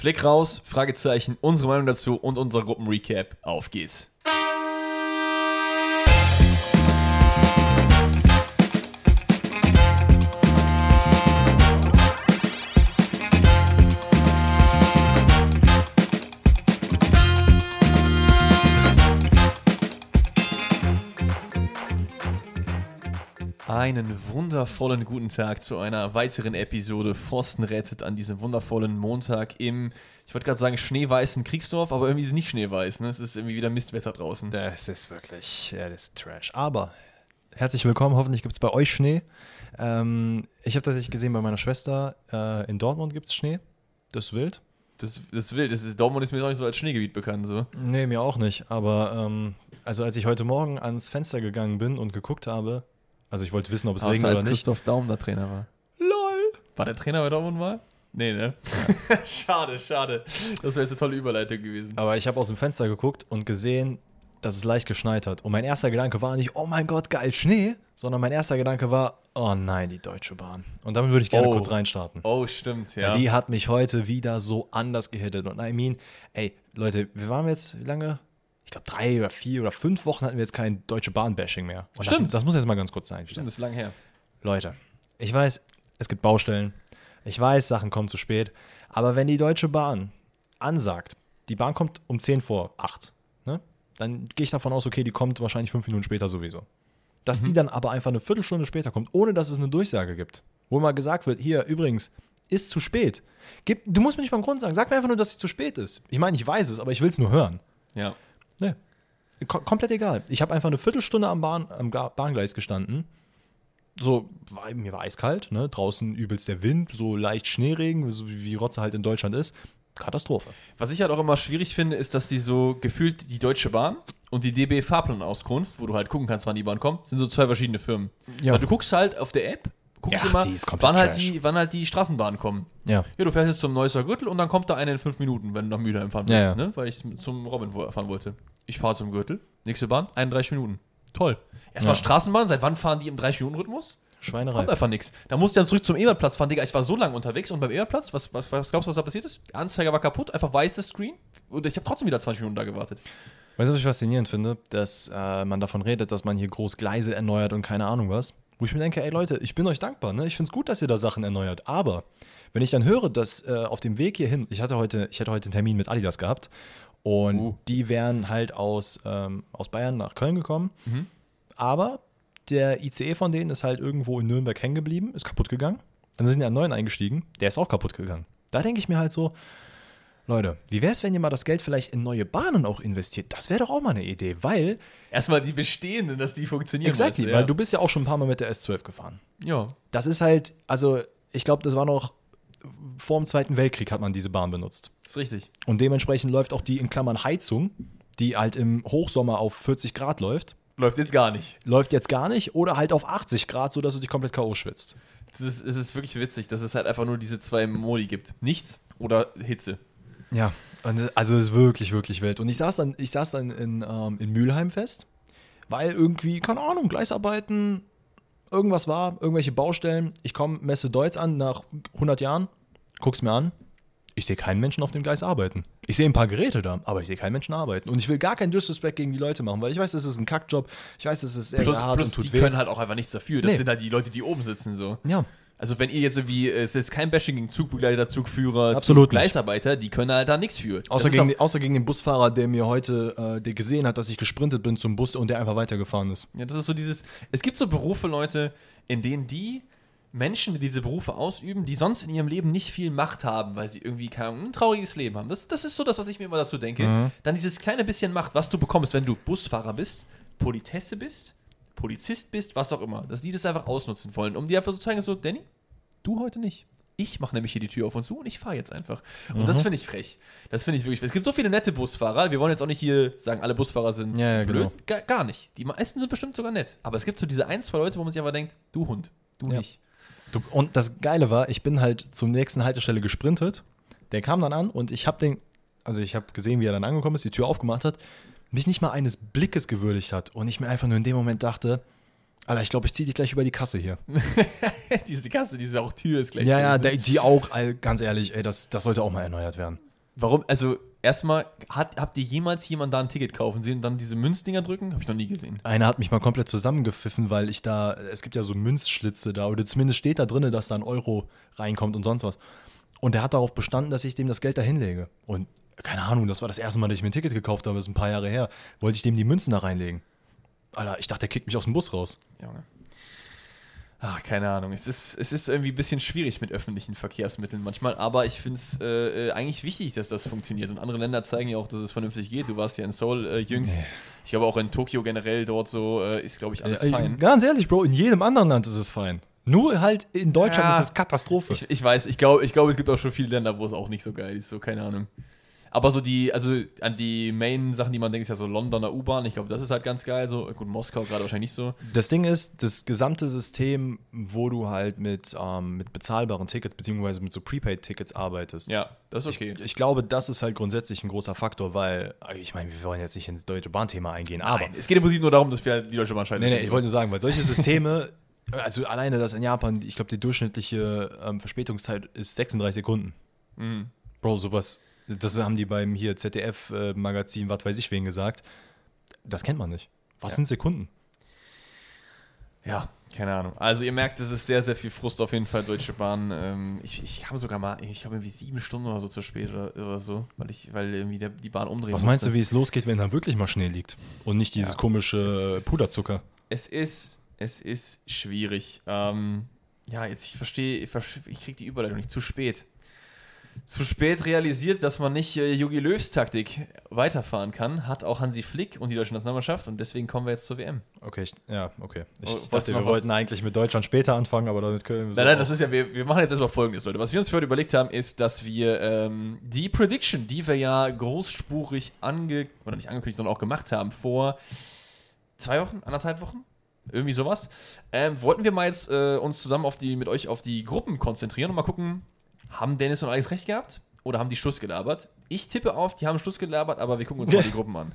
Flick raus, Fragezeichen, unsere Meinung dazu und unser Gruppenrecap. Auf geht's. Einen wundervollen guten Tag zu einer weiteren Episode Forsten rettet an diesem wundervollen Montag im, ich wollte gerade sagen, schneeweißen Kriegsdorf, aber irgendwie ist es nicht schneeweiß. Ne? Es ist irgendwie wieder Mistwetter draußen. Das ist wirklich, ja, das ist Trash. Aber herzlich willkommen, hoffentlich gibt es bei euch Schnee. Ähm, ich habe tatsächlich gesehen, bei meiner Schwester äh, in Dortmund gibt es Schnee. Das ist wild. Das, das ist wild. Das ist, Dortmund ist mir auch nicht so als Schneegebiet bekannt. So. Nee, mir auch nicht. Aber ähm, also als ich heute Morgen ans Fenster gegangen bin und geguckt habe, also ich wollte wissen, ob es Außer regnet oder nicht. Christoph Daum der Trainer war. LOL! War der Trainer bei Dortmund mal? Nee, ne? schade, schade. Das wäre jetzt eine tolle Überleitung gewesen. Aber ich habe aus dem Fenster geguckt und gesehen, dass es leicht geschneit hat. Und mein erster Gedanke war nicht, oh mein Gott, geil, Schnee, sondern mein erster Gedanke war, oh nein, die Deutsche Bahn. Und damit würde ich gerne Oh. kurz reinstarten. Oh, stimmt, ja. Die hat mich heute wieder so anders gehittet. Und I mean, ey, Leute, wir waren jetzt, wie lange? Ich glaube, drei oder vier oder fünf Wochen hatten wir jetzt kein Deutsche Bahn-Bashing mehr. Und Stimmt. Das, das muss jetzt mal ganz kurz sein. Stimmt, das ist lang her. Leute, ich weiß, es gibt Baustellen. Ich weiß, Sachen kommen zu spät. Aber wenn die Deutsche Bahn ansagt, die Bahn kommt um 10 vor 8, ne? dann gehe ich davon aus, okay, die kommt wahrscheinlich fünf Minuten später sowieso. Dass die dann aber einfach eine Viertelstunde später kommt, ohne dass es eine Durchsage gibt. Wo mal gesagt wird, hier, übrigens, ist zu spät. Gib, du musst mir nicht mal einen Grund sagen. Sag mir einfach nur, dass es zu spät ist. Ich meine, ich weiß es, aber ich will es nur hören. Ja. Nee. Ko komplett egal. Ich habe einfach eine Viertelstunde am, Bahn, am Bahngleis gestanden. So, war, mir war eiskalt, ne? Draußen übelst der Wind, so leicht Schneeregen, so wie Rotze halt in Deutschland ist. Katastrophe. Was ich halt auch immer schwierig finde, ist, dass die so gefühlt die Deutsche Bahn und die DB Fahrplanauskunft, wo du halt gucken kannst, wann die Bahn kommt, sind so zwei verschiedene Firmen. Ja. Weil du guckst halt auf der App, guckst Ja, immer, wann halt, trash. die, wann halt die Straßenbahnen kommen. Ja. Ja, du fährst jetzt zum Neusser Gürtel und dann kommt da eine in fünf Minuten, wenn du nach Mülheim fahren Ja, willst, ja. ne? Weil ich zum Robin fahren wollte. Ich fahre zum Gürtel, nächste Bahn, 31 Minuten. Toll. Erstmal Ja. Straßenbahn, seit wann fahren die im 30-Minuten-Rhythmus? Schweinerei. Kommt einfach nichts. Da musst du dann zurück zum Ebertplatz fahren, Digga. Ich war so lange unterwegs und beim Ebertplatz, was, was, was glaubst du, was da passiert ist? Der Anzeiger war kaputt, einfach weißes Screen. Und ich habe trotzdem wieder 20 Minuten da gewartet. Weißt du, was ich faszinierend finde? Dass äh, man davon redet, dass man hier groß Gleise erneuert und keine Ahnung was. Wo ich mir denke, ey Leute, ich bin euch dankbar, ne? Ich finde es gut, dass ihr da Sachen erneuert. Aber wenn ich dann höre, dass äh, auf dem Weg hierhin, ich hatte heute, ich hatte heute einen Termin mit Adidas gehabt und Uh. die wären halt aus, ähm, aus Bayern nach Köln gekommen. Aber der ICE von denen ist halt irgendwo in Nürnberg hängen geblieben, ist kaputt gegangen. Dann sind die an einen neuen eingestiegen, der ist auch kaputt gegangen. Da denke ich mir halt so, Leute, wie wäre es, wenn ihr mal das Geld vielleicht in neue Bahnen auch investiert? Das wäre doch auch mal eine Idee, weil, Erstmal die bestehenden, dass die funktionieren. exactly, weißt weil ja. du bist ja auch schon ein paar Mal mit der S12 gefahren. Ja. Das ist halt, also ich glaube, das war noch vor dem Zweiten Weltkrieg hat man diese Bahn benutzt. Ist richtig. Und dementsprechend läuft auch die in Klammern Heizung, die halt im Hochsommer auf 40 Grad läuft, Läuft jetzt gar nicht. läuft jetzt gar nicht oder halt auf 80 Grad, sodass du dich komplett K.O. schwitzt. Das ist, es ist wirklich witzig, dass es halt einfach nur diese zwei Modi gibt. Nichts oder Hitze. Ja, also es ist wirklich, wirklich wild. Und ich saß dann, ich saß dann in, ähm, in Mülheim fest, weil irgendwie, keine Ahnung, Gleisarbeiten, irgendwas war, irgendwelche Baustellen. Ich komme Messe Deutz an nach 100 Jahren, guck's mir an. Ich sehe keinen Menschen auf dem Gleis arbeiten. Ich sehe ein paar Geräte da, aber ich sehe keinen Menschen arbeiten. Und ich will gar keinen Disrespect gegen die Leute machen, weil ich weiß, das ist ein Kackjob. Ich weiß, das ist sehr Plus, hart plus und tut die weh. können halt auch einfach nichts dafür. Das Nee. sind halt die Leute, die oben sitzen so. ja, Also wenn ihr jetzt so wie, es ist jetzt kein Bashing gegen Zugbegleiter, Zugführer, Absolut. Gleisarbeiter, die können halt da nichts für. Außer gegen, außer gegen den Busfahrer, der mir heute äh, der gesehen hat, dass ich gesprintet bin zum Bus und der einfach weitergefahren ist. Ja, das ist so dieses. Es gibt so Berufe, Leute, in denen die Menschen, die diese Berufe ausüben, die sonst in ihrem Leben nicht viel Macht haben, weil sie irgendwie Ahnung, ein trauriges Leben haben. Das, das ist so das, was ich mir immer dazu denke. Mhm. Dann dieses kleine bisschen Macht, was du bekommst, wenn du Busfahrer bist, Politesse bist, Polizist bist, was auch immer. Dass die das einfach ausnutzen wollen, um dir einfach so zu zeigen, so, Danny, du heute nicht. Ich mache nämlich hier die Tür auf und zu und ich fahre jetzt einfach. Und Mhm. das finde ich frech. Das finde ich wirklich frech. Es gibt so viele nette Busfahrer. Wir wollen jetzt auch nicht hier sagen, alle Busfahrer sind Ja, ja, blöd. genau. Gar, gar nicht. Die meisten sind bestimmt sogar nett. Aber es gibt so diese ein, zwei Leute, wo man sich einfach denkt, du Hund, du Ja. nicht. Du, und das Geile war, ich bin halt zur nächsten Haltestelle gesprintet. Der kam dann an und ich habe den, also ich habe gesehen, wie er dann angekommen ist, die Tür aufgemacht hat, mich nicht mal eines Blickes gewürdigt hat und ich mir einfach nur in dem Moment dachte, Alter, ich glaube, ich ziehe dich gleich über die Kasse hier. diese Kasse, diese auch Tür ist gleich. ja, ja, der, die auch, ganz ehrlich, ey, das, das sollte auch mal erneuert werden. Warum? Also, erstmal, hat, habt ihr jemals jemanden da ein Ticket kaufen sehen und dann diese Münzdinger drücken? Habe ich noch nie gesehen. Einer hat mich mal komplett zusammengepfiffen, weil ich da, es gibt ja so Münzschlitze da, oder zumindest steht da drin, dass da ein Euro reinkommt und sonst was. Und der hat darauf bestanden, dass ich dem das Geld da hinlege. Und keine Ahnung, das war das erste Mal, dass ich mir ein Ticket gekauft habe, das ist ein paar Jahre her. Wollte ich dem die Münzen da reinlegen. Alter, ich dachte, der kickt mich aus dem Bus raus. Junge. Ach, keine Ahnung. Es ist, es ist irgendwie ein bisschen schwierig mit öffentlichen Verkehrsmitteln manchmal, aber ich finde es äh, äh, eigentlich wichtig, dass das funktioniert. Und andere Länder zeigen ja auch, dass es vernünftig geht. Du warst ja in Seoul äh, jüngst. Nee. Ich glaube auch in Tokio generell dort so äh, ist, glaube ich, alles Äh, fein. Ganz ehrlich, Bro, in jedem anderen Land ist es fein. Nur halt in Deutschland Ja. ist es Katastrophe. Ich, ich weiß, ich glaube, ich glaube, es gibt auch schon viele Länder, wo es auch nicht so geil ist, so keine Ahnung. Aber so die, also an die Main-Sachen, die man denkt, ist ja so Londoner U-Bahn. Ich glaube, das ist halt ganz geil. So, gut, Moskau gerade wahrscheinlich nicht so. Das Ding ist, das gesamte System, wo du halt mit, ähm, mit bezahlbaren Tickets beziehungsweise mit so Prepaid-Tickets arbeitest. Ja, das ist okay. Ich, ich glaube, das ist halt grundsätzlich ein großer Faktor, weil, ich meine, wir wollen jetzt nicht ins deutsche Bahnthema eingehen, aber. Nein, es geht im Prinzip nur darum, dass wir halt die deutsche Bahn scheiße Nee, nee, ich wollte nur sagen, weil solche Systeme, also alleine das in Japan, ich glaube, die durchschnittliche ähm, Verspätungszeit ist 36 Sekunden. Mhm. Bro, sowas, das haben die beim hier ZDF-Magazin, was weiß ich wen gesagt. Das kennt man nicht. Was Ja. sind Sekunden? Ja, keine Ahnung. Also ihr merkt, es ist sehr, sehr viel Frust auf jeden Fall, Deutsche Bahn. Ähm, ich, ich kam sogar mal, ich habe irgendwie sieben Stunden oder so zu spät oder, oder so, weil ich, weil irgendwie der, die Bahn umdrehen Was meinst musste. du, wie es losgeht, wenn da wirklich mal Schnee liegt? Und nicht dieses Ja. komische Es Puderzucker. Es ist, es ist schwierig. Ähm, ja, jetzt ich verstehe, ich, ich kriege die Überleitung nicht. Zu spät. Zu spät realisiert, dass man nicht äh, Jogi Löws Taktik weiterfahren kann, hat auch Hansi Flick und die deutsche Nationalmannschaft und deswegen kommen wir jetzt zur WM. Okay, ich, ja, okay. Ich Oh, dachte, wir wollten eigentlich mit Deutschland später anfangen, aber damit können wir so Nein, nein, das ist ja, wir, wir machen jetzt erstmal folgendes, Leute. Was wir uns für heute überlegt haben, ist, dass wir ähm, die Prediction, die wir ja großspurig ange oder nicht angekündigt, sondern auch gemacht haben, vor zwei Wochen, anderthalb Wochen, irgendwie sowas, ähm, wollten wir mal jetzt äh, uns zusammen auf die, mit euch auf die Gruppen konzentrieren und mal gucken, haben Dennis und Alex recht gehabt oder haben die Schluss gelabert? Ich tippe auf, die haben Schluss gelabert, aber wir gucken uns mal die Gruppen an.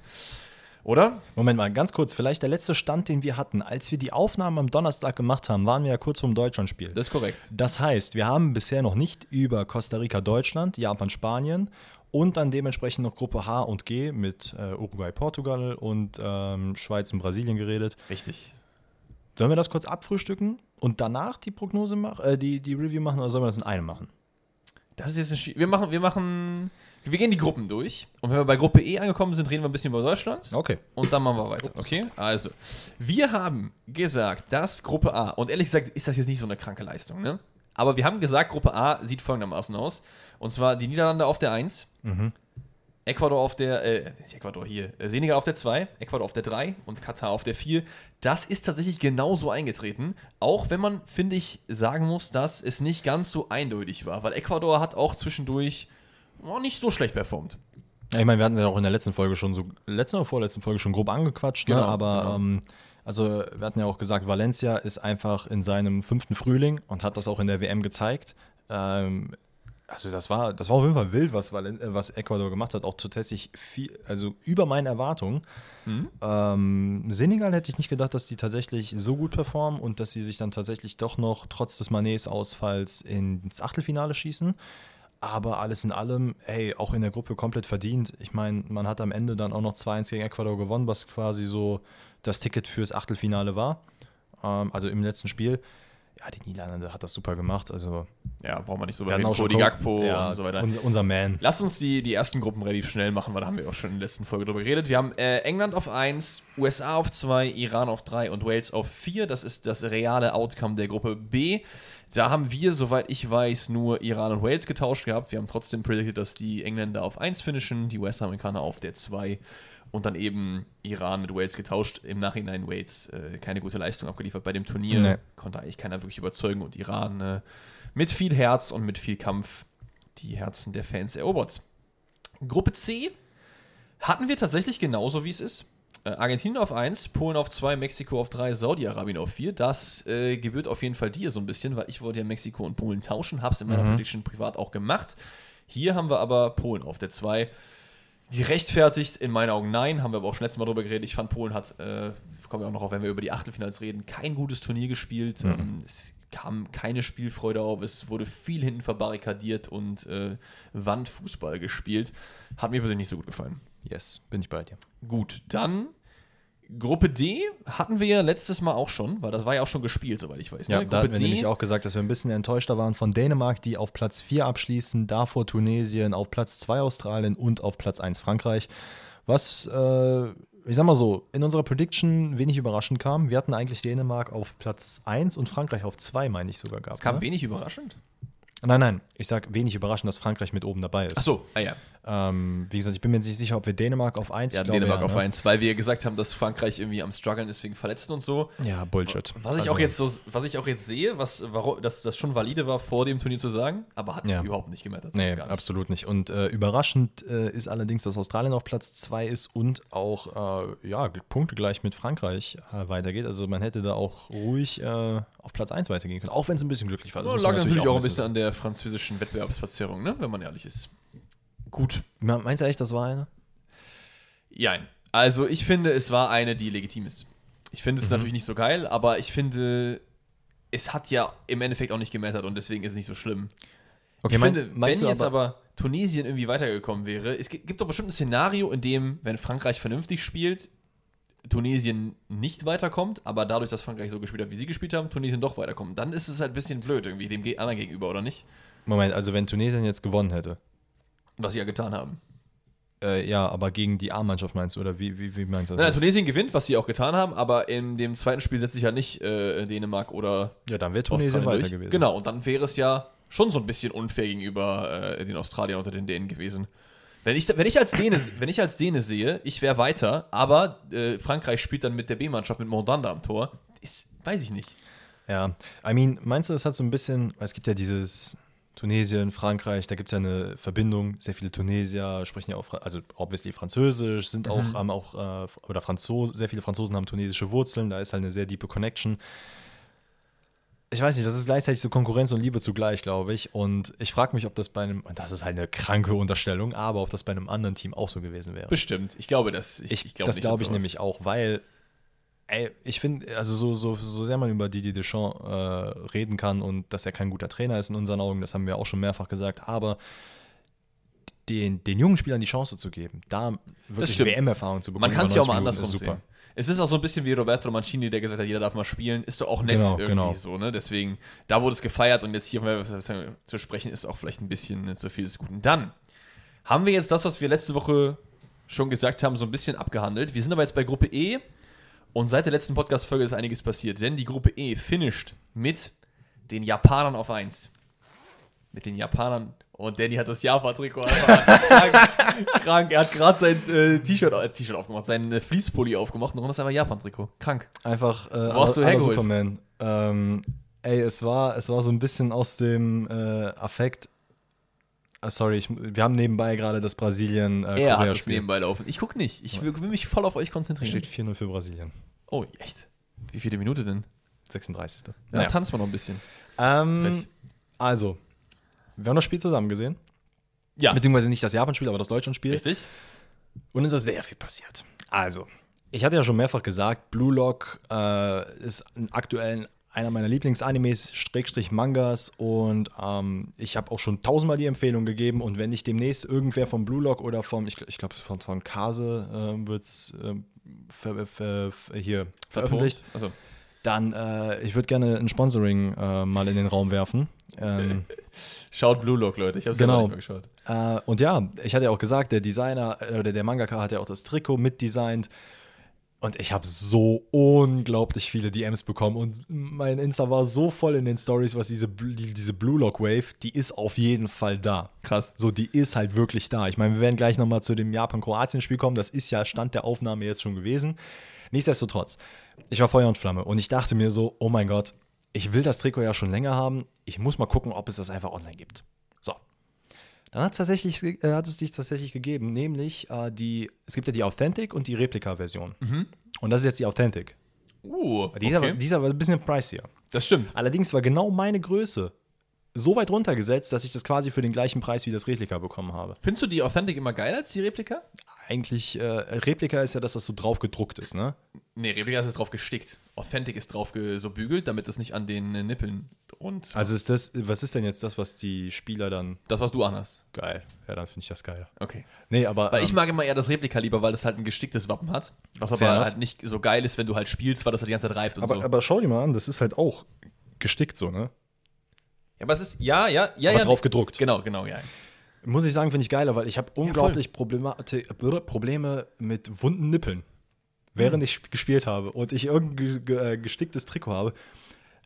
Oder? Moment mal, ganz kurz. Vielleicht der letzte Stand, den wir hatten, als wir die Aufnahmen am Donnerstag gemacht haben, waren wir ja kurz vorm Deutschlandspiel. Das ist korrekt. Das heißt, wir haben bisher noch nicht über Costa Rica, Deutschland, Japan, Spanien und dann dementsprechend noch Gruppe H und G mit äh, Uruguay, Portugal und ähm, Schweiz und Brasilien geredet. Richtig. Sollen wir das kurz abfrühstücken und danach die Prognose machen, äh, die, die Review machen oder sollen wir das in einem machen? Das ist jetzt ein Schwie- wir machen, wir machen, wir gehen die Gruppen durch und wenn wir bei Gruppe E angekommen sind, reden wir ein bisschen über Deutschland Okay. und dann machen wir weiter. Okay? Also, wir haben gesagt, dass Gruppe A, und ehrlich gesagt ist das jetzt nicht so eine kranke Leistung, ne? Aber wir haben gesagt, Gruppe A sieht folgendermaßen aus. Und zwar die Niederlande auf der 1, Ecuador auf der, äh, nicht Ecuador hier, äh, Senegal auf der 2, Ecuador auf der 3 und Katar auf der 4. Das ist tatsächlich genauso eingetreten, auch wenn man, finde ich, sagen muss, dass es nicht ganz so eindeutig war, weil Ecuador hat auch zwischendurch oh, nicht so schlecht performt. Ja, ich meine, wir hatten es ja auch in der letzten Folge schon so, letzten oder vorletzten Folge schon grob angequatscht, ne? Genau, aber genau. Ähm, also wir hatten ja auch gesagt, Valencia ist einfach in seinem fünften Frühling und hat das auch in der WM gezeigt. Ähm, also das war, das war auf jeden Fall wild, was, äh, was Ecuador gemacht hat, auch tatsächlich viel, also über meine Erwartungen. Ähm, Senegal hätte ich nicht gedacht, dass die tatsächlich so gut performen und dass sie sich dann tatsächlich doch noch trotz des Manets-Ausfalls ins Achtelfinale schießen. Aber alles in allem, ey, auch in der Gruppe komplett verdient. Ich meine, man hat am Ende dann auch noch 2-1 gegen Ecuador gewonnen, was quasi so das Ticket fürs Achtelfinale war. Ähm, also im letzten Spiel. Ja, die Niederlande hat das super gemacht. Also, Ja, brauchen wir nicht so reden. Cody Gakpo ja, und so weiter. Unser, unser Man. Lass uns die, die ersten Gruppen relativ schnell machen, weil da haben wir auch schon in der letzten Folge drüber geredet. Wir haben äh, England auf 1, USA auf 2, Iran auf 3 und Wales auf 4. Das ist das reale Outcome der Gruppe B. Da haben wir, soweit ich weiß, nur Iran und Wales getauscht gehabt. Wir haben trotzdem predicted, dass die Engländer auf 1 finishen, die US-Amerikaner auf der 2 und dann eben Iran mit Wales getauscht. Im Nachhinein Wales äh, keine gute Leistung abgeliefert bei dem Turnier. Nee. Konnte eigentlich keiner wirklich überzeugen und Iran äh, mit viel Herz und mit viel Kampf die Herzen der Fans erobert. Gruppe C hatten wir tatsächlich genauso, wie es ist. Äh, Argentinien auf 1, Polen auf 2, Mexiko auf 3, Saudi-Arabien auf 4. Das äh, gebührt auf jeden Fall dir so ein bisschen, weil ich wollte ja Mexiko und Polen tauschen, hab's in meiner Prediction privat auch gemacht. Hier haben wir aber Polen auf der 2. Gerechtfertigt, in meinen Augen nein, haben wir aber auch schon letztes Mal drüber geredet. Ich fand, Polen hat äh, kommen wir auch noch auf, wenn wir über die Achtelfinals reden, kein gutes Turnier gespielt. Mhm. Ähm, es kam keine Spielfreude auf, es wurde viel hinten verbarrikadiert und äh, Wandfußball gespielt. Hat mir persönlich nicht so gut gefallen. Yes, bin ich bei dir. Gut, dann Gruppe D hatten wir ja letztes Mal auch schon, weil das war ja auch schon gespielt, soweit ich weiß. Ja, ne? da Gruppe hatten wir nämlich auch gesagt, dass wir ein bisschen enttäuschter waren von Dänemark, die auf Platz 4 abschließen, davor Tunesien, auf Platz 2 Australien und auf Platz 1 Frankreich. Was, äh, ich sag mal so, in unserer Prediction wenig überraschend kam. Wir hatten eigentlich Dänemark auf Platz 1 und Frankreich auf 2, meine ich sogar gehabt. Es kam ne? wenig überraschend. Nein, nein, ich sag wenig überraschend, dass Frankreich mit oben dabei ist. Ach so, ah ja. Ähm, wie gesagt, ich bin mir nicht sicher, ob wir Dänemark auf 1 Ja, ich glaube, Dänemark ja, auf ne? 1, weil wir gesagt haben, dass Frankreich irgendwie am struggeln ist wegen Verletzten und so. Ja, Bullshit. Was ich Also, auch jetzt so, was ich auch jetzt sehe, was, warum, dass das schon valide war, vor dem Turnier zu sagen, aber hat Ja. überhaupt nicht gemerkt. Nee, nicht. absolut nicht. Und äh, überraschend äh, ist allerdings, dass Australien auf Platz 2 ist und auch äh, ja, punktegleich mit Frankreich äh, weitergeht. Also man hätte da auch ruhig äh, auf Platz 1 weitergehen können, auch wenn es ein bisschen glücklich war. Das Ja, lag natürlich auch ein wissen. bisschen an der französischen Wettbewerbsverzerrung, ne? wenn man ehrlich ist. Gut. Me- Meinst du echt, das war eine? Jein. Also ich finde, es war eine, die legitim ist. Ich finde Mhm. es natürlich nicht so geil, aber ich finde, es hat ja im Endeffekt auch nicht gemettert und deswegen ist es nicht so schlimm. Okay, ich mein- finde, wenn jetzt aber, Tunesien irgendwie weitergekommen wäre, es gi- gibt doch bestimmt ein Szenario, in dem, wenn Frankreich vernünftig spielt, Tunesien nicht weiterkommt, aber dadurch, dass Frankreich so gespielt hat, wie sie gespielt haben, Tunesien doch weiterkommt. Dann ist es halt ein bisschen blöd irgendwie dem anderen gegenüber, oder nicht? Moment, also wenn Tunesien jetzt gewonnen hätte, Was sie ja getan haben. äh, ja, aber gegen die A-Mannschaft meinst du, oder wie, wie, wie meinst du das? Nein, jetzt? Tunesien gewinnt, was sie auch getan haben, aber in dem zweiten Spiel setzt sich halt nicht äh, Dänemark oder ja, dann wäre Tunesien Australien weiter durch. gewesen. Genau, und dann wäre es ja schon so ein bisschen unfair gegenüber äh, den Australiern oder den Dänen gewesen. Wenn ich, wenn ich, als, Däne, wenn ich als Däne sehe, ich wäre weiter, aber äh, Frankreich spielt dann mit der B-Mannschaft mit Mondanda am Tor, ist, weiß ich nicht. Ja, I mean, meinst du, es hat so ein bisschen, es gibt ja dieses Tunesien, Frankreich, da gibt es ja eine Verbindung, sehr viele Tunesier sprechen ja auch, also obviously Französisch, sind auch, haben auch, äh, oder Franzosen, sehr viele Franzosen haben tunesische Wurzeln, da ist halt eine sehr diepe Connection. Ich weiß nicht, das ist gleichzeitig so Konkurrenz und Liebe zugleich, glaube ich. Und ich frage mich, ob das bei einem, das ist halt eine kranke Unterstellung, aber ob das bei einem anderen Team auch so gewesen wäre. Bestimmt. Ich glaube das. Ich, das nicht glaube an ich sowas. nämlich auch, weil ey, ich finde, also so, so, so sehr man über Didier Deschamps äh, reden kann und dass er kein guter Trainer ist in unseren Augen, das haben wir auch schon mehrfach gesagt, aber den, den jungen Spielern die Chance zu geben, da wirklich. WM-Erfahrung zu bekommen. Man kann es ja auch 90 mal andersrum sehen. Es ist auch so ein bisschen wie Roberto Mancini, der gesagt hat, jeder darf mal spielen. Ist doch auch nett Genau, irgendwie genau. so, ne? Deswegen, da wurde es gefeiert und jetzt hier zu sprechen, ist auch vielleicht ein bisschen zu viel des Guten. Dann haben wir jetzt das, was wir letzte Woche schon gesagt haben, so ein bisschen abgehandelt. Wir sind aber jetzt bei Gruppe E und seit der letzten Podcast-Folge ist einiges passiert, denn die Gruppe E finisht mit den Japanern auf 1. Mit den Japanern. Und Danny hat das Japan-Trikot einfach krank, krank. Er hat gerade sein äh, T-Shirt äh, T-Shirt aufgemacht, seinen äh, Fließpulli aufgemacht und das ist einfach Japan-Trikot. Krank. Einfach äh, Wo hast du hergeholt? Superman. Ähm, ey, es war, es war so ein bisschen aus dem äh, Affekt. Ah, sorry, ich, wir haben nebenbei gerade das Brasilien äh, er hat das nebenbei laufen. Ich guck nicht. Ich will, mich voll auf euch konzentrieren. Steht 4-0 für Brasilien. Oh, echt? Wie viele Minute denn? 36. Ja, Naja. tanzen wir noch ein bisschen. Ähm, also, wir haben das Spiel zusammen gesehen. Ja, Beziehungsweise nicht das Japan-Spiel, aber das Deutschland-Spiel. richtig. Und es ist sehr viel passiert. Also, ich hatte ja schon mehrfach gesagt, Blue Lock äh, ist aktuell einer meiner Lieblings-Animes, Schrägstrich Mangas. Und ähm, ich habe auch schon tausendmal die Empfehlung gegeben. Und wenn nicht demnächst irgendwer vom Blue Lock oder vom, ich, ich glaube, von, von Kase äh, wird es äh, ver, ver, ver, hier veröffentlicht, Also, dann äh, ich würde gerne ein Sponsoring äh, mal in den Raum werfen. Ähm, schaut Blue Lock, Leute. Ich habe es Genau. nicht mal geschaut. Äh, und ja, ich hatte ja auch gesagt, der Designer äh, oder der Mangaka hat ja auch das Trikot mitdesignt. Und ich habe so unglaublich viele DMs bekommen. Und mein Insta war so voll in den Stories, was diese, diese Blue Lock Wave, die ist auf jeden Fall da. Krass. So, die ist halt wirklich da. Ich meine, wir werden gleich nochmal zu dem Japan-Kroatien-Spiel kommen. Das ist ja Stand der Aufnahme jetzt schon gewesen. Nichtsdestotrotz, ich war Feuer und Flamme und ich dachte mir so, oh mein Gott, ich will das Trikot ja schon länger haben. Ich muss mal gucken, ob es das einfach online gibt. Dann hat es, tatsächlich, äh, hat es sich tatsächlich gegeben, nämlich äh, die, es gibt ja die Authentic und die Replika-Version. Und das ist jetzt die Authentic. Uh, Die ist, aber, okay. die ist aber ein bisschen pricier. Das stimmt. Allerdings war genau meine Größe so weit runtergesetzt, dass ich das quasi für den gleichen Preis wie das Replika bekommen habe. Findest du die Authentic immer geiler als die Replika? Eigentlich, äh, Replika ist ja, dass das so drauf gedruckt ist, ne? Nee, Replika ist drauf gestickt. Authentic ist drauf so bügelt, damit es nicht an den äh, Nippeln und Also ist das, was ist denn jetzt das, was die Spieler dann das, was du anhast. geil? Ja, dann finde ich das geil. Okay. Nee, aber Weil ich ähm, mag immer eher das Replika lieber, weil das halt ein gesticktes Wappen hat. Was aber enough. halt nicht so geil ist, wenn du halt spielst, weil das halt die ganze Zeit reibt und aber, so. aber schau dir mal an, das ist halt auch gestickt so, ne? Ja, aber es ist, ja, ja, ja, Aber ja. drauf gedruckt. Genau, genau, ja. Muss ich sagen, finde ich geiler, weil ich habe unglaublich äh, Probleme mit wunden Nippeln, während ich sp- gespielt habe und ich irgendein ge- ge- äh, gesticktes Trikot habe.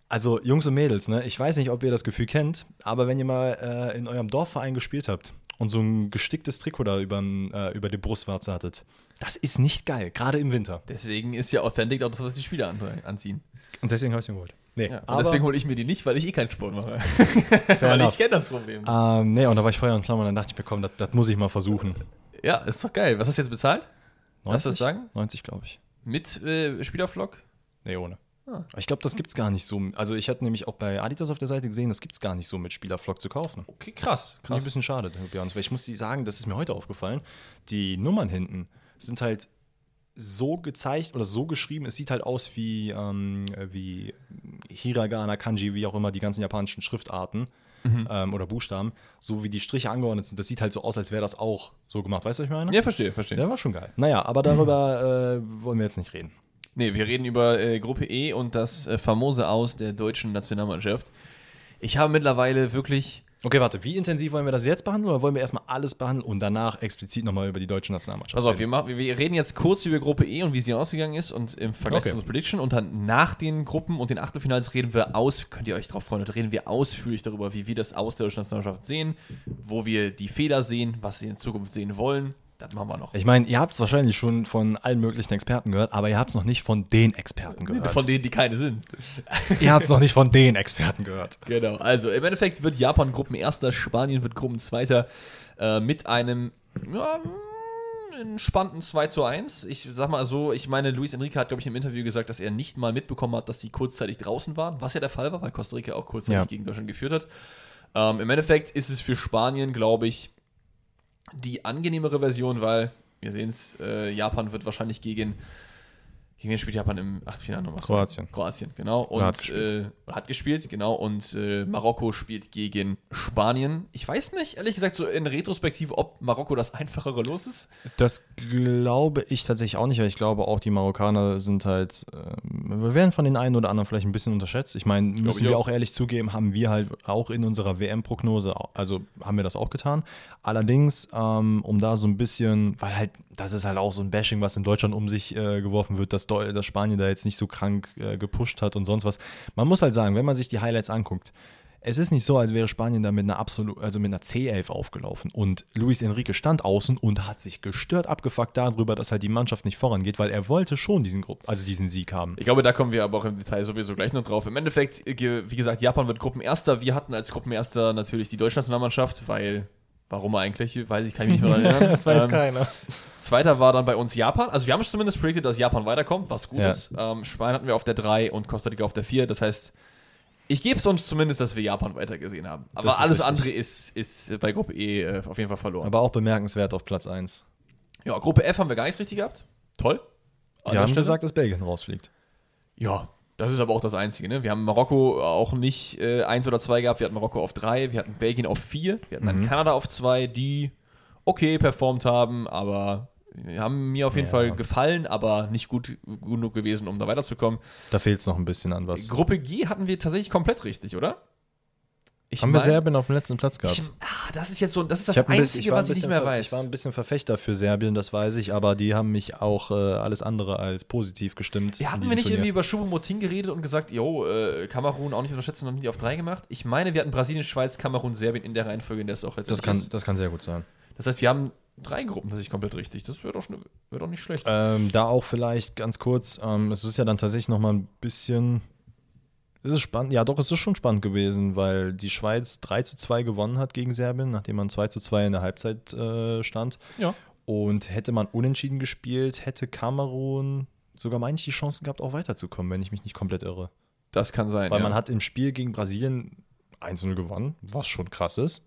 Also Jungs und Mädels, ne? Ich weiß nicht, ob ihr das Gefühl kennt, aber wenn ihr mal äh, in eurem Dorfverein gespielt habt und so ein gesticktes Trikot da überm, äh, über die Brustwarze hattet, das ist nicht geil, gerade im Winter. Deswegen ist ja Authentic auch das, was die Spieler an anziehen. Und deswegen habe ich ihn geholt. Nee, Ja, und aber, deswegen hole ich mir die nicht, weil ich eh keinen Sport mache. weil ich kenne das Problem. ähm, nee, und da war ich Feuer und Flamme und dann dachte ich mir, komm, das, das muss ich mal versuchen. Ja, ist doch geil. Was hast du jetzt bezahlt? Darfst du das sagen? 90, glaube ich. Mit äh, Spielervlog? Nee, ohne. Ah. Ich glaube, das gibt's gar nicht so. Also ich hatte nämlich auch bei Adidas auf der Seite gesehen, das gibt's gar nicht so mit Spielervlog zu kaufen. Okay, krass. Finde ich ein bisschen schade, Björns, weil ich muss die sagen, das ist mir heute aufgefallen, die Nummern hinten sind halt so gezeigt oder so geschrieben, es sieht halt aus wie, ähm, wie Hiragana, Kanji, wie auch immer die ganzen japanischen Schriftarten ähm, oder Buchstaben, so wie die Striche angeordnet sind. Das sieht halt so aus, als wäre das auch so gemacht. Weißt du, was ich meine? Ja, verstehe, verstehe. Der war schon geil. Naja, aber darüber äh, wollen wir jetzt nicht reden. Nee, wir reden über äh, Gruppe E und das äh, famose Aus der deutschen Nationalmannschaft. Ich habe mittlerweile wirklich. Okay, warte, wie intensiv wollen wir das jetzt behandeln oder wollen wir erstmal alles behandeln und danach explizit nochmal über die deutsche Nationalmannschaft? Wir, reden? machen, wir reden jetzt kurz über Gruppe E und wie sie ausgegangen ist und im Vergleich Okay. zu Prediction und dann nach den Gruppen und den Achtelfinals reden wir aus, könnt ihr euch drauf freuen, reden wir ausführlich darüber, wie wir das Aus der deutschen Nationalmannschaft sehen, wo wir die Fehler sehen, was wir in Zukunft sehen wollen. Das machen wir noch. Ich meine, ihr habt es wahrscheinlich schon von allen möglichen Experten gehört, aber ihr habt es noch nicht von den Experten gehört. Von denen, die keine sind. ihr habt es noch nicht von den Experten gehört. Genau, also im Endeffekt wird Japan Gruppenerster, Spanien wird Gruppenzweiter äh, mit einem ja, mm, entspannten 2 zu 1. Ich sag mal so, ich meine, Luis Enrique hat, glaube ich, im Interview gesagt, dass er nicht mal mitbekommen hat, dass sie kurzzeitig draußen waren, was ja der Fall war, weil Costa Rica auch kurzzeitig Ja. gegen Deutschland geführt hat. Ähm, Im Endeffekt ist es für Spanien, glaube ich, die angenehmere Version, weil wir sehen es, äh, Japan wird wahrscheinlich gegen gegen wen spielt Japan im Achtelfinale nochmal? Kroatien. Kroatien, genau. Und hat gespielt. Äh, hat gespielt, genau. Und äh, Marokko spielt gegen Spanien. Ich weiß nicht, ehrlich gesagt, so in Retrospektive, ob Marokko das einfachere Los ist. Das glaube ich tatsächlich auch nicht, weil ich glaube auch, die Marokkaner sind halt, ähm, wir werden von den einen oder anderen vielleicht ein bisschen unterschätzt. Ich meine, müssen ich wir auch. auch ehrlich zugeben, haben wir halt auch in unserer WM-Prognose, also haben wir das auch getan. Allerdings, ähm, um da so ein bisschen, weil halt, das ist halt auch so ein Bashing, was in Deutschland um sich äh, geworfen wird, dass, Dass Spanien da jetzt nicht so krank äh, gepusht hat und sonst was. Man muss halt sagen, wenn man sich die Highlights anguckt, es ist nicht so, als wäre Spanien da mit einer absolut, also mit einer C11 aufgelaufen. Und Luis Enrique stand außen und hat sich gestört abgefuckt darüber, dass halt die Mannschaft nicht vorangeht, weil er wollte schon diesen Gruppen, also diesen Sieg haben. Ich glaube, da kommen wir aber auch im Detail sowieso gleich noch drauf. Im Endeffekt, äh, wie gesagt, Japan wird Gruppenerster. Wir hatten als Gruppenerster natürlich die deutsche Nationalmannschaft, weil. Warum eigentlich? Weiß ich, kann ich mich nicht mehr erinnern. das weiß Ähm, keiner. Zweiter war dann bei uns Japan. Also wir haben zumindest predicted, dass Japan weiterkommt, was gut Ja. ist. Ähm, Spanien hatten wir auf der 3 und Costa Rica auf der 4. Das heißt, ich gebe es uns zumindest, dass wir Japan weitergesehen haben. Aber alles richtig. andere ist, ist bei Gruppe E äh, auf jeden Fall verloren. Aber auch bemerkenswert auf Platz 1. ja, Gruppe F haben wir gar nichts richtig gehabt. Toll. An Wir haben Stelle. gesagt, dass Belgien rausfliegt. Ja, das ist aber auch das Einzige. Ne? Wir haben Marokko auch nicht äh, 1 oder 2 gehabt. Wir hatten Marokko auf 3, wir hatten Belgien auf 4, wir hatten dann Kanada auf 2, die okay performt haben, aber haben mir auf jeden Ja. Fall gefallen, aber nicht gut genug gewesen, um da weiterzukommen. Da fehlt es noch ein bisschen an was. Gruppe G hatten wir tatsächlich komplett richtig, oder? Ich haben wir mein- Serbien auf dem letzten Platz gehabt? Ich, ah, das ist jetzt so, das ist das Ich bisschen- Einzige, war ein was ich nicht bisschen mehr weiß. Ich war ein bisschen Verfechter für Serbien, das weiß ich, aber die haben mich auch äh, alles andere als positiv gestimmt. Ja, in hatten wir nicht Turnier. irgendwie über Choupo-Moting geredet und gesagt, jo, äh, Kamerun auch nicht unterschätzen und haben die auf drei gemacht? Ich meine, wir hatten Brasilien, Schweiz, Kamerun, Serbien in der Reihenfolge, in der es auch Das letztendlich kann, ist. das kann sehr gut sein. Das heißt, wir haben drei Gruppen tatsächlich komplett richtig. Das wäre doch, wär doch nicht schlecht. Ähm, da auch vielleicht ganz kurz, ähm, es ist ja dann tatsächlich noch mal ein bisschen, es ist spannend, ja doch, es ist schon spannend gewesen, weil die Schweiz 3 zu 2 gewonnen hat gegen Serbien, nachdem man 2 zu 2 in der Halbzeit äh, stand. Ja. Und hätte man unentschieden gespielt, hätte Kamerun sogar manche die Chancen gehabt, auch weiterzukommen, wenn ich mich nicht komplett irre. Das kann sein. Weil ja. man hat im Spiel gegen Brasilien 1-0 gewonnen, was schon krass ist.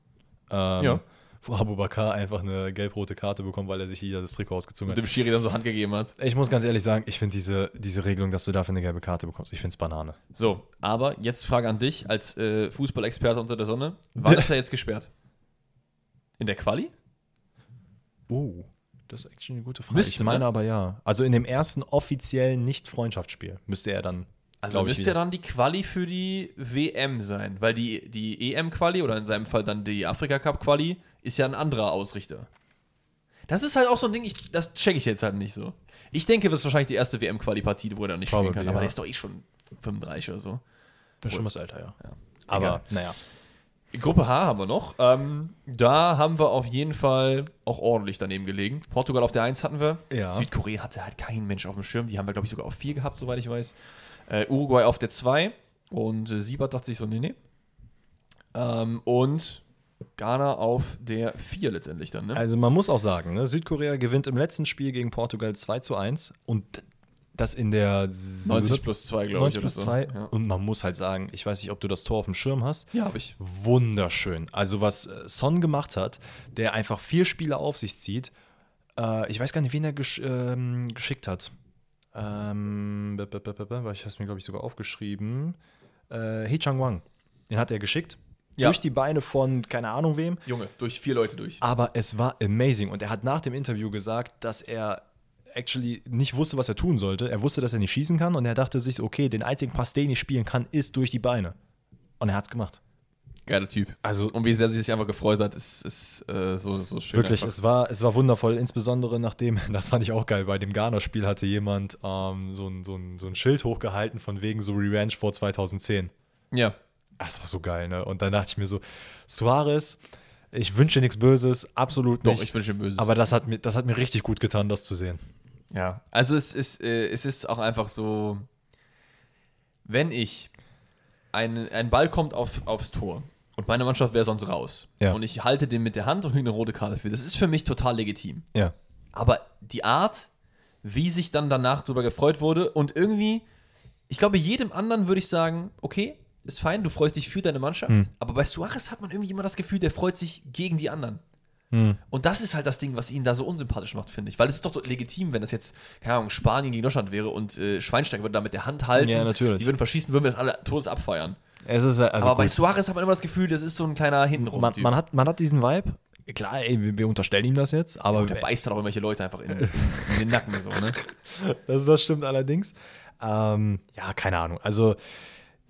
Ähm, Ja. Wo Abu Bakar einfach eine gelb-rote Karte bekommt, weil er sich hier das Trikot ausgezogen Und hat. dem Schiri dann so Hand gegeben hat. Ich muss ganz ehrlich sagen, ich finde diese, diese Regelung, dass du dafür eine gelbe Karte bekommst, ich finde es Banane. So, aber jetzt Frage an dich als äh, Fußballexperte unter der Sonne. Wann ist er jetzt gesperrt? In der Quali? Oh, das ist actually eine gute Frage. Müsste, ich meine ne? aber ja. Also in dem ersten offiziellen Nicht-Freundschaftsspiel müsste er dann. Also müsste ja dann die Quali für die WM sein, weil die, die EM-Quali oder in seinem Fall dann die Afrika-Cup-Quali ist ja ein anderer Ausrichter. Das ist halt auch so ein Ding, ich, das checke ich jetzt halt nicht so. Ich denke, das ist wahrscheinlich die erste WM-Quali-Partie, wo er dann nicht spielen Probably, kann, aber ja. der ist doch eh schon 35 oder so. Ist schon was älter, ja. Ja. Aber Egal. naja. Gruppe H haben wir noch. Ähm, da haben wir auf jeden Fall auch ordentlich daneben gelegen. Portugal auf der 1 hatten wir. Ja. Südkorea hatte halt kein Mensch auf dem Schirm. Die haben wir, glaube ich, sogar auf 4 gehabt, soweit ich weiß. Äh, Uruguay auf der 2. Und äh, Siebert dachte sich so, nee, nee. Ähm, und Ghana auf der 4 letztendlich dann, ne? Also man muss auch sagen, ne, Südkorea gewinnt im letzten Spiel gegen Portugal 2 zu 1 und das in der 90 plus 2, glaube ich. 90 plus oder 2. So. Ja, Und man muss halt sagen, ich weiß nicht, ob du das Tor auf dem Schirm hast. ja habe ich. Wunderschön. Also was äh, Son gemacht hat, der einfach vier Spiele auf sich zieht. Äh, ich weiß gar nicht, wen er gesch ähm, geschickt hat. Ähm, weil ich habe es mir, glaube ich, sogar aufgeschrieben. Äh, Hee Chang Wang. Den hat er geschickt. Ja. Durch die Beine von keine Ahnung wem. Junge, durch vier Leute durch. Aber es war amazing. Und er hat nach dem Interview gesagt, dass er actually nicht wusste, was er tun sollte. Er wusste, dass er nicht schießen kann. Und er dachte sich, okay, den einzigen Pass, den ich spielen kann, ist durch die Beine. Und er hat es gemacht. Geiler Typ. Also Und wie sehr sie sich einfach gefreut hat, ist, ist äh, so, so schön. Wirklich, einfach. es war, es war wundervoll, insbesondere nachdem, das fand ich auch geil, bei dem Ghana-Spiel hatte jemand ähm, so, ein, so, ein, so ein Schild hochgehalten von wegen so Revenge vor 2010. Ja. Ah, Das war so geil, ne? Und dann dachte ich mir so, Suarez, ich wünsche dir nichts Böses, absolut Doch, nicht. ich wünsche Böses. aber das hat, mir, das hat mir richtig gut getan, das zu sehen. Ja, also es ist, äh, es ist auch einfach so, wenn ich, ein, ein Ball kommt auf, aufs Tor und meine Mannschaft wäre sonst raus Ja. und ich halte den mit der Hand und kriege eine rote Karte für, das ist für mich total legitim. Ja. Aber die Art, wie sich dann danach darüber gefreut wurde und irgendwie, ich glaube, jedem anderen würde ich sagen, okay, ist fein, du freust dich für deine Mannschaft, Hm. aber bei Suarez hat man irgendwie immer das Gefühl, der freut sich gegen die anderen. Hm. Und das ist halt das Ding, was ihn da so unsympathisch macht, finde ich. Weil es ist doch legitim, wenn das jetzt, keine Ahnung, Spanien gegen Deutschland wäre und äh, Schweinsteiger würde da mit der Hand halten. Ja, natürlich. Die würden verschießen, würden wir das alle todes abfeiern. Es ist also Aber bei gut. Suarez hat man immer das Gefühl, das ist so ein kleiner hintenrum. man, man, hat, man hat diesen Vibe. Klar, ey, wir, wir unterstellen ihm das jetzt, aber der beißt halt auch irgendwelche Leute einfach in, in, in den Nacken so, ne? das, das stimmt allerdings. Ähm, ja, keine Ahnung. Also,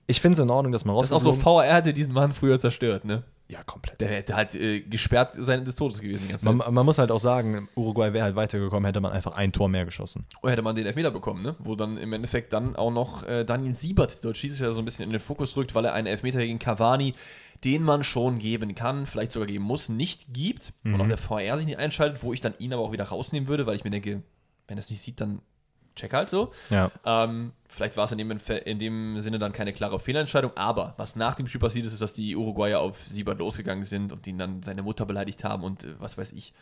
ich finde es in Ordnung, dass man Das ist auch so, VR hätte diesen Mann früher zerstört, ne? Ja, komplett. Der hätte halt äh, gesperrt sein des Todes gewesen. Man, man muss halt auch sagen, Uruguay wäre halt weitergekommen, hätte man einfach ein Tor mehr geschossen. Oder hätte man den Elfmeter bekommen, ne? Wo dann im Endeffekt dann auch noch äh, Daniel Siebert, der Schiedsrichter, so ein bisschen in den Fokus rückt, weil er einen Elfmeter gegen Cavani, den man schon geben kann, vielleicht sogar geben muss, nicht gibt. Und auch der VR sich nicht einschaltet, wo ich dann ihn aber auch wieder rausnehmen würde, weil ich mir denke, wenn er es nicht sieht, dann check halt so. Ja. Ähm, vielleicht war es in dem, in dem Sinne dann keine klare Fehlentscheidung, aber was nach dem Spiel passiert ist, ist, dass die Uruguayer auf Siebert losgegangen sind und ihn dann seine Mutter beleidigt haben und äh, was weiß ich.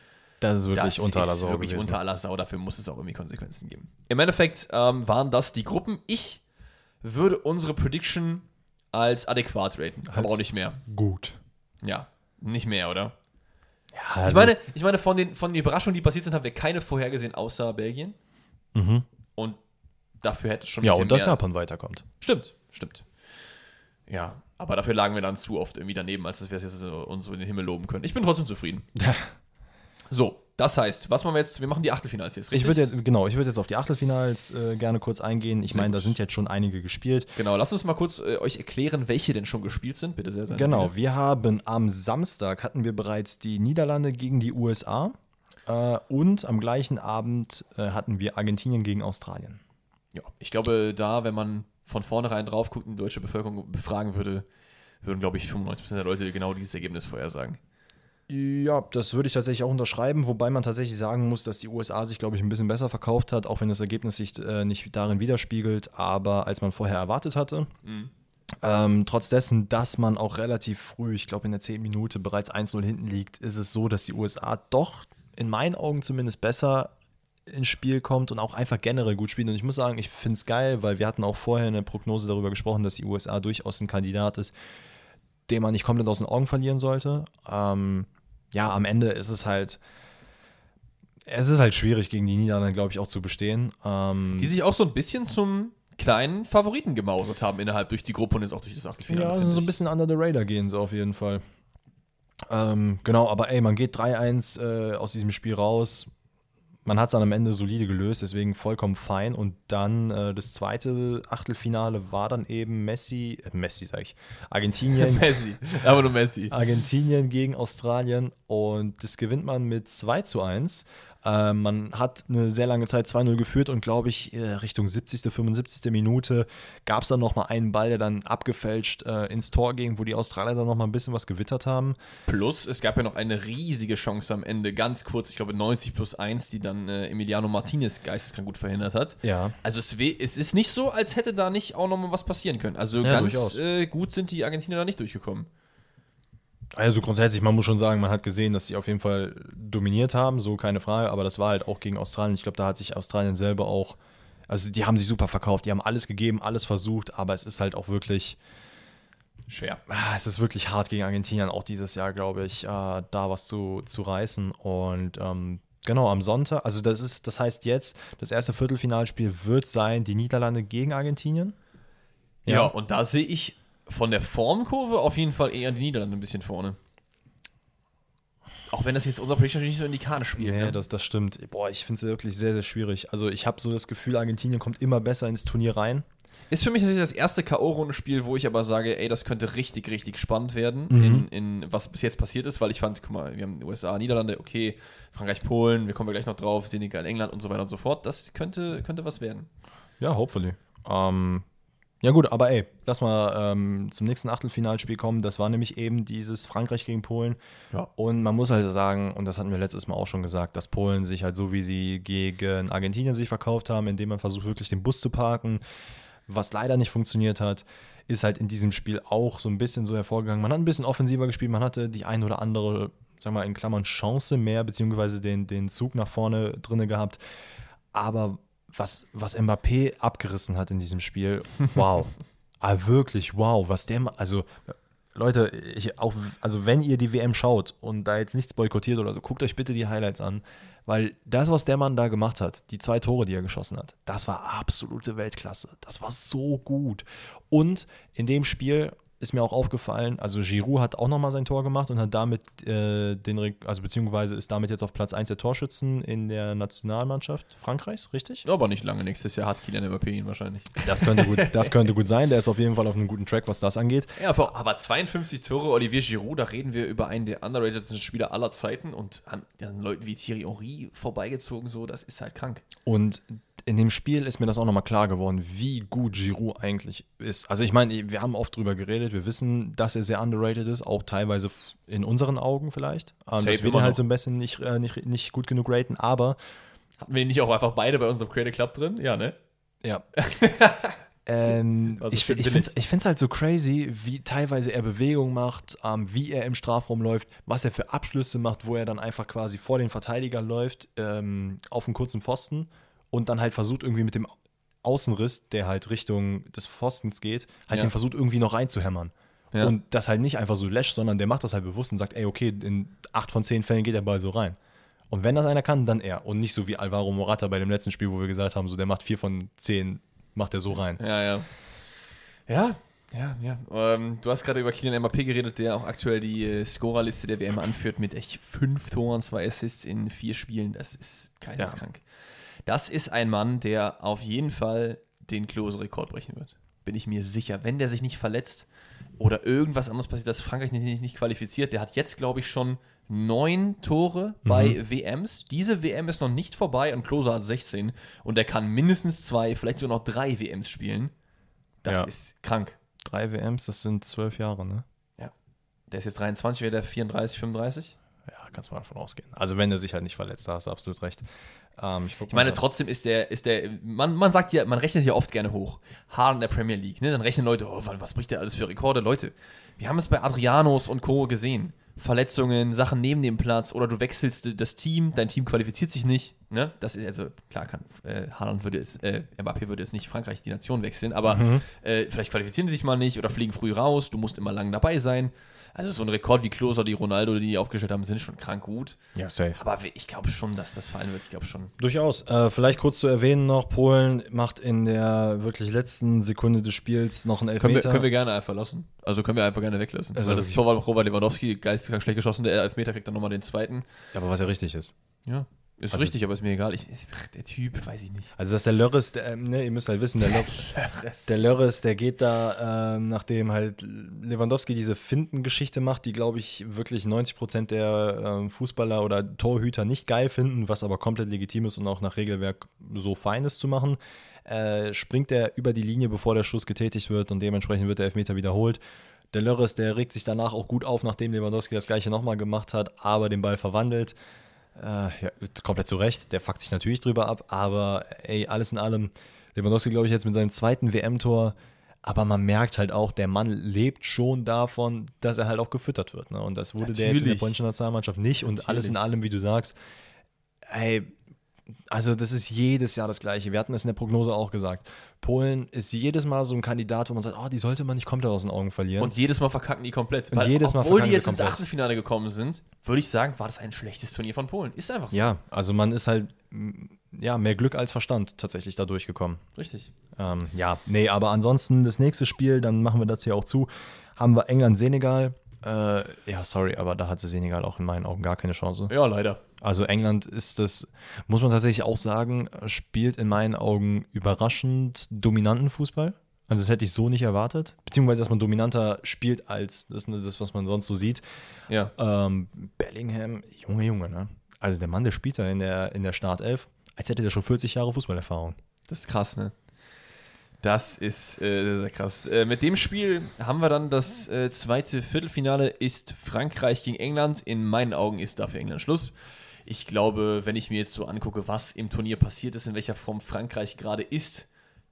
Das ist wirklich Das unter aller ist Sau wirklich gewesen. unter aller Sau. Dafür muss es auch irgendwie Konsequenzen geben. Im Endeffekt ähm, waren das die Gruppen. Ich würde unsere Prediction als adäquat raten, aber Als- auch nicht mehr. Gut. Ja, nicht mehr, oder? Ja, Ich also, meine, ich meine von, den, von den Überraschungen, die passiert sind, haben wir keine vorhergesehen, außer Belgien. Mhm. Dafür hätte es schon ein ja, und dass mehr. Japan weiterkommt. Stimmt, stimmt. Ja, aber dafür lagen wir dann zu oft irgendwie daneben, als dass wir es jetzt so, uns so in den Himmel loben können. Ich bin trotzdem zufrieden. So, das heißt, was machen wir jetzt? Wir machen die Achtelfinals jetzt, Ich richtig? würde jetzt, genau, ich würde jetzt auf die Achtelfinals äh, gerne kurz eingehen. Ich meine, da sind jetzt schon einige gespielt. Genau, lasst uns mal kurz äh, euch erklären, welche denn schon gespielt sind, bitte sehr. Genau, wir haben am Samstag hatten wir bereits die Niederlande gegen die USA äh, und am gleichen Abend äh, hatten wir Argentinien gegen Australien. Ja, ich glaube, da, wenn man von vornherein drauf guckt und die deutsche Bevölkerung befragen würde, würden, glaube ich, 95% der Leute genau dieses Ergebnis vorhersagen. Ja, das würde ich tatsächlich auch unterschreiben, wobei man tatsächlich sagen muss, dass die USA sich, glaube ich, ein bisschen besser verkauft hat, auch wenn das Ergebnis sich äh, nicht darin widerspiegelt, aber als man vorher erwartet hatte. Ähm, trotz dessen, dass man auch relativ früh, ich glaube in der 10. Minute bereits 1-0 hinten liegt, ist es so, dass die USA doch in meinen Augen zumindest besser ins Spiel kommt und auch einfach generell gut spielt. Und ich muss sagen, ich finde es geil, weil wir hatten auch vorher in der Prognose darüber gesprochen, dass die USA durchaus ein Kandidat ist, den man nicht komplett aus den Augen verlieren sollte. Ähm, ja, am Ende ist es halt, es ist halt schwierig gegen die Niederlande, glaube ich, auch zu bestehen. Ähm, Die sich auch so ein bisschen zum kleinen Favoriten gemausert haben innerhalb durch die Gruppe und jetzt auch durch das Achtelfinale. ja, also so ein bisschen under the radar gehen sie auf jeden Fall. Ähm, genau, aber ey, man geht 3-1 äh, aus diesem Spiel raus. Man hat es dann am Ende solide gelöst, deswegen vollkommen fein. Und dann äh, das zweite Achtelfinale war dann eben Messi, äh, Messi sag ich, Argentinien Messi. Aber nur Messi. Argentinien gegen Australien und das gewinnt man mit 2 zu 1. Äh, man hat eine sehr lange Zeit 2-0 geführt und glaube ich, äh, Richtung 70., 75. Minute gab es dann nochmal einen Ball, der dann abgefälscht äh, ins Tor ging, wo die Australier dann nochmal ein bisschen was gewittert haben. Plus, es gab ja noch eine riesige Chance am Ende, ganz kurz, ich glaube 90 plus 1, die dann äh, Emiliano Martinez geisteskrank gut verhindert hat. Ja. Also es, es ist nicht so, als hätte da nicht auch nochmal was passieren können. Also Ja, ganz äh, gut sind die Argentinier da nicht durchgekommen. Also grundsätzlich, man muss schon sagen, man hat gesehen, dass sie auf jeden Fall dominiert haben, so keine Frage, aber das war halt auch gegen Australien. Ich glaube, da hat sich Australien selber auch, also die haben sich super verkauft, die haben alles gegeben, alles versucht, aber es ist halt auch wirklich, Schwer. Ah, es ist wirklich hart gegen Argentinien, auch dieses Jahr, glaube ich, äh, da was zu, zu reißen. Und ähm, genau, am Sonntag, also das ist, das heißt jetzt, das erste Viertelfinalspiel wird sein, die Niederlande gegen Argentinien. Ja, und da sehe ich von der Formkurve auf jeden Fall eher die Niederlande ein bisschen vorne. Auch wenn das jetzt unser Prediction nicht so in die Karten spielt. Nee, ne? das, das stimmt. Boah, ich finde es wirklich sehr, sehr schwierig. Also ich habe so das Gefühl, Argentinien kommt immer besser ins Turnier rein. Ist für mich tatsächlich das erste K.O.-Rundenspiel, wo ich aber sage, ey, das könnte richtig, richtig spannend werden, Mhm. in, in was bis jetzt passiert ist, weil ich fand, guck mal, wir haben USA, Niederlande, okay, Frankreich, Polen, wir kommen ja gleich noch drauf, Senegal, England und so weiter und so fort. Das könnte, könnte was werden. Ja, hopefully. Ähm, ja gut, aber ey, lass mal ähm, zum nächsten Achtelfinalspiel kommen. Das war nämlich eben dieses Frankreich gegen Polen. Ja. Und man muss halt sagen, und das hatten wir letztes Mal auch schon gesagt, dass Polen sich halt so, wie sie gegen Argentinien sich verkauft haben, indem man versucht, wirklich den Bus zu parken, was leider nicht funktioniert hat, ist halt in diesem Spiel auch so ein bisschen so hervorgegangen. Man hat ein bisschen offensiver gespielt, man hatte die ein oder andere, sagen wir mal in Klammern, Chance mehr, beziehungsweise den, den Zug nach vorne drinne gehabt. Aber was, was Mbappé abgerissen hat in diesem Spiel, wow. ah, wirklich, wow. Was der, also Leute, ich auch, also wenn ihr die WM schaut und da jetzt nichts boykottiert oder so, guckt euch bitte die Highlights an, weil das, was der Mann da gemacht hat, die zwei Tore, die er geschossen hat, das war absolute Weltklasse. Das war so gut. Und in dem Spiel ist mir auch aufgefallen, also Giroud hat auch nochmal sein Tor gemacht und hat damit äh, den, also beziehungsweise ist damit jetzt auf Platz 1 der Torschützen in der Nationalmannschaft Frankreichs, richtig? Aber nicht lange. Nächstes Jahr hat Kylian Mbappé ihn wahrscheinlich. Das könnte gut, das könnte gut sein. Der ist auf jeden Fall auf einem guten Track, was das angeht. Ja, aber, aber 52 Tore, Olivier Giroud, da reden wir über einen der underratedsten Spieler aller Zeiten und an, an Leuten wie Thierry Henry vorbeigezogen, so, das ist halt krank. Und in dem Spiel ist mir das auch nochmal klar geworden, wie gut Giroud eigentlich ist. Also ich meine, wir haben oft drüber geredet, wir wissen, dass er sehr underrated ist, auch teilweise in unseren Augen vielleicht. Ähm, dass wir den halt so ein bisschen nicht, äh, nicht, nicht gut genug raten, aber Hatten wir nicht auch einfach beide bei unserem Creative Club drin? Ja, ne? Ja. ähm, Also ich ich finde es halt so crazy, wie teilweise er Bewegung macht, ähm, wie er im Strafraum läuft, was er für Abschlüsse macht, wo er dann einfach quasi vor den Verteidiger läuft, ähm, auf einen kurzen Pfosten und dann halt versucht irgendwie mit dem Außenriss, der halt Richtung des Pfostens geht, halt Ja. den versucht irgendwie noch reinzuhämmern. Ja. Und das halt nicht einfach so lässt, sondern der macht das halt bewusst und sagt, ey, okay, in acht von zehn Fällen geht der Ball so rein. Und wenn das einer kann, dann er. Und nicht so wie Alvaro Morata bei dem letzten Spiel, wo wir gesagt haben, so der macht vier von zehn, macht er so rein. Ja, ja. Ja, ja, ja. Ähm, du hast gerade über Kylian Mbappé geredet, der auch aktuell die äh, Scorerliste der WM anführt mit echt fünf Toren, zwei Assists in vier Spielen. Das ist geisteskrank. Das ist ein Mann, der auf jeden Fall den Klose-Rekord brechen wird. Bin ich mir sicher. Wenn der sich nicht verletzt oder irgendwas anderes passiert, dass Frankreich nicht, nicht, nicht qualifiziert, der hat jetzt, glaube ich, schon neun Tore bei WMs. Diese WM ist noch nicht vorbei und Klose hat 16 und er kann mindestens zwei, vielleicht sogar noch drei WMs spielen. Das Ja. ist krank. Drei WMs, das sind zwölf Jahre, ne? Ja. Der ist jetzt 23, wäre der 34, 35? Ja, kannst du mal davon ausgehen. Also wenn er sich halt nicht verletzt, da hast du absolut recht. Ähm, ich, Ich meine, trotzdem ist der, ist der, man, man sagt ja, man rechnet ja oft gerne hoch. In der Premier League, ne? Dann rechnen Leute, oh, was bricht der alles für Rekorde? Leute, wir haben es bei Adrianos und Co. gesehen. Verletzungen, Sachen neben dem Platz oder du wechselst das Team, dein Team qualifiziert sich nicht. Ne? Das ist also, klar kann, äh, Haaland würde es, äh, Mbappé würde es nicht Frankreich die Nation wechseln, aber äh, vielleicht qualifizieren sie sich mal nicht oder fliegen früh raus, du musst immer lang dabei sein. Also so ein Rekord wie Klose oder die Ronaldo, die die aufgestellt haben, sind schon krank gut. Ja, safe. Aber ich glaube schon, dass das fallen wird. Ich glaube schon. Durchaus. Äh, vielleicht kurz zu erwähnen noch, Polen macht in der wirklich letzten Sekunde des Spiels noch einen Können wir, Elfmeter. können wir gerne einfach lassen. Also können wir einfach gerne weglassen. Also Weil das Tor war Robert Lewandowski, geisteskrank schlecht geschossen. Der Elfmeter kriegt dann nochmal den zweiten. ja, aber was ja richtig ist. Ja, ist Also- richtig, aber ist mir egal. Ich, der Typ, weiß ich nicht. Also, dass der Lörres, der, ähm, ne, ihr müsst halt wissen, der, Lör, der Lörres, der geht da, ähm, nachdem halt Lewandowski diese Findengeschichte macht, die, glaube ich, wirklich 90 Prozent der ähm, Fußballer oder Torhüter nicht geil finden, was aber komplett legitim ist und auch nach Regelwerk so fein ist zu machen, äh, springt er über die Linie, bevor der Schuss getätigt wird und dementsprechend wird der Elfmeter wiederholt. Der Lörres, der regt sich danach auch gut auf, nachdem Lewandowski das gleiche nochmal gemacht hat, aber den Ball verwandelt. Äh, ja, komplett zu Recht. Der fuckt sich natürlich drüber ab, aber ey, alles in allem, Lewandowski, glaube ich, jetzt mit seinem zweiten WM-Tor, aber man merkt halt auch, der Mann lebt schon davon, dass er halt auch gefüttert wird. Ne? Und das wurde der jetzt in der Natürlich. polnischen Nationalmannschaft nicht. Und alles in Natürlich. allem, wie du sagst, ey, also das ist jedes Jahr das Gleiche. Wir hatten es in der Prognose auch gesagt. Polen ist jedes Mal so ein Kandidat, wo man sagt, oh, die sollte man nicht komplett aus den Augen verlieren. Und jedes Mal verkacken die komplett. Und jedes Mal obwohl die jetzt ins. Achtelfinale gekommen sind, würde ich sagen, war das ein schlechtes Turnier von Polen. Ist einfach so. ja, also man ist halt m, ja, mehr Glück als Verstand tatsächlich da durchgekommen. Richtig. Ähm, ja, nee, aber ansonsten das nächste Spiel, dann machen wir das hier auch zu, haben wir England-Senegal. Äh, ja, sorry, aber da hatte Senegal auch in meinen Augen gar keine Chance. Ja, leider. Also England ist das, muss man tatsächlich auch sagen, spielt in meinen Augen überraschend dominanten Fußball. Also das hätte ich so nicht erwartet. Beziehungsweise, dass man dominanter spielt als das, das was man sonst so sieht. Ja. Ähm, Bellingham, Junge, Junge, ne? Also der Mann, der spielt da in der, in der Startelf, als hätte der schon 40 Jahre Fußballerfahrung. Das ist krass, ne? Das ist äh, krass. Äh, mit dem Spiel haben wir dann das äh, zweite Viertelfinale, ist Frankreich gegen England. In meinen Augen ist dafür England Schluss. Ich glaube, wenn ich mir jetzt so angucke, was im Turnier passiert ist, in welcher Form Frankreich gerade ist,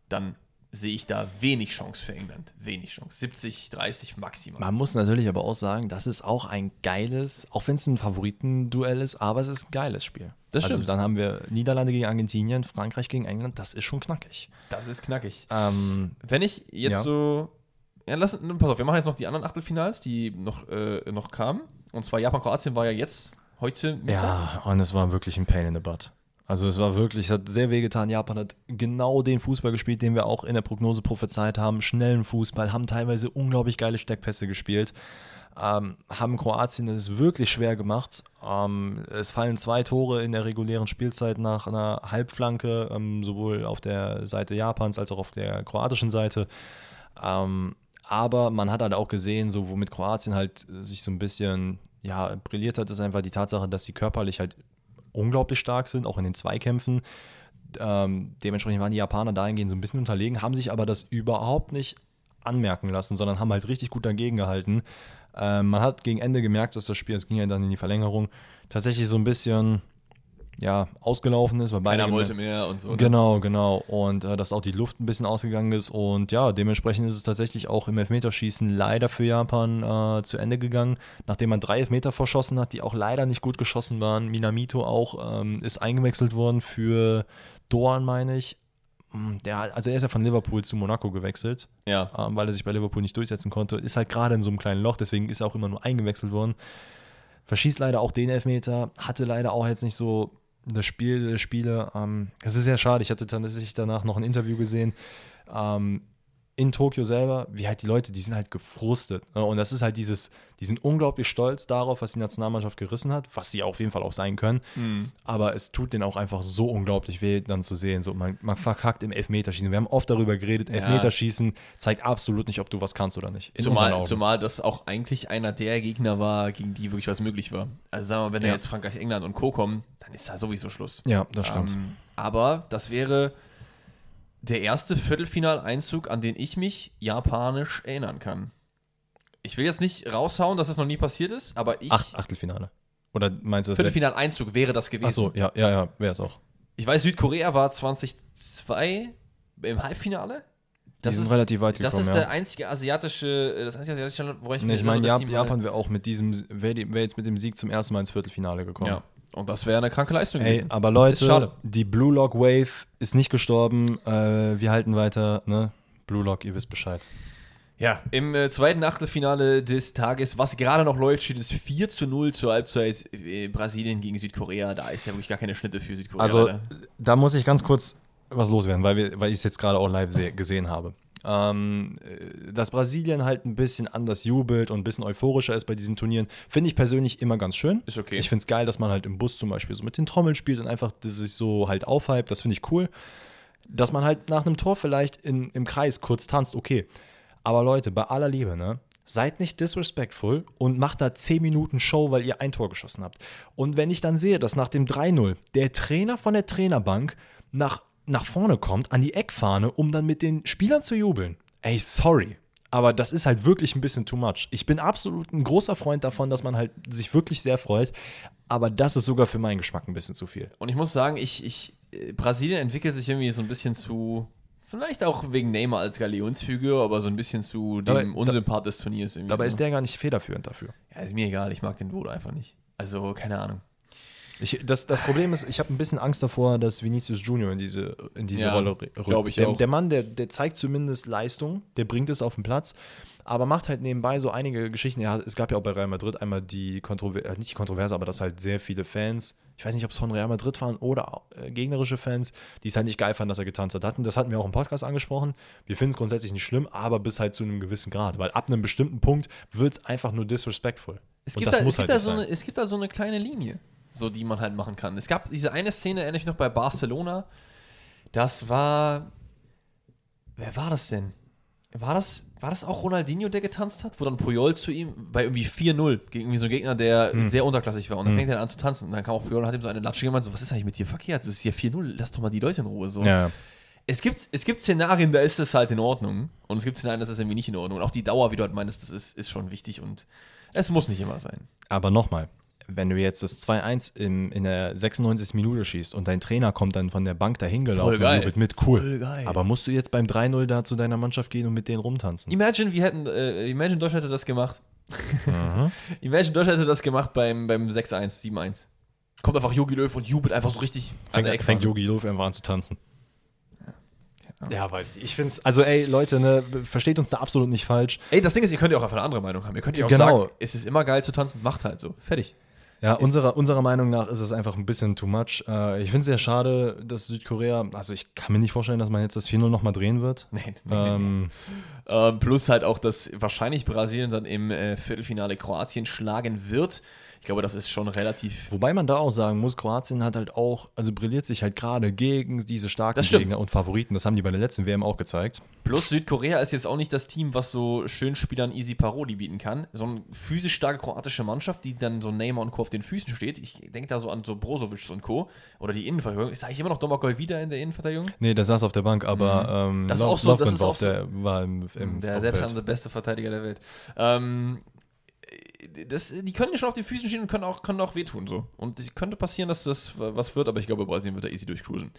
dann sehe ich da wenig Chance für England. Wenig Chance. 70, 30 maximal. Man muss natürlich aber auch sagen, das ist auch ein geiles, auch wenn es ein Favoritenduell ist, aber es ist ein geiles Spiel. Das also stimmt. dann haben wir Niederlande gegen Argentinien, Frankreich gegen England, das ist schon knackig. Das ist knackig. Ähm, Wenn ich jetzt Ja. so. Ja, lass, pass auf, wir machen jetzt noch die anderen Achtelfinals, die noch, äh, noch kamen. Und zwar Japan-Kroatien war ja jetzt heute Mittag. ja, und es war wirklich ein Pain in the butt. Also es war wirklich, es hat sehr wehgetan. Japan hat genau den Fußball gespielt, den wir auch in der Prognose prophezeit haben. Schnellen Fußball, haben teilweise unglaublich geile Steckpässe gespielt. Ähm, haben Kroatien es wirklich schwer gemacht. Ähm, es fallen zwei Tore in der regulären Spielzeit nach einer Halbflanke, ähm, sowohl auf der Seite Japans als auch auf der kroatischen Seite. Ähm, aber man hat halt auch gesehen, so womit Kroatien halt sich so ein bisschen ja, brilliert hat, ist einfach die Tatsache, dass sie körperlich halt unglaublich stark sind, auch in den Zweikämpfen. Ähm, dementsprechend waren die Japaner dahingehend so ein bisschen unterlegen, haben sich aber das überhaupt nicht anmerken lassen, sondern haben halt richtig gut dagegen gehalten. Ähm, man hat gegen Ende gemerkt, dass das Spiel, es ging ja dann in die Verlängerung, tatsächlich so ein bisschen ja, ausgelaufen ist, weil beide gemerkt- wollte mehr und so. ne? Genau, genau. Und äh, dass auch die Luft ein bisschen ausgegangen ist. Und ja, dementsprechend ist es tatsächlich auch im Elfmeterschießen leider für Japan äh, zu Ende gegangen. Nachdem man drei Elfmeter verschossen hat, die auch leider nicht gut geschossen waren. Minamito auch ähm, ist eingewechselt worden für Doan, meine ich. Mm, Der, also er ist ja von Liverpool zu Monaco gewechselt, Ja. ähm, weil er sich bei Liverpool nicht durchsetzen konnte. Ist halt gerade in so einem kleinen Loch, deswegen ist er auch immer nur eingewechselt worden. Verschießt leider auch den Elfmeter, hatte leider auch jetzt nicht so das Spiel der Spiele. Ähm, es ist sehr schade, ich hatte tatsächlich danach noch ein Interview gesehen. Ähm, in Tokio selber, wie halt die Leute, die sind halt gefrustet. Ne? Und das ist halt dieses, die sind unglaublich stolz darauf, was die Nationalmannschaft gerissen hat, was sie auf jeden Fall auch sein können. Aber es tut denen auch einfach so unglaublich weh, dann zu sehen. So, man, man verkackt im Elfmeterschießen. Wir haben oft darüber geredet, Elfmeterschießen zeigt absolut nicht, ob du was kannst oder nicht. Zumal, zumal das auch eigentlich einer der Gegner war, gegen die wirklich was möglich war. Also sagen wir wenn da Ja. jetzt Frankreich, England und Co. kommen, dann ist da sowieso Schluss. Ja, das stimmt. Ähm, aber das wäre der erste Viertelfinaleinzug, an den ich mich japanisch erinnern kann. Ich will jetzt nicht raushauen, dass es noch nie passiert ist, aber ich. Acht, Achtelfinale. Oder meinst du das? Viertelfinaleinzug wäre das gewesen. Ach so, ja, ja, ja, wäre es auch. Ich weiß, Südkorea war 2002 im Halbfinale. Die sind relativ weit Das gekommen, ist ja. der einzige asiatische, äh, das einzige asiatische Land, wo ich Nee, ich meine, Jap Japan wäre auch mit diesem, wäre wär jetzt mit dem Sieg zum ersten Mal ins Viertelfinale gekommen. Ja. Und das wäre eine kranke Leistung Ey, gewesen. aber Ist Leute, die Blue Lock Wave ist nicht gestorben. Äh, wir halten weiter, ne? Blue Lock, ihr wisst Bescheid. Ja, im äh, zweiten Achtelfinale des Tages, was gerade noch läuft, steht es 4 zu 0 zur Halbzeit äh, Brasilien gegen Südkorea. Da ist ja wirklich gar keine Schnitte für Südkorea. Also, leider. da muss ich ganz kurz was loswerden, weil, wir, weil ich es jetzt gerade auch live seh, gesehen habe. Ähm, äh, dass Brasilien halt ein bisschen anders jubelt und ein bisschen euphorischer ist bei diesen Turnieren, finde ich persönlich immer ganz schön. Ist okay. Ich finde es geil, dass man halt im Bus zum Beispiel so mit den Trommeln spielt und einfach das sich so halt aufhypt. Das finde ich cool. Dass man halt nach einem Tor vielleicht in, im Kreis kurz tanzt, okay. Aber Leute, bei aller Liebe, ne? Seid nicht disrespectful und macht da 10 Minuten Show, weil ihr ein Tor geschossen habt. Und wenn ich dann sehe, dass nach dem 3-0 der Trainer von der Trainerbank nach, nach vorne kommt, an die Eckfahne, um dann mit den Spielern zu jubeln. Ey, sorry. Aber das ist halt wirklich ein bisschen too much. Ich bin absolut ein großer Freund davon, dass man halt sich wirklich sehr freut. Aber das ist sogar für meinen Geschmack ein bisschen zu viel. Und ich muss sagen, ich, ich, äh, Brasilien entwickelt sich irgendwie so ein bisschen zu, vielleicht auch wegen Neymar als Galionsfigur, aber so ein bisschen zu Dabei- dem Unsympath des Turniers. Irgendwie Dabei so. ist der gar nicht federführend dafür. Ja, ist mir egal, ich mag den Bodo einfach nicht. Also, keine Ahnung. Ich, das, das Problem ist, ich habe ein bisschen Angst davor, dass Vinicius Junior in diese, in diese Ja, Rolle rückt. ich der, auch. der Mann, der, der zeigt zumindest Leistung, der bringt es auf den Platz, aber macht halt nebenbei so einige Geschichten. Ja, es gab ja auch bei Real Madrid einmal die Kontroverse, nicht die Kontroverse, aber dass halt sehr viele Fans, ich weiß nicht, ob es von Real Madrid waren oder äh, gegnerische Fans, die es halt nicht geil fanden, dass er getanzt hat. Hatten, das hatten wir auch im Podcast angesprochen. Wir finden es grundsätzlich nicht schlimm, aber bis halt zu einem gewissen Grad, weil ab einem bestimmten Punkt wird es einfach nur disrespectful. Es gibt, da, halt da so eine, es gibt da so eine kleine Linie, so die man halt machen kann. Es gab diese eine Szene, erinnere ich noch bei Barcelona. Das war. Wer war das denn? War das, war das auch Ronaldinho, der getanzt hat? Wo dann Puyol zu ihm bei irgendwie 4-0 gegen irgendwie so einen Gegner, der Hm. sehr unterklassig war. Und dann fängt er an zu tanzen. Und dann kam auch Puyol und hat ihm so eine Latsche gemeint: so, Was ist eigentlich mit dir verkehrt? Das ist hier 4-0, lass doch mal die Leute in Ruhe. So. Ja, Es, gibt, es gibt Szenarien, da ist das halt in Ordnung. Und es gibt Szenarien, das ist irgendwie nicht in Ordnung. Und auch die Dauer, wie du halt meinst, das ist, ist schon wichtig. Und es muss nicht immer sein. Aber nochmal, wenn du jetzt das 2-1 im- in der 96. Minute schießt und dein Trainer kommt dann von der Bank dahin gelaufen und jubelt mit, cool. Aber musst du jetzt beim 3-0 da zu deiner Mannschaft gehen und mit denen rumtanzen? Imagine, wir hätten, äh, Imagine Deutschland hätte das gemacht. Mhm. Imagine Deutschland hätte das gemacht beim, beim 6-1, 7-1. Kommt einfach Jogi Löw und jubelt einfach so richtig an Fängt, fängt Eckfahne. Jogi Löw einfach an zu tanzen. Ja, weiß ich. Ich finde es, also ey, Leute, ne, versteht uns da absolut nicht falsch. Ey, das Ding ist, ihr könnt ja auch einfach eine andere Meinung haben. Ihr könnt ja auch Genau. sagen, es ist immer geil zu tanzen, macht halt so. Fertig. Ja, Ist- unserer, unserer Meinung nach ist es einfach ein bisschen too much. Äh, ich finde es sehr schade, dass Südkorea, also ich kann mir nicht vorstellen, dass man jetzt das 4-0 nochmal drehen wird. Nee, nee, nee, nee. Ähm, Ähm, plus halt auch, dass wahrscheinlich Brasilien dann im äh, Viertelfinale Kroatien schlagen wird. Ich glaube, das ist schon relativ. Wobei man da auch sagen muss, Kroatien hat halt auch, also brilliert sich halt gerade gegen diese starken. Gegner und Favoriten. Das haben die bei der letzten WM auch gezeigt. Plus Südkorea ist jetzt auch nicht das Team, was so schön Spielern easy Paroli bieten kann. So eine physisch starke kroatische Mannschaft, die dann so Neymar und Co. auf den Füßen steht. Ich denke da so an so Brozovic und Co. Oder die Innenverteidigung. Ist eigentlich immer noch Domagoj wieder in der Innenverteidigung? Nee, der saß auf der Bank, aber ähm, Mhm. Das ist auch so- das ist auch auf der, war im, im Der selbsternannte Feld. beste Verteidiger der Welt. Ähm, das, die können ja schon auf den Füßen stehen und können auch, können auch wehtun. So. Und es könnte passieren, dass das was wird, aber ich glaube, Brasilien wird da easy durchcruisen.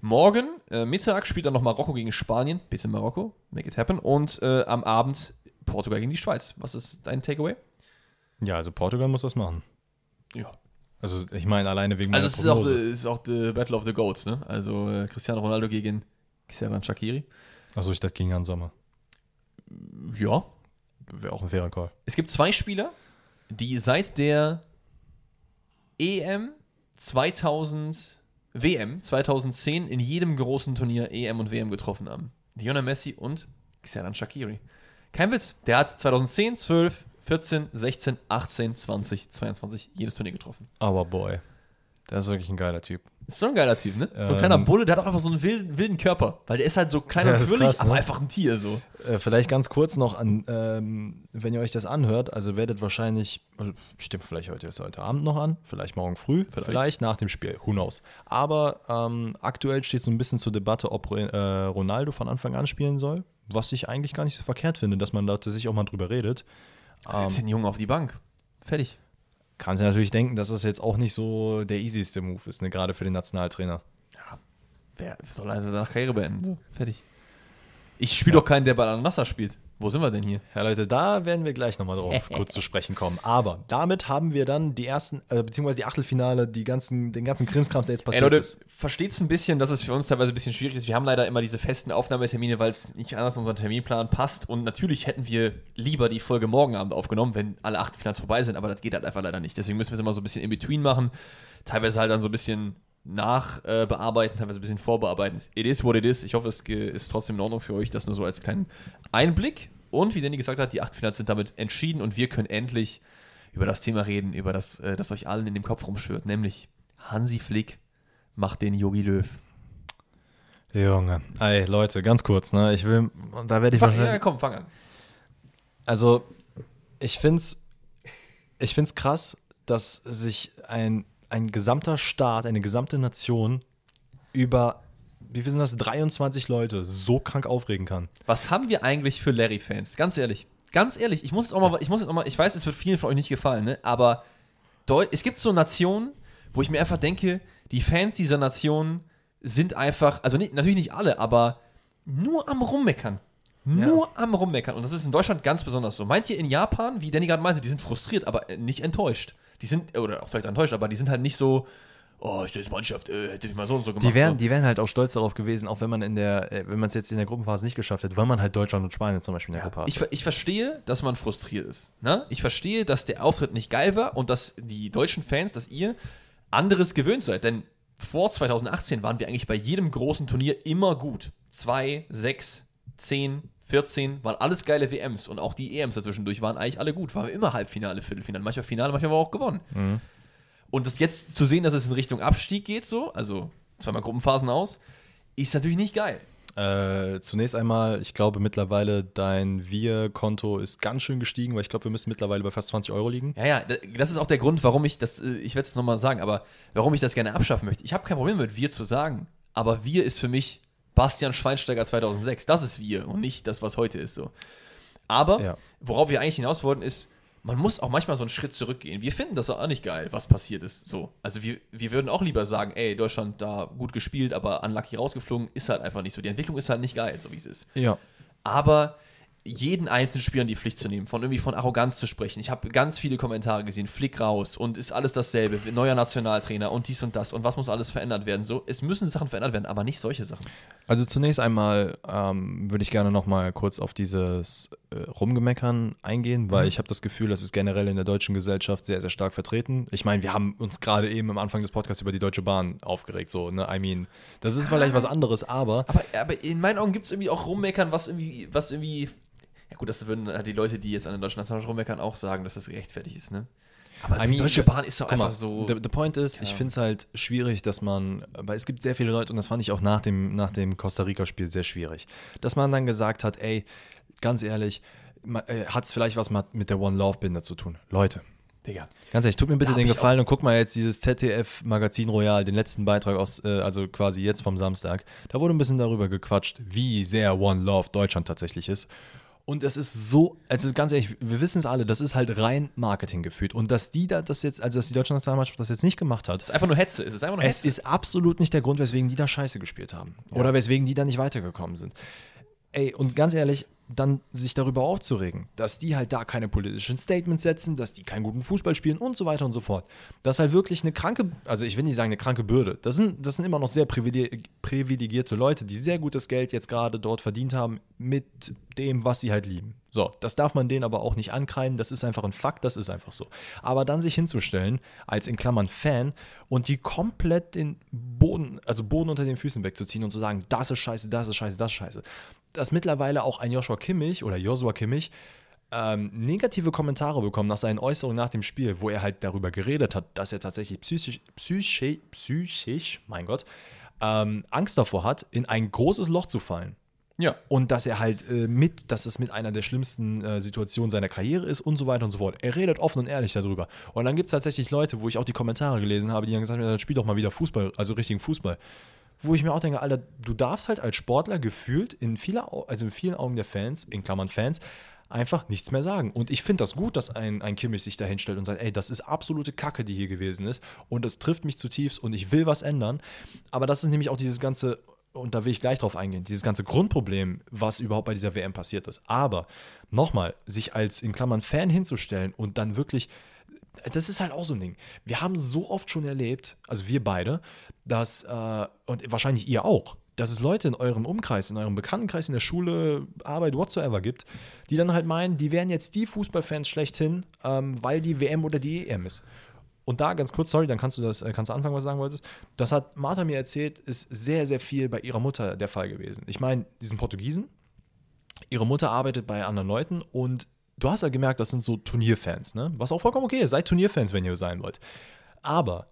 Morgen, äh, Mittag, spielt dann noch Marokko gegen Spanien. Bitte Marokko, make it happen. Und äh, am Abend Portugal gegen die Schweiz. Was ist dein Takeaway? Ja, also Portugal muss das machen. Ja. Also ich meine, alleine wegen Also es ist auch, ist auch the Battle of the Goats, ne? Also äh, Cristiano Ronaldo gegen Xherdan Shakiri. Achso, ich dachte gegen Jan Sommer. Ja. Wäre auch ein fairer Call. Es gibt zwei Spieler, die seit der EM 2000, WM 2010 in jedem großen Turnier EM und WM getroffen haben. Lionel Messi und Xherdan Shakiri. Kein Witz. Der hat 2010, 12, 14, 16, 18, 20, 22 jedes Turnier getroffen. Aber boy, der ist wirklich ein geiler Typ. Ist so ein geiler Typ, ne? So ein Ähm, kleiner Bulle, der hat auch einfach so einen wilden, wilden Körper. Weil der ist halt so klein Ja, und quirlig, krass, aber ne? einfach ein Tier so. Äh, vielleicht ganz kurz noch an, ähm, wenn ihr euch das anhört, also werdet wahrscheinlich, also stimmt vielleicht heute ist heute Abend noch an, vielleicht morgen früh, vielleicht, nach dem Spiel, who knows. Aber ähm, aktuell steht so ein bisschen zur Debatte, ob äh, Ronaldo von Anfang an spielen soll, was ich eigentlich gar nicht so verkehrt finde, dass man da sich auch mal drüber redet. Setz den Jungen auf die Bank. Fertig. Kann sich natürlich denken, dass das jetzt auch nicht so der easyste Move ist, ne, gerade für den Nationaltrainer. Ja, wer soll also danach Karriere beenden? So, fertig. Ich spiele doch keinen, der bei Al-Nassr spielt. Wo sind wir denn hier? Ja, Leute, da werden wir gleich nochmal drauf kurz zu sprechen kommen. Aber damit haben wir dann die ersten, äh, beziehungsweise die Achtelfinale, die ganzen, den ganzen Krimskrams, der jetzt Ey, passiert Leute, ist. versteht's ein bisschen, dass es für uns teilweise ein bisschen schwierig ist. Wir haben leider immer diese festen Aufnahmetermine, weil es nicht anders in unseren Terminplan passt. Und natürlich hätten wir lieber die Folge morgen Abend aufgenommen, wenn alle Achtelfinals vorbei sind, aber das geht halt einfach leider nicht. Deswegen müssen wir es immer so ein bisschen in between machen. Teilweise halt dann so ein bisschen nachbearbeiten, äh, teilweise ein bisschen vorbearbeiten. It is what it is. Ich hoffe, es ist trotzdem in Ordnung für euch. Das nur so als kleinen Einblick. Und wie Danny gesagt hat, die Achtelfinals sind damit entschieden und wir können endlich über das Thema reden, über das, äh, das euch allen in dem Kopf rumschwirrt, nämlich Hansi Flick macht den Yogi Löw. Junge. Ey, Leute, ganz kurz, ne? Ich will, da werde ich Fang, wahrscheinlich. ja, komm, fang an. Also, ich finde es ich find's krass, dass sich ein, ein gesamter Staat, eine gesamte Nation über, wie sind das, 23 Leute so krank aufregen kann. Was haben wir eigentlich für Larry-Fans? Ganz ehrlich. Ganz ehrlich, ich muss jetzt auch mal, ich muss jetzt auch mal, ich weiß, es wird vielen von euch nicht gefallen, ne? aber es gibt so Nationen, wo ich mir einfach denke, die Fans dieser Nationen sind einfach, also nicht, natürlich nicht alle, aber nur am Rummeckern. Nur am Rummeckern. Und das ist in Deutschland ganz besonders so. Meint ihr in Japan, wie Danny gerade meinte, die sind frustriert, aber äh, nicht enttäuscht. Die sind, oder auch vielleicht enttäuscht, aber die sind halt nicht so, oh, ich stehe Mannschaft, äh, hätte ich mal so und so gemacht. Die wären, so. die wären halt auch stolz darauf gewesen, auch wenn man in der, äh, wenn man es jetzt in der Gruppenphase nicht geschafft hätte, weil man halt Deutschland und Spanien zum Beispiel in der Gruppe hat. Ich, ich verstehe, dass man frustriert ist. Ne? Ich verstehe, dass der Auftritt nicht geil war und dass die deutschen Fans, dass ihr anderes gewöhnt seid. Denn vor 2018 waren wir eigentlich bei jedem großen Turnier immer gut. Zwei, sechs, zehn, 14 waren alles geile WMs und auch die EMs dazwischendurch waren eigentlich alle gut. Waren immer Halbfinale, Viertelfinale, manchmal Finale, manchmal aber auch gewonnen. Und das jetzt zu sehen, dass es in Richtung Abstieg geht, so, also zweimal Gruppenphasen aus, ist natürlich nicht geil. Äh, zunächst einmal, ich glaube mittlerweile dein Wir-Konto ist ganz schön gestiegen, weil ich glaube, wir müssen mittlerweile bei fast 20 Euro liegen. Ja, ja, da- das ist auch der Grund, warum ich das, äh, ich werde es nochmal sagen, aber warum ich das gerne abschaffen möchte. Ich habe kein Problem mit wir zu sagen, aber wir ist für mich Bastian Schweinsteiger 2006. Das ist wir und nicht das, was heute ist so. Aber Ja. worauf wir eigentlich hinaus wollten, ist, man muss auch manchmal so einen Schritt zurückgehen. Wir finden das auch nicht geil, was passiert ist. So. Also wir, wir würden auch lieber sagen, ey, Deutschland da gut gespielt, aber unlucky rausgeflogen, ist halt einfach nicht so. Die Entwicklung ist halt nicht geil, so wie es ist Ja. aber jeden einzelnen Spieler in die Pflicht zu nehmen, von irgendwie von Arroganz zu sprechen. Ich habe ganz viele Kommentare gesehen, Flick raus und ist alles dasselbe, neuer Nationaltrainer und dies und das und was muss alles verändert werden. So, es müssen Sachen verändert werden, aber nicht solche Sachen. Also zunächst einmal ähm, würde ich gerne noch mal kurz auf dieses äh, Rumgemeckern eingehen, weil ich habe das Gefühl, das ist generell in der deutschen Gesellschaft sehr, sehr stark vertreten. Ich meine, wir haben uns gerade eben am Anfang des Podcasts über die Deutsche Bahn aufgeregt, so, ne? I mean, das ist vielleicht was anderes, aber Aber, aber in meinen Augen gibt es irgendwie auch Rummeckern, was irgendwie, was irgendwie. Ja gut, das würden halt die Leute, die jetzt an den deutschen Nationalmannschaft rummeckern, auch sagen, dass das gerechtfertigt ist, ne? Aber I die mean, Deutsche Bahn ist doch Guck mal, einfach so. The, the point ist, ich finde es halt schwierig, dass man, weil es gibt sehr viele Leute, und das fand ich auch nach dem, nach dem Costa Rica-Spiel sehr schwierig, dass man dann gesagt hat, ey, ganz ehrlich, äh, hat es vielleicht was mit der One Love-Binder zu tun. Leute, Digga. ganz ehrlich, tut mir bitte den Gefallen und guck mal jetzt dieses ZDF Magazin Royal, den letzten Beitrag aus, äh, also quasi jetzt vom Samstag. Da wurde ein bisschen darüber gequatscht, wie sehr One Love Deutschland tatsächlich ist. Und es ist so, also ganz ehrlich, wir wissen es alle, das ist halt rein Marketing geführt. Und dass die da das jetzt, also dass die deutsche Nationalmannschaft das jetzt nicht gemacht hat, Es ist einfach nur Hetze. Es ist einfach nur es Hetze. ist absolut nicht der Grund, weswegen die da scheiße gespielt haben. Oder weswegen die da nicht weitergekommen sind. Ey, und ganz ehrlich, dann sich darüber aufzuregen, dass die halt da keine politischen Statements setzen, dass die keinen guten Fußball spielen und so weiter und so fort. Das ist halt wirklich eine kranke, also ich will nicht sagen eine kranke Bürde. Das sind, das sind immer noch sehr privilegi- privilegierte Leute, die sehr gutes Geld jetzt gerade dort verdient haben mit dem, was sie halt lieben. So, das darf man denen aber auch nicht ankreiden. Das ist einfach ein Fakt, das ist einfach so. Aber dann sich hinzustellen, als in Klammern Fan und die komplett den Boden, also Boden unter den Füßen wegzuziehen und zu sagen, das ist scheiße, das ist scheiße, das ist scheiße. Dass mittlerweile auch ein Joshua Kimmich oder Joshua Kimmich ähm, negative Kommentare bekommen nach seinen Äußerungen nach dem Spiel, wo er halt darüber geredet hat, dass er tatsächlich psychisch, psychisch, psychisch mein Gott, ähm, Angst davor hat, in ein großes Loch zu fallen. Ja. Und dass er halt äh, mit, dass es mit einer der schlimmsten äh, Situationen seiner Karriere ist und so weiter und so fort. Er redet offen und ehrlich darüber. Und dann gibt es tatsächlich Leute, wo ich auch die Kommentare gelesen habe, die dann gesagt haben, dann spiel doch mal wieder Fußball, also richtigen Fußball. Wo ich mir auch denke, Alter, du darfst halt als Sportler gefühlt in, vieler, also in vielen Augen der Fans, in Klammern Fans, einfach nichts mehr sagen. Und ich finde das gut, dass ein, ein Kimmich sich da hinstellt und sagt, ey, das ist absolute Kacke, die hier gewesen ist. Und das trifft mich zutiefst und ich will was ändern. Aber das ist nämlich auch dieses ganze und da will ich gleich drauf eingehen, dieses ganze Grundproblem, was überhaupt bei dieser WM passiert ist. Aber nochmal, sich als in Klammern Fan hinzustellen und dann wirklich, das ist halt auch so ein Ding. Wir haben so oft schon erlebt, also wir beide, dass, äh, und wahrscheinlich ihr auch, dass es Leute in eurem Umkreis, in eurem Bekanntenkreis, in der Schule, Arbeit, whatsoever gibt, die dann halt meinen, die wären jetzt die Fußballfans schlechthin, ähm, weil die WM oder die EM ist. Und da ganz kurz, sorry, dann kannst du das, äh, kannst du anfangen, was du sagen wolltest. Das hat Martha mir erzählt, ist sehr, sehr viel bei ihrer Mutter der Fall gewesen. Ich meine, die sind Portugiesen, ihre Mutter arbeitet bei anderen Leuten und du hast ja gemerkt, das sind so Turnierfans, ne? Was auch vollkommen okay ist. Seid Turnierfans, wenn ihr sein wollt. Aber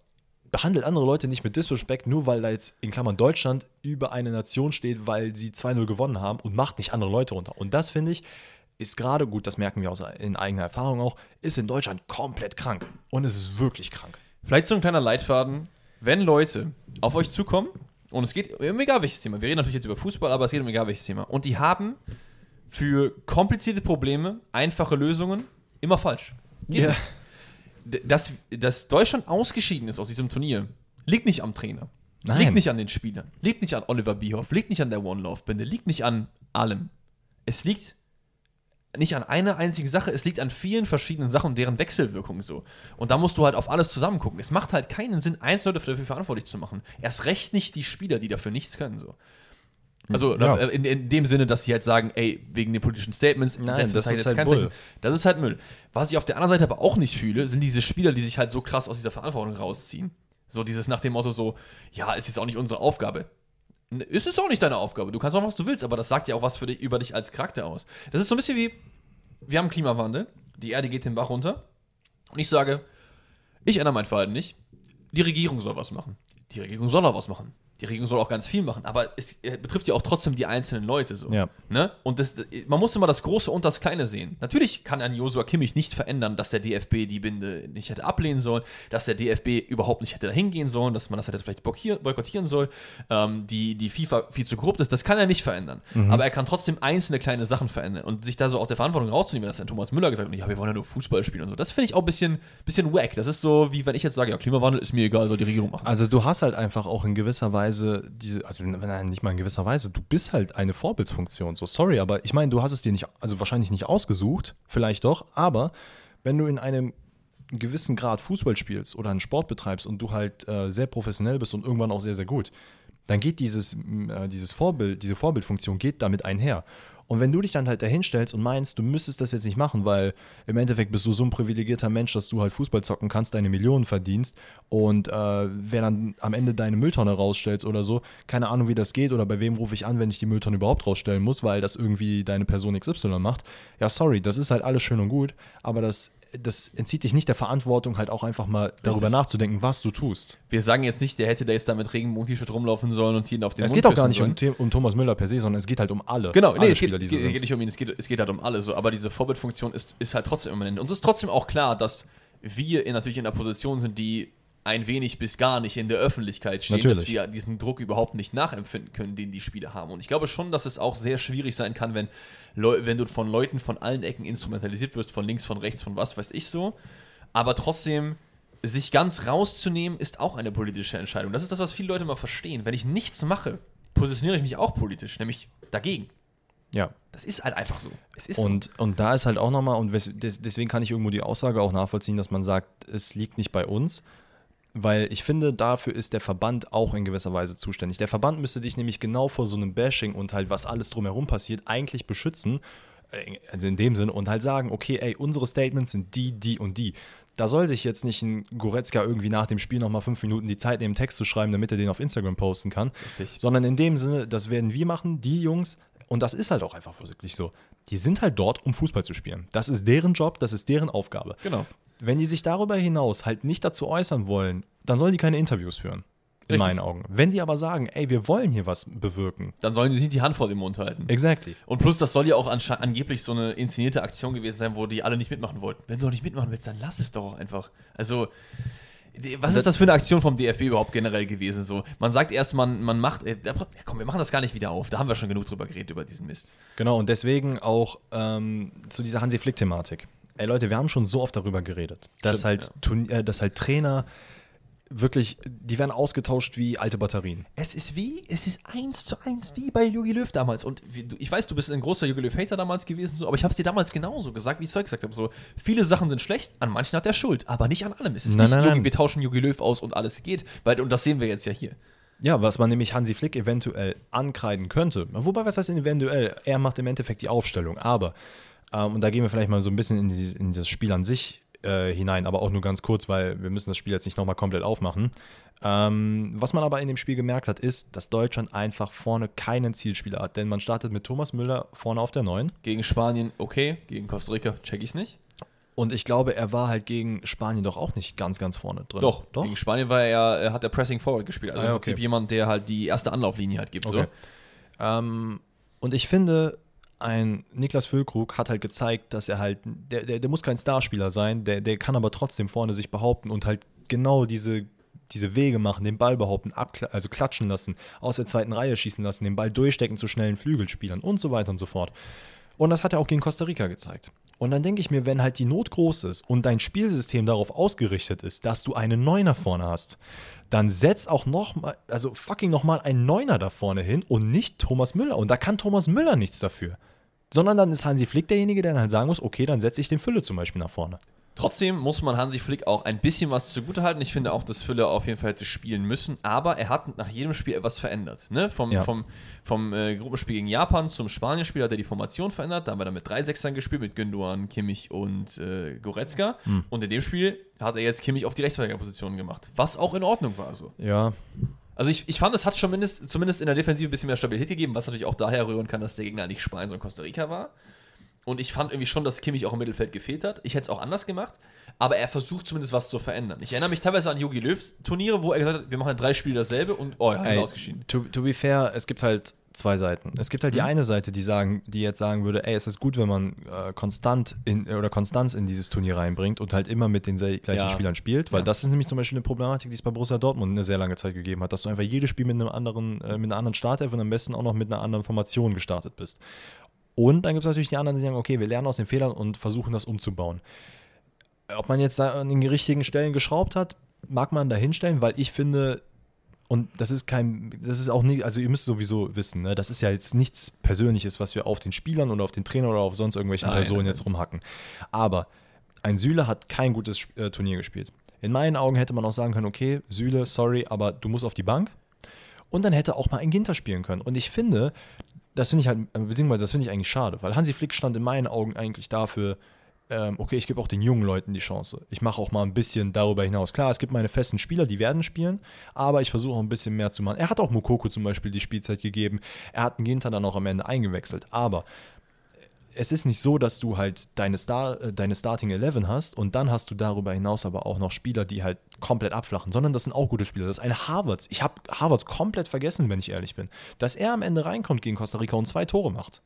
behandelt andere Leute nicht mit Disrespect, nur weil da jetzt in Klammern Deutschland über eine Nation steht, weil sie 2-0 gewonnen haben und macht nicht andere Leute runter. Und das finde ich, ist gerade gut, das merken wir aus in eigener Erfahrung auch, ist in Deutschland komplett krank. Und es ist wirklich krank. Vielleicht so ein kleiner Leitfaden, wenn Leute auf euch zukommen, und es geht um egal welches Thema, wir reden natürlich jetzt über Fußball, aber es geht um egal welches Thema, und die haben für komplizierte Probleme einfache Lösungen, immer falsch. Geht Ja. Dass, dass Deutschland ausgeschieden ist aus diesem Turnier, liegt nicht am Trainer. Nein. Liegt nicht an den Spielern. Liegt nicht an Oliver Bierhoff. Liegt nicht an der One-Love-Binde. Liegt nicht an allem. Es liegt nicht an einer einzigen Sache, es liegt an vielen verschiedenen Sachen und deren Wechselwirkung so. Und da musst du halt auf alles zusammen gucken. Es macht halt keinen Sinn, Einzelne dafür verantwortlich zu machen. Erst recht nicht die Spieler, die dafür nichts können so. Also Ja. äh, in, in dem Sinne, dass sie halt sagen, ey, wegen den politischen Statements, Nein, das Zeichen, ist setzt halt kein Bull. Zeichen. Das ist halt Müll. Was ich auf der anderen Seite aber auch nicht fühle, sind diese Spieler, die sich halt so krass aus dieser Verantwortung rausziehen. So dieses nach dem Motto so, ja, ist jetzt auch nicht unsere Aufgabe. Ist es auch nicht deine Aufgabe. Du kannst machen, was du willst, aber das sagt ja auch was dich, über dich als Charakter aus. Das ist so ein bisschen wie, wir haben Klimawandel, die Erde geht den Bach runter und ich sage, ich ändere mein Verhalten nicht. Die Regierung soll was machen. Die Regierung soll auch was machen. Die Regierung soll auch ganz viel machen, aber es äh, betrifft ja auch trotzdem die einzelnen Leute so. Ja. Ne? Und das, man muss immer das Große und das Kleine sehen. Natürlich kann ein Josua Kimmich nicht verändern, dass der DFB die Binde nicht hätte ablehnen sollen, dass der DFB überhaupt nicht hätte dahin gehen sollen, dass man das hätte vielleicht boykottieren soll, ähm, die, die FIFA viel zu korrupt ist. Das kann er nicht verändern. Aber er kann trotzdem einzelne kleine Sachen verändern und sich da so aus der Verantwortung rauszunehmen, dass dann Thomas Müller gesagt hat, ja, wir wollen ja nur Fußball spielen und so. Das finde ich auch ein bisschen, bisschen wack. Das ist so, wie wenn ich jetzt sage, ja, Klimawandel ist mir egal, soll die Regierung machen. Also du hast halt einfach auch in gewisser Weise diese, also nein, nicht mal in gewisser Weise, du bist halt eine Vorbildsfunktion. So sorry, aber ich meine, du hast es dir nicht, also wahrscheinlich nicht ausgesucht, vielleicht doch, aber wenn du in einem gewissen Grad Fußball spielst oder einen Sport betreibst und du halt äh, sehr professionell bist und irgendwann auch sehr, sehr gut, dann geht dieses, äh, dieses Vorbild, diese Vorbildfunktion geht damit einher. Und wenn du dich dann halt dahinstellst und meinst, du müsstest das jetzt nicht machen, weil im Endeffekt bist du so ein privilegierter Mensch, dass du halt Fußball zocken kannst, deine Millionen verdienst und äh, wer dann am Ende deine Mülltonne rausstellst oder so, keine Ahnung, wie das geht oder bei wem rufe ich an, wenn ich die Mülltonne überhaupt rausstellen muss, weil das irgendwie deine Person XY macht. Ja, sorry, das ist halt alles schön und gut, aber das, das entzieht dich nicht der Verantwortung, halt auch einfach mal darüber nachzudenken, was du tust. Wir sagen jetzt nicht, der hätte da jetzt da mit Regenbogen-T-Shirt rumlaufen sollen und ihn auf den Es Mund geht auch gar nicht um, um Thomas Müller per se, sondern es geht halt um alle. Genau, alle nee, es geht, Spieler, es, so geht, sind. geht nicht um ihn, es geht, es geht halt um alle so, aber diese Vorbildfunktion ist, ist halt trotzdem immanent. Uns ist trotzdem auch klar, dass wir in, natürlich in einer Position sind, die ein wenig bis gar nicht in der Öffentlichkeit stehen, dass Natürlich. wir diesen Druck überhaupt nicht nachempfinden können, den die Spieler haben. Und ich glaube schon, dass es auch sehr schwierig sein kann, wenn, Leu wenn du von Leuten von allen Ecken instrumentalisiert wirst, von links, von rechts, von was weiß ich so. Aber trotzdem, sich ganz rauszunehmen, ist auch eine politische Entscheidung. Das ist das, was viele Leute mal verstehen. Wenn ich nichts mache, positioniere ich mich auch politisch, nämlich dagegen. Ja. Das ist halt einfach so. Ist so. Und, und da ist halt auch nochmal, und deswegen kann ich irgendwo die Aussage auch nachvollziehen, dass man sagt, es liegt nicht bei uns, weil ich finde, dafür ist der Verband auch in gewisser Weise zuständig. Der Verband müsste dich nämlich genau vor so einem Bashing und halt, was alles drumherum passiert, eigentlich beschützen, äh, also in dem Sinn, und halt sagen, okay, ey, unsere Statements sind die, die und die. Da soll sich jetzt nicht ein Goretzka irgendwie nach dem Spiel nochmal fünf Minuten die Zeit nehmen, Text zu schreiben, damit er den auf Instagram posten kann. Richtig. Sondern in dem Sinne, das werden wir machen, die Jungs, und das ist halt auch einfach wirklich so. Die sind halt dort, um Fußball zu spielen. Das ist deren Job, das ist deren Aufgabe. Genau. Wenn die sich darüber hinaus halt nicht dazu äußern wollen, dann sollen die keine Interviews führen. In Richtig. meinen Augen. Wenn die aber sagen, ey, wir wollen hier was bewirken. Dann sollen sie sich nicht die Hand vor den Mund halten. Exactly. Und plus, das soll ja auch angeblich so eine inszenierte Aktion gewesen sein, wo die alle nicht mitmachen wollten. Wenn du doch nicht mitmachen willst, dann lass es doch einfach. Also, was ist das für eine Aktion vom DFB überhaupt generell gewesen? So, man sagt erst, man, man macht, äh, ja, komm, wir machen das gar nicht wieder auf. Da haben wir schon genug drüber geredet, über diesen Mist. Genau, und deswegen auch ähm, zu dieser Hansi Flick-Thematik. Ey Leute, wir haben schon so oft darüber geredet, dass, Stimmt, halt, Turn- äh, dass halt Trainer wirklich, die werden ausgetauscht wie alte Batterien. Es ist wie, es ist eins zu eins wie bei Jogi Löw damals. Und ich weiß, du bist ein großer Jogi Löw-Hater damals gewesen, so, aber ich habe es dir damals genauso gesagt, wie ich es gesagt habe. So, viele Sachen sind schlecht, an manchen hat er Schuld, aber nicht an allem. Es ist Nein, nicht, nein, Jogi, wir tauschen Jogi Löw aus und alles geht. Weil, und das sehen wir jetzt ja hier. Ja, was man nämlich Hansi Flick eventuell ankreiden könnte. Wobei, was heißt eventuell? Er macht im Endeffekt die Aufstellung. Aber, ähm, und da gehen wir vielleicht mal so ein bisschen in, die, in das Spiel an sich äh, hinein, aber auch nur ganz kurz, weil wir müssen das Spiel jetzt nicht nochmal komplett aufmachen. Ähm, was man aber in dem Spiel gemerkt hat, ist, dass Deutschland einfach vorne keinen Zielspieler hat. Denn man startet mit Thomas Müller vorne auf der 9. Gegen Spanien okay, gegen Costa Rica check ich's nicht. Und ich glaube, er war halt gegen Spanien doch auch nicht ganz, ganz vorne drin. Doch, doch. Gegen Spanien war er ja, er hat er Pressing Forward gespielt. Also Ah, ja, im Prinzip okay. jemand, der halt die erste Anlauflinie halt gibt. Okay. Ähm, und ich finde, ein Niklas Füllkrug hat halt gezeigt, dass er halt, der, der, der muss kein Starspieler sein, der, der kann aber trotzdem vorne sich behaupten und halt genau diese, diese Wege machen, den Ball behaupten, also klatschen lassen, aus der zweiten Reihe schießen lassen, den Ball durchstecken zu schnellen Flügelspielern und so weiter und so fort. Und das hat er auch gegen Costa Rica gezeigt. Und dann denke ich mir, wenn halt die Not groß ist und dein Spielsystem darauf ausgerichtet ist, dass du einen Neuner vorne hast, dann setz auch noch mal, also fucking noch mal einen Neuner da vorne hin und nicht Thomas Müller. Und da kann Thomas Müller nichts dafür. Sondern dann ist Hansi Flick derjenige, der dann halt sagen muss, okay, dann setze ich den Fülle zum Beispiel nach vorne. Trotzdem muss man Hansi Flick auch ein bisschen was zugutehalten. Ich finde auch, dass Fülle auf jeden Fall hätte spielen müssen, aber er hat nach jedem Spiel etwas verändert. Ne? Vom, Ja. vom, vom äh, Gruppenspiel gegen Japan zum Spanienspiel hat er die Formation verändert. Da haben wir dann mit drei Sechsern gespielt, mit Gündogan, Kimmich und äh, Goretzka. Hm. Und in dem Spiel hat er jetzt Kimmich auf die Rechtsverteidigerposition gemacht, was auch in Ordnung war. So. Ja, Also ich, ich fand, es hat schon mindest, zumindest in der Defensive ein bisschen mehr Stabilität gegeben, was natürlich auch daher rühren kann, dass der Gegner nicht Spanien, sondern Costa Rica war. Und ich fand irgendwie schon, dass Kimmich auch im Mittelfeld gefehlt hat. Ich hätte es auch anders gemacht, aber er versucht zumindest was zu verändern. Ich erinnere mich teilweise an Jogi Löws Turniere, wo er gesagt hat, wir machen drei Spiele dasselbe und oh, er hat Ey, ausgeschieden. To, to be fair, es gibt halt zwei Seiten. Es gibt halt die Mhm. eine Seite, die sagen, die jetzt sagen würde, ey, es ist gut, wenn man äh, konstant in, oder Konstanz in dieses Turnier reinbringt und halt immer mit den gleichen Ja. Spielern spielt, weil Ja. das ist nämlich zum Beispiel eine Problematik, die es bei Borussia Dortmund eine sehr lange Zeit gegeben hat, dass du einfach jedes Spiel mit einem anderen, äh, mit einer anderen Startelf und am besten auch noch mit einer anderen Formation gestartet bist. Und dann gibt es natürlich die anderen, die sagen, okay, wir lernen aus den Fehlern und versuchen das umzubauen. Ob man jetzt da an den richtigen Stellen geschraubt hat, mag man da hinstellen, weil ich finde, und das ist kein, das ist auch nicht, also ihr müsst sowieso wissen, ne, das ist ja jetzt nichts Persönliches, was wir auf den Spielern oder auf den Trainer oder auf sonst irgendwelchen Nein, Personen nein, jetzt rumhacken. Aber ein Süle hat kein gutes äh, Turnier gespielt. In meinen Augen hätte man auch sagen können, okay, Süle, sorry, aber du musst auf die Bank. Und dann hätte auch mal ein Ginter spielen können. Und ich finde, das finde ich halt, äh, beziehungsweise das finde ich eigentlich schade, weil Hansi Flick stand in meinen Augen eigentlich dafür, ähm, okay, ich gebe auch den jungen Leuten die Chance. Ich mache auch mal ein bisschen darüber hinaus. Klar, es gibt meine festen Spieler, die werden spielen, aber ich versuche auch ein bisschen mehr zu machen. Er hat auch Mokoko zum Beispiel die Spielzeit gegeben. Er hat einen Ginter dann auch am Ende eingewechselt. Aber es ist nicht so, dass du halt deine, Star, äh, deine Starting 11 hast und dann hast du darüber hinaus aber auch noch Spieler, die halt komplett abflachen, sondern das sind auch gute Spieler. Das ist ein Harvards. Ich habe Harvards komplett vergessen, wenn ich ehrlich bin. Dass er am Ende reinkommt gegen Costa Rica und zwei Tore macht.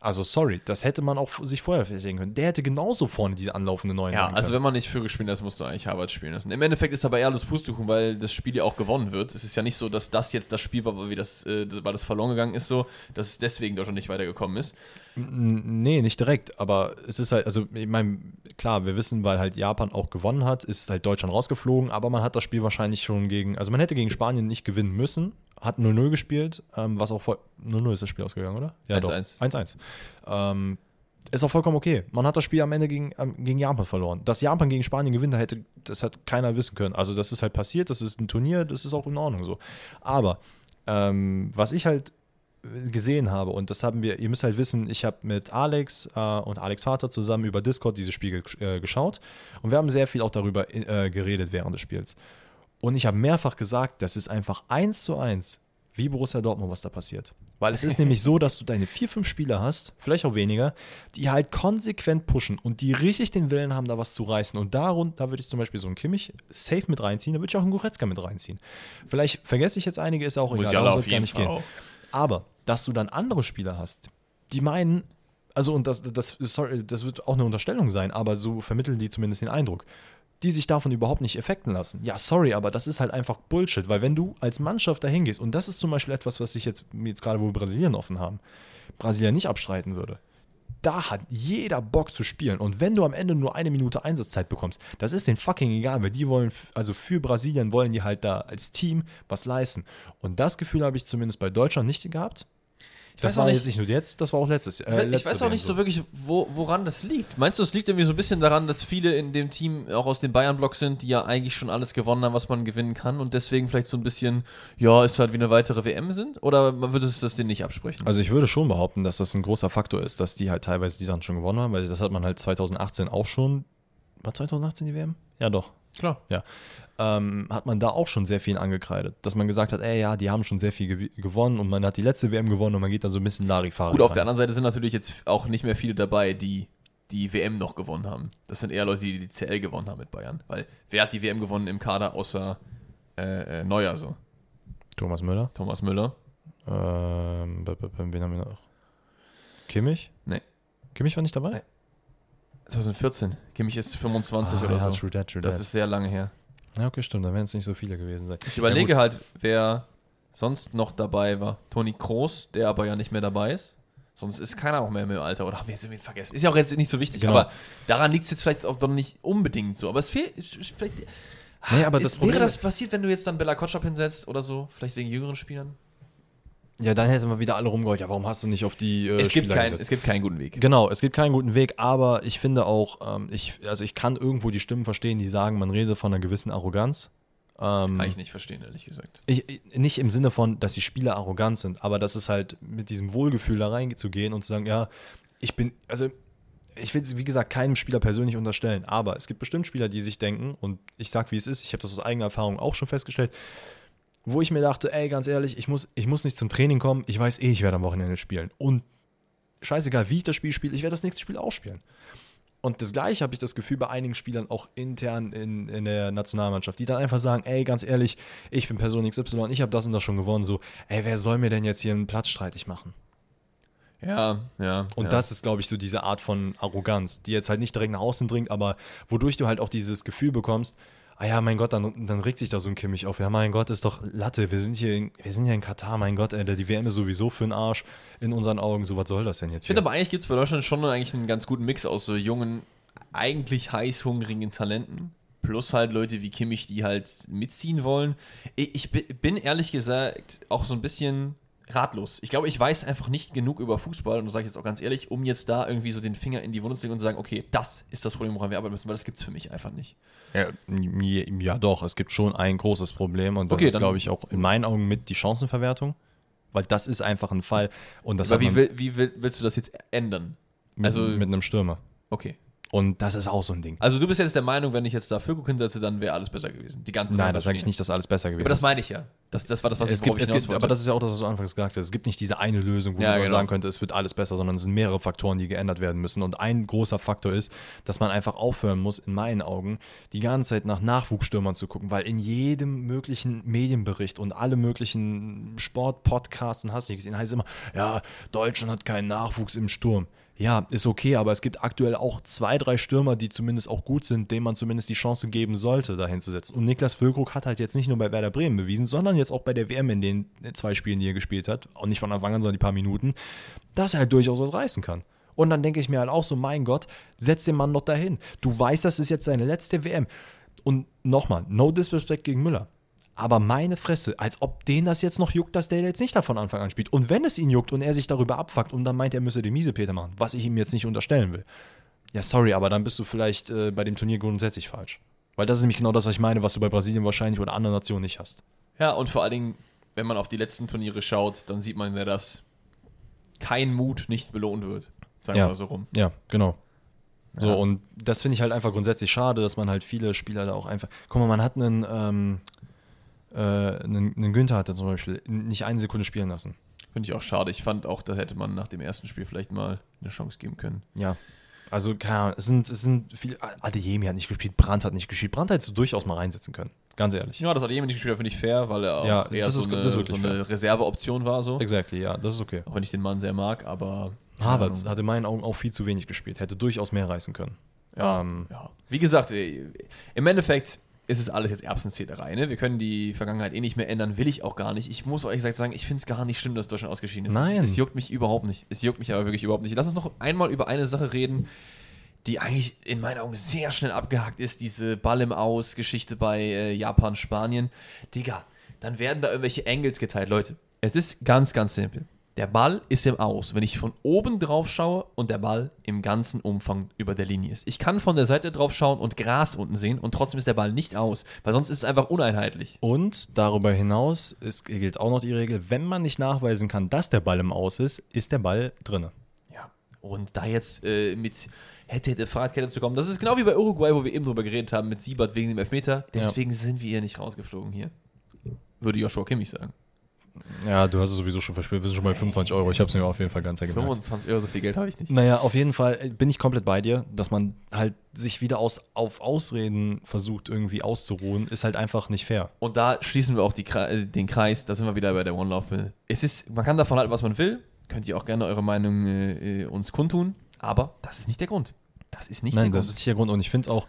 Also sorry, das hätte man auch sich vorher festlegen können. Der hätte genauso vorne diese anlaufende Neuen Ja, also wenn man nicht Füge spielen lässt, musst du eigentlich Harvard spielen lassen. Im Endeffekt ist aber eher das Pustekuchen, weil das Spiel ja auch gewonnen wird. Es ist ja nicht so, dass das jetzt das Spiel war, weil, das, äh, weil das verloren gegangen ist, so, dass es deswegen Deutschland nicht weitergekommen ist. Nee, nicht direkt, aber es ist halt, also ich meine, klar, wir wissen, weil halt Japan auch gewonnen hat, ist halt Deutschland rausgeflogen, aber man hat das Spiel wahrscheinlich schon gegen, also man hätte gegen Spanien nicht gewinnen müssen, hat 0-0 gespielt, ähm, was auch voll, 0-0 ist das Spiel ausgegangen, oder? Ja, 1-1. doch, 1-1. Ähm, ist auch vollkommen okay. Man hat das Spiel am Ende gegen, ähm, gegen Japan verloren. Dass Japan gegen Spanien gewinnt, hätte, das hat keiner wissen können. Also das ist halt passiert, das ist ein Turnier, das ist auch in Ordnung so. Aber ähm, was ich halt gesehen habe, und das haben wir, ihr müsst halt wissen, ich habe mit Alex äh, und Alex Vater zusammen über Discord dieses Spiel ge äh, geschaut und wir haben sehr viel auch darüber äh, geredet während des Spiels. Und ich habe mehrfach gesagt, das ist einfach eins zu eins wie Borussia Dortmund, was da passiert. Weil es ist nämlich so, dass du deine vier, fünf Spieler hast, vielleicht auch weniger, die halt konsequent pushen und die richtig den Willen haben, da was zu reißen. Und darunter, da würde ich zum Beispiel so einen Kimmich safe mit reinziehen, da würde ich auch einen Goretzka mit reinziehen. Vielleicht vergesse ich jetzt einige, ist auch Muss egal, darum gar nicht Fall gehen. auch. Aber, dass du dann andere Spieler hast, die meinen, also und das, das, sorry, das wird auch eine Unterstellung sein, aber so vermitteln die zumindest den Eindruck, die sich davon überhaupt nicht effekten lassen. Ja, sorry, aber das ist halt einfach Bullshit, weil wenn du als Mannschaft dahin gehst, und das ist zum Beispiel etwas, was ich jetzt, jetzt gerade, wo wir Brasilien offen haben, Brasilien nicht abstreiten würde. da hat jeder Bock zu spielen. Und wenn du am Ende nur eine Minute Einsatzzeit bekommst, das ist denen fucking egal, weil die wollen, also für Brasilien wollen die halt da als Team was leisten. Und das Gefühl habe ich zumindest bei Deutschland nicht gehabt. Das war auch jetzt nicht- nicht nur jetzt, das war auch letztes Jahr. Äh, ich weiß auch nicht so wirklich, wo, woran das liegt. Meinst du, es liegt irgendwie so ein bisschen daran, dass viele in dem Team auch aus dem Bayern-Block sind, die ja eigentlich schon alles gewonnen haben, was man gewinnen kann und deswegen vielleicht so ein bisschen, ja, ist halt wie eine weitere WM sind? Oder man würde es das denen nicht absprechen? Also ich würde schon behaupten, dass das ein großer Faktor ist, dass die halt teilweise die Sachen schon gewonnen haben, weil das hat man halt 2018 auch schon. War 2018 die WM? Ja, doch. Klar. Ja. Ähm, hat man da auch schon sehr viel angekreidet. Dass man gesagt hat, ey, ja, die haben schon sehr viel gew gewonnen und man hat die letzte WM gewonnen und man geht da so ein bisschen Larifari. Gut, auf der rein. anderen Seite sind natürlich jetzt auch nicht mehr viele dabei, die die WM noch gewonnen haben. Das sind eher Leute, die die CL gewonnen haben mit Bayern. Weil wer hat die WM gewonnen im Kader außer äh, äh, Neuer so? Thomas Müller. Thomas Müller? Ähm, wen haben wir noch? Kimmich? Nee. Kimmich war nicht dabei? Nee. 2014. Kimmich ist 25 Ah, oder ja, so. true that, true Das that. ist sehr lange her. Ja, okay, stimmt. Da werden es nicht so viele gewesen sein. Ich überlege halt, wer sonst noch dabei war. Toni Kroos, der aber ja nicht mehr dabei ist. Sonst ist keiner auch mehr im Alter. Oder haben wir jetzt irgendwie vergessen? Ist ja auch jetzt nicht so wichtig. Genau. Aber daran liegt es jetzt vielleicht auch noch nicht unbedingt so. Aber es fehlt. Vielleicht, Nee, aber ist, das Problem wäre das passiert, wenn du jetzt dann Bella Kotschap hinsetzt oder so? Vielleicht wegen jüngeren Spielern? Ja, dann hätten wir wieder alle rumgeholt. Ja, warum hast du nicht auf die äh, es, gibt Spieler kein, gesetzt? es gibt keinen guten Weg. Genau, es gibt keinen guten Weg, aber ich finde auch, ähm, ich, also ich kann irgendwo die Stimmen verstehen, die sagen, man redet von einer gewissen Arroganz. Ähm, Kann ich nicht verstehen, ehrlich gesagt. ich, ich- nicht im Sinne von, dass die Spieler arrogant sind, aber das ist halt mit diesem Wohlgefühl da reinzugehen und zu sagen, ja, ich bin, also ich will es, wie gesagt, keinem Spieler persönlich unterstellen, aber es gibt bestimmt Spieler, die sich denken, und ich sag, wie es ist, ich habe das aus eigener Erfahrung auch schon festgestellt, wo ich mir dachte, ey, ganz ehrlich, ich muss, ich muss nicht zum Training kommen, ich weiß eh, ich werde am Wochenende spielen. Und scheißegal, wie ich das Spiel spiele, ich werde das nächste Spiel auch spielen. Und das gleiche habe ich das Gefühl bei einigen Spielern auch intern in, in der Nationalmannschaft, die dann einfach sagen, ey, ganz ehrlich, ich bin Person XY, ich habe das und das schon gewonnen, so, ey, wer soll mir denn jetzt hier einen Platz streitig machen? Ja, ja. Und ja. das ist, glaube ich, so diese Art von Arroganz, die jetzt halt nicht direkt nach außen dringt, aber wodurch du halt auch dieses Gefühl bekommst, ah ja, mein Gott, dann, dann regt sich da so ein Kimmich auf. Ja, mein Gott, ist doch Latte, wir sind hier in, wir sind hier in Katar, mein Gott, ey, die WM ist sowieso für den Arsch in unseren Augen, so was soll das denn jetzt Ich finde aber eigentlich gibt es bei Deutschland schon eigentlich einen ganz guten Mix aus so jungen, eigentlich heißhungrigen Talenten. Plus halt Leute wie Kimmich, die halt mitziehen wollen. Ich, ich bi- bin ehrlich gesagt auch so ein bisschen ratlos. Ich glaube, ich weiß einfach nicht genug über Fußball und das sage ich jetzt auch ganz ehrlich, um jetzt da irgendwie so den Finger in die Wunde zu legen und zu sagen, okay, das ist das Problem, woran wir arbeiten müssen, weil das gibt es für mich einfach nicht. Ja, ja, doch, es gibt schon ein großes Problem und das Okay, ist, glaube ich, auch in meinen Augen mit die Chancenverwertung, weil das ist einfach ein Fall und das Aber wie, will, wie will, willst du das jetzt ändern? mit, also- mit einem Stürmer. Okay. Und das ist auch so ein Ding. Also du bist jetzt der Meinung, wenn ich jetzt da Füllkrug hinsetze, dann wäre alles besser gewesen. Die ganze Nein, Zeit das sage ich nicht, dass alles besser gewesen Aber das ist. meine ich ja. Das, das war das, was es ich gibt, es gibt, aber das ist ja auch das, was du anfangs gesagt hast. Es gibt nicht diese eine Lösung, wo Ja, man genau. sagen könnte, es wird alles besser, sondern es sind mehrere Faktoren, die geändert werden müssen. Und ein großer Faktor ist, dass man einfach aufhören muss, in meinen Augen, die ganze Zeit nach Nachwuchsstürmern zu gucken, weil in jedem möglichen Medienbericht und alle möglichen Sportpodcasts und hast du nicht gesehen, heißt es immer, ja, Deutschland hat keinen Nachwuchs im Sturm. Ja, ist okay, aber es gibt aktuell auch zwei, drei Stürmer, die zumindest auch gut sind, denen man zumindest die Chance geben sollte, dahin zu setzen. Und Niklas Füllkrug hat halt jetzt nicht nur bei Werder Bremen bewiesen, sondern jetzt auch bei der WM in den zwei Spielen, die er gespielt hat, auch nicht von Anfang an, sondern die paar Minuten, dass er halt durchaus was reißen kann. Und dann denke ich mir halt auch so, mein Gott, setz den Mann doch dahin. Du weißt, das ist jetzt seine letzte WM. Und nochmal, no disrespect gegen Müller. Aber meine Fresse, als ob den das jetzt noch juckt, dass der jetzt nicht da von Anfang an spielt. Und wenn es ihn juckt und er sich darüber abfuckt und dann meint, er müsse den Miesepeter machen, was ich ihm jetzt nicht unterstellen will. Ja, sorry, aber dann bist du vielleicht äh, bei dem Turnier grundsätzlich falsch. Weil das ist nämlich genau das, was ich meine, was du bei Brasilien wahrscheinlich oder anderen Nationen nicht hast. ja, und vor allen Dingen, wenn man auf die letzten Turniere schaut, dann sieht man ja, dass kein Mut nicht belohnt wird. Sagen Ja. wir mal so rum. Ja, genau. So, Ja. und das finde ich halt einfach grundsätzlich schade, dass man halt viele Spieler da auch einfach. Guck mal, man hat einen, ähm, äh, einen, einen Günther hat er zum Beispiel nicht eine Sekunde spielen lassen. Finde ich auch schade. Ich fand auch, da hätte man nach dem ersten Spiel vielleicht mal eine Chance geben können. Ja. Also, keine Ahnung, es sind, es sind viele. Adeyemi hat nicht gespielt, Brandt hat nicht gespielt. Brandt hättest du durchaus mal reinsetzen können. Ganz ehrlich. Ja, das hat jemand nicht gespielt, finde ich fair, weil er auch Ja, eher das so, ist- eine, das ist wirklich so eine Reserveoption war. So. Exactly, ja, das ist okay. Auch wenn ich den Mann sehr mag, aber. Havertz hat in meinen Augen auch viel zu wenig gespielt. Hätte durchaus mehr reißen können. Ja, Ähm, ja. Wie gesagt, äh, im Endeffekt, es ist alles jetzt Erbsenzählerei. Ne? Wir können die Vergangenheit eh nicht mehr ändern, will ich auch gar nicht. Ich muss euch gesagt sagen, ich finde es gar nicht schlimm, dass Deutschland ausgeschieden ist. Nein. Es, es juckt mich überhaupt nicht. Es juckt mich aber wirklich überhaupt nicht. Lass uns noch einmal über eine Sache reden, die eigentlich in meinen Augen sehr schnell abgehakt ist. Diese Ball im Aus-Geschichte bei äh, Japan, Spanien. Digga, dann werden da irgendwelche Angles geteilt. Leute, es ist ganz, ganz simpel. Der Ball ist im Aus, wenn ich von oben drauf schaue und der Ball im ganzen Umfang über der Linie ist. Ich kann von der Seite drauf schauen und Gras unten sehen und trotzdem ist der Ball nicht aus, weil sonst ist es einfach uneinheitlich. Und darüber hinaus ist, gilt auch noch die Regel, wenn man nicht nachweisen kann, dass der Ball im Aus ist, ist der Ball drinne. Ja, und da jetzt äh, mit hätte, hätte Fahrradkette zu kommen, das ist genau wie bei Uruguay, wo wir eben drüber geredet haben, mit Siebert wegen dem Elfmeter. Deswegen sind wir hier nicht rausgeflogen hier. Würde Joshua Kimmich sagen. Ja, du hast es sowieso schon verspielt. Wir sind schon bei 25 Euro. Ich habe es mir auf jeden Fall ganz gemerkt. 25 Euro, so viel Geld habe ich nicht. Naja, auf jeden Fall äh, bin ich komplett bei dir, dass man halt sich wieder aus, auf Ausreden versucht, irgendwie auszuruhen, ist halt einfach nicht fair. Und da schließen wir auch die, äh, den Kreis, da sind wir wieder bei der One Love Mill. Es ist, man kann davon halten, was man will. Könnt ihr auch gerne eure Meinung äh, äh, uns kundtun. Aber das ist nicht der Grund. Das ist nicht Nein, der das ist nicht der Grund. Und ich finde auch,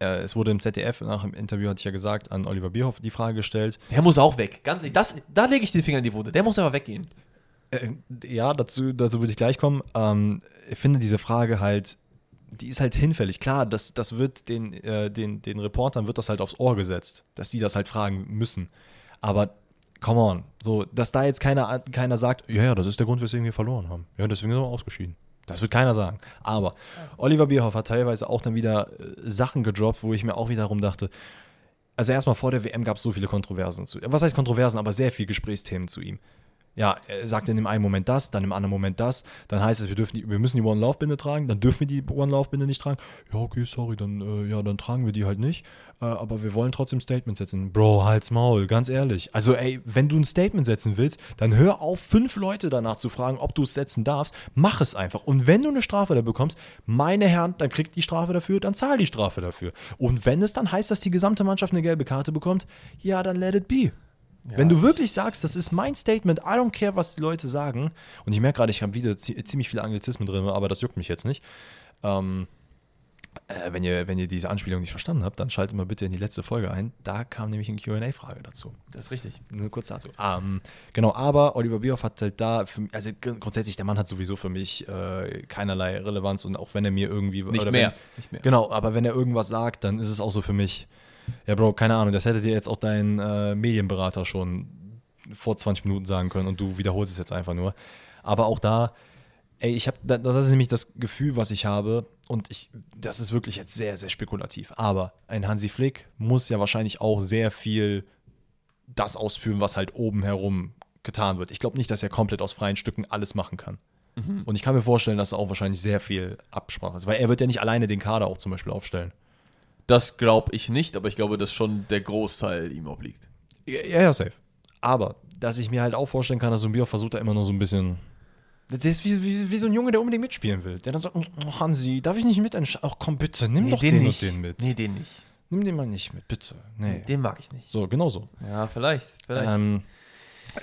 äh, es wurde im ZDF nach dem Interview, hatte ich ja gesagt, an Oliver Bierhoff die Frage gestellt. Der muss auch weg. Ganz ehrlich, das, da lege ich den Finger in die Wunde. Der muss aber weggehen. Äh, ja, dazu, dazu würde ich gleich kommen. Ähm, ich finde diese Frage halt, die ist halt hinfällig. Klar, das, das wird den, äh, den, den Reportern wird das halt aufs Ohr gesetzt, dass die das halt fragen müssen. Aber come on, so, dass da jetzt keiner, keiner sagt, ja, ja, das ist der Grund, weswegen wir verloren haben. Ja, deswegen sind wir ausgeschieden. Das wird keiner sagen. Aber Oliver Bierhoff hat teilweise auch dann wieder äh, Sachen gedroppt, wo ich mir auch wiederum dachte, also erstmal vor der WM gab es so viele Kontroversen zu. Was heißt Kontroversen, aber sehr viele Gesprächsthemen zu ihm. Ja, er sagt in dem einen Moment das, dann im anderen Moment das. Dann heißt es, wir, dürfen die, wir müssen die One-Love-Binde tragen, dann dürfen wir die One-Love-Binde nicht tragen. Ja, okay, sorry, dann, äh, ja, dann tragen wir die halt nicht. Äh, aber wir wollen trotzdem Statement setzen. Bro, halt's Maul, ganz ehrlich. Also, ey, wenn du ein Statement setzen willst, dann hör auf, fünf Leute danach zu fragen, ob du es setzen darfst. Mach es einfach. Und wenn du eine Strafe da bekommst, meine Herren, dann kriegt die Strafe dafür, dann zahl die Strafe dafür. Und wenn es dann heißt, dass die gesamte Mannschaft eine gelbe Karte bekommt, ja, dann let it be. Wenn du wirklich sagst, das ist mein Statement, I don't care, was die Leute sagen, und ich merke gerade, ich habe wieder zie- ziemlich viele Anglizismen drin, aber das juckt mich jetzt nicht. Ähm, äh, wenn, ihr, wenn ihr diese Anspielung nicht verstanden habt, dann schaltet mal bitte in die letzte Folge ein. Da kam nämlich eine QA-Frage dazu. Das ist richtig. Nur kurz dazu. Ähm, genau, aber Oliver Bierhoff hat halt da, für, also gr- grundsätzlich, der Mann hat sowieso für mich äh, keinerlei Relevanz und auch wenn er mir irgendwie. Nicht oder mehr. Wenn, Nicht mehr. Genau, aber wenn er irgendwas sagt, dann ist es auch so für mich. Ja, Bro, keine Ahnung, das hätte dir jetzt auch dein äh, Medienberater schon vor 20 Minuten sagen können und du wiederholst es jetzt einfach nur. Aber auch da, ey, ich habe, das ist nämlich das Gefühl, was ich habe und ich, das ist wirklich jetzt sehr, sehr spekulativ. Aber ein Hansi Flick muss ja wahrscheinlich auch sehr viel das ausführen, was halt oben herum getan wird. Ich glaube nicht, dass er komplett aus freien Stücken alles machen kann. Und ich kann mir vorstellen, dass er auch wahrscheinlich sehr viel Absprache ist, weil er wird ja nicht alleine den Kader auch zum Beispiel aufstellen. Das glaube ich nicht, aber ich glaube, dass schon der Großteil ihm obliegt. Ja, ja, safe. Aber, dass ich mir halt auch vorstellen kann, dass so ein Bier versucht da immer nur so ein bisschen. Der ist wie, wie, wie so ein Junge, der unbedingt mitspielen will. Der dann sagt, oh, Hansi, darf ich nicht mit? entsch- Ach komm, bitte, nimm doch den, nicht. und den mit. Nee, den nicht. Nimm den mal nicht mit, bitte. Nee. Den mag ich nicht. So, genau so. Ja, vielleicht. vielleicht. Ähm,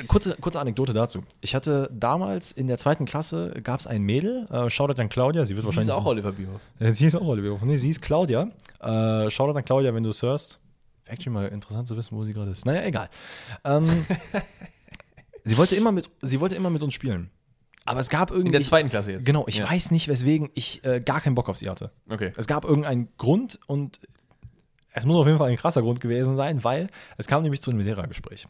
kurze, kurze Anekdote dazu. Ich hatte damals in der zweiten Klasse, gab es ein Mädel, äh, Shoutout an Claudia, sie wird Die wahrscheinlich ist auch Oliver Bierhoff. Äh, Sie ist auch Oliver. Nee, sie ist Claudia. Äh, Shoutout an Claudia, wenn du es hörst. Wäre actually mal interessant zu wissen, wo sie gerade ist. Naja, egal. Ähm, sie, wollte immer mit, sie wollte immer mit uns spielen. Aber es gab irgendwie. In der zweiten Klasse jetzt. Genau, ich Ja. weiß nicht, weswegen ich äh, gar keinen Bock auf sie hatte. Okay. Es gab irgendeinen Grund und es muss auf jeden Fall ein krasser Grund gewesen sein, weil es kam nämlich zu einem Lehrergespräch.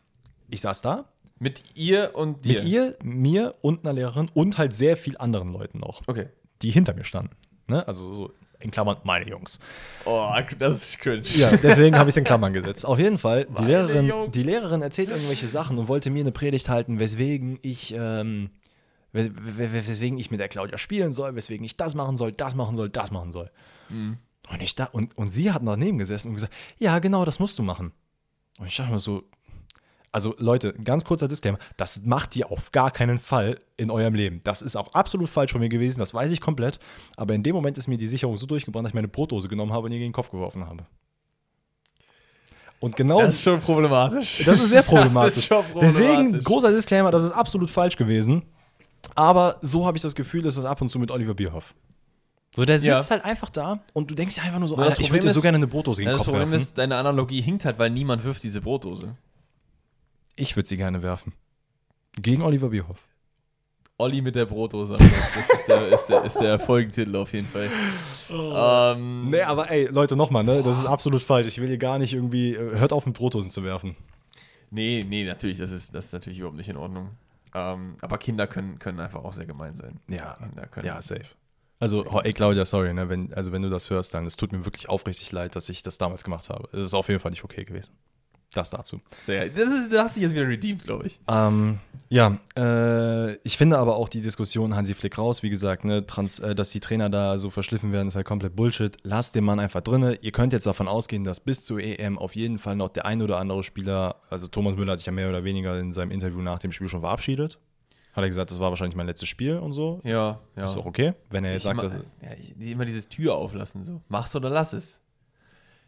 Ich saß da Mit ihr und dir. mit ihr, mir und einer Lehrerin und halt sehr viel anderen Leuten noch, Okay. die hinter mir standen. Ne? Also so in Klammern meine Jungs. Oh, das ist cringe. Ja, deswegen habe ich es in Klammern gesetzt. Auf jeden Fall, die Meine Lehrerin, Jungs. die Lehrerin erzählt irgendwelche Sachen und wollte mir eine Predigt halten, weswegen ich, ähm, wes- wes- weswegen ich mit der Claudia spielen soll, weswegen ich das machen soll, das machen soll, das machen soll. Mhm. Und, ich da, und, und sie hat daneben gesessen und gesagt, ja, genau, das musst du machen. Und ich dachte mir so, also Leute, ganz kurzer Disclaimer, das macht ihr auf gar keinen Fall in eurem Leben. Das ist auch absolut falsch von mir gewesen, das weiß ich komplett. Aber in dem Moment ist mir die Sicherung so durchgebrannt, dass ich meine Brotdose genommen habe und ihr gegen den Kopf geworfen habe. Und genau Das ist schon problematisch. das ist sehr problematisch. Das ist problematisch. Deswegen, großer Disclaimer, das ist absolut falsch gewesen. Aber so habe ich das Gefühl, ist es ab und zu mit Oliver Bierhoff. So, der sitzt Ja. halt einfach da und du denkst dir einfach nur so, das Alter, ich würde dir so gerne eine Brotdose gegen den das Kopf Problem werfen. ist, deine Analogie hinkt halt, weil niemand wirft diese Brotdose. Ich würde sie gerne werfen. Gegen Oliver Bierhoff. Olli mit der Brotdose. Das ist der, ist der, ist der Folgentitel auf jeden Fall. Ähm, Nee, aber ey, Leute, nochmal, ne? Das ist absolut falsch. Ich will hier gar nicht irgendwie, äh, hört auf mit Brotdosen zu werfen. nee, nee, natürlich, das ist, das ist natürlich überhaupt nicht in Ordnung. Ähm, aber Kinder können, können einfach auch sehr gemein sein. Ja, Kinder können. ja, safe. Also, oh, ey, Claudia, sorry, ne? Wenn, also wenn du das hörst, dann es tut mir wirklich aufrichtig leid, dass ich das damals gemacht habe. Es ist auf jeden Fall nicht okay gewesen. Das dazu. Sehr, das ist, da hast du jetzt wieder redeemed, glaube ich. Ähm, ja, äh, ich finde aber auch die Diskussion Hansi Flick raus, wie gesagt, ne, trans, äh, dass die Trainer da so verschliffen werden, ist halt komplett Bullshit. Lasst den Mann einfach drinne. Ihr könnt jetzt davon ausgehen, dass bis zur EM auf jeden Fall noch der ein oder andere Spieler, also Thomas Müller hat sich ja mehr oder weniger in seinem Interview nach dem Spiel schon verabschiedet. Hat er gesagt, das war wahrscheinlich mein letztes Spiel und so. Ja, ja. Ist auch okay, wenn er jetzt Ich sagt, dass, ja, immer dieses Tür auflassen, so. Mach's oder lass es.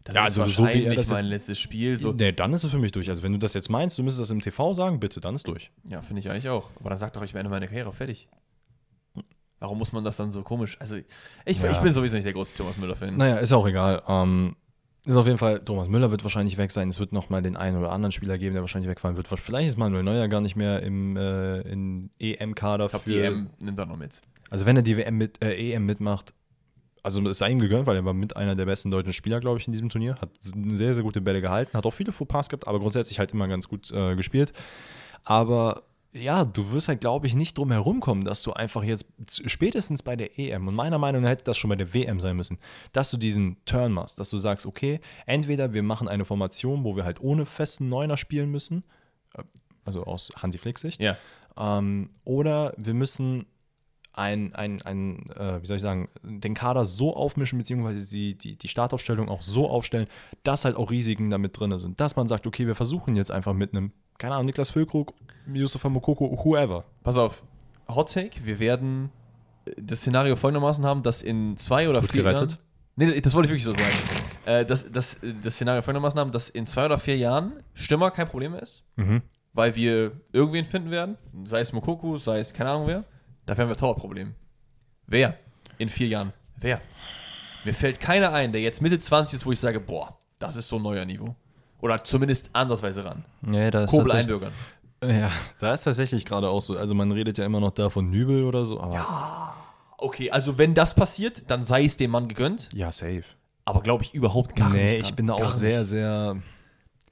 Das Ja, ist also so wie er wahrscheinlich das- mein letztes Spiel. So. Nee, dann ist es für mich durch. Also wenn du das jetzt meinst, du müsstest das im TV sagen, bitte, dann ist durch. Ja, finde ich eigentlich auch. Aber dann sag doch, ich beende meine Karriere fertig. Warum muss man das dann so komisch? Also, ich, Ja. ich bin sowieso nicht der große Thomas Müller-Fan. Naja, ist auch egal. Ähm, ist auf jeden Fall, Thomas Müller wird wahrscheinlich weg sein. Es wird noch mal den einen oder anderen Spieler geben, der wahrscheinlich wegfallen wird. Vielleicht ist Manuel Neuer gar nicht mehr im äh, EM-Kader Ich glaube, die EM nimmt er noch mit. Also wenn er die WM mit, äh, EM mitmacht, also es sei ihm gegönnt, weil er war mit einer der besten deutschen Spieler, glaube ich, in diesem Turnier. Hat sehr, sehr gute Bälle gehalten, hat auch viele Fauxpas gehabt, aber grundsätzlich halt immer ganz gut äh, gespielt. Aber ja, du wirst halt, glaube ich, nicht drum herum kommen, dass du einfach jetzt spätestens bei der EM, und meiner Meinung nach hätte das schon bei der WM sein müssen, dass du diesen Turn machst, dass du sagst, okay, entweder wir machen eine Formation, wo wir halt ohne festen Neuner spielen müssen, äh, also aus Hansi Flick Sicht, Ja. ähm, oder wir müssen ein, ein, ein äh, wie soll ich sagen, den Kader so aufmischen, beziehungsweise die, die, die Startaufstellung auch so aufstellen, dass halt auch Risiken damit drin sind. Dass man sagt, okay, wir versuchen jetzt einfach mit einem, keine Ahnung, Niklas Füllkrug, Yusufa Mokoko, whoever. Pass auf. Hot Take. Wir werden äh, das Szenario folgendermaßen haben, dass in zwei oder Gut vier gerettet. Jahren. Nee, das wollte ich wirklich so sagen. äh, dass, dass, äh, das Szenario folgendermaßen haben, dass in zwei oder vier Jahren Stürmer kein Problem mehr ist. Mhm. weil wir irgendwen finden werden, sei es Mokoku, sei es keine Ahnung wer, dafür haben wir Torwartproblem. Wer? In vier Jahren. Wer? Mir fällt keiner ein, der jetzt Mitte 20 ist, wo ich sage, boah, das ist so ein neuer Niveau. Oder zumindest andersweise ran. Ja, da ist Kobel einbürgern. Ja, da ist tatsächlich gerade auch so. Also man redet ja immer noch da von Nübel oder so, aber ja, Okay, also wenn das passiert, dann sei es dem Mann gegönnt, safe. aber glaube ich überhaupt gar nicht. nee, ich bin da auch sehr, nicht. sehr.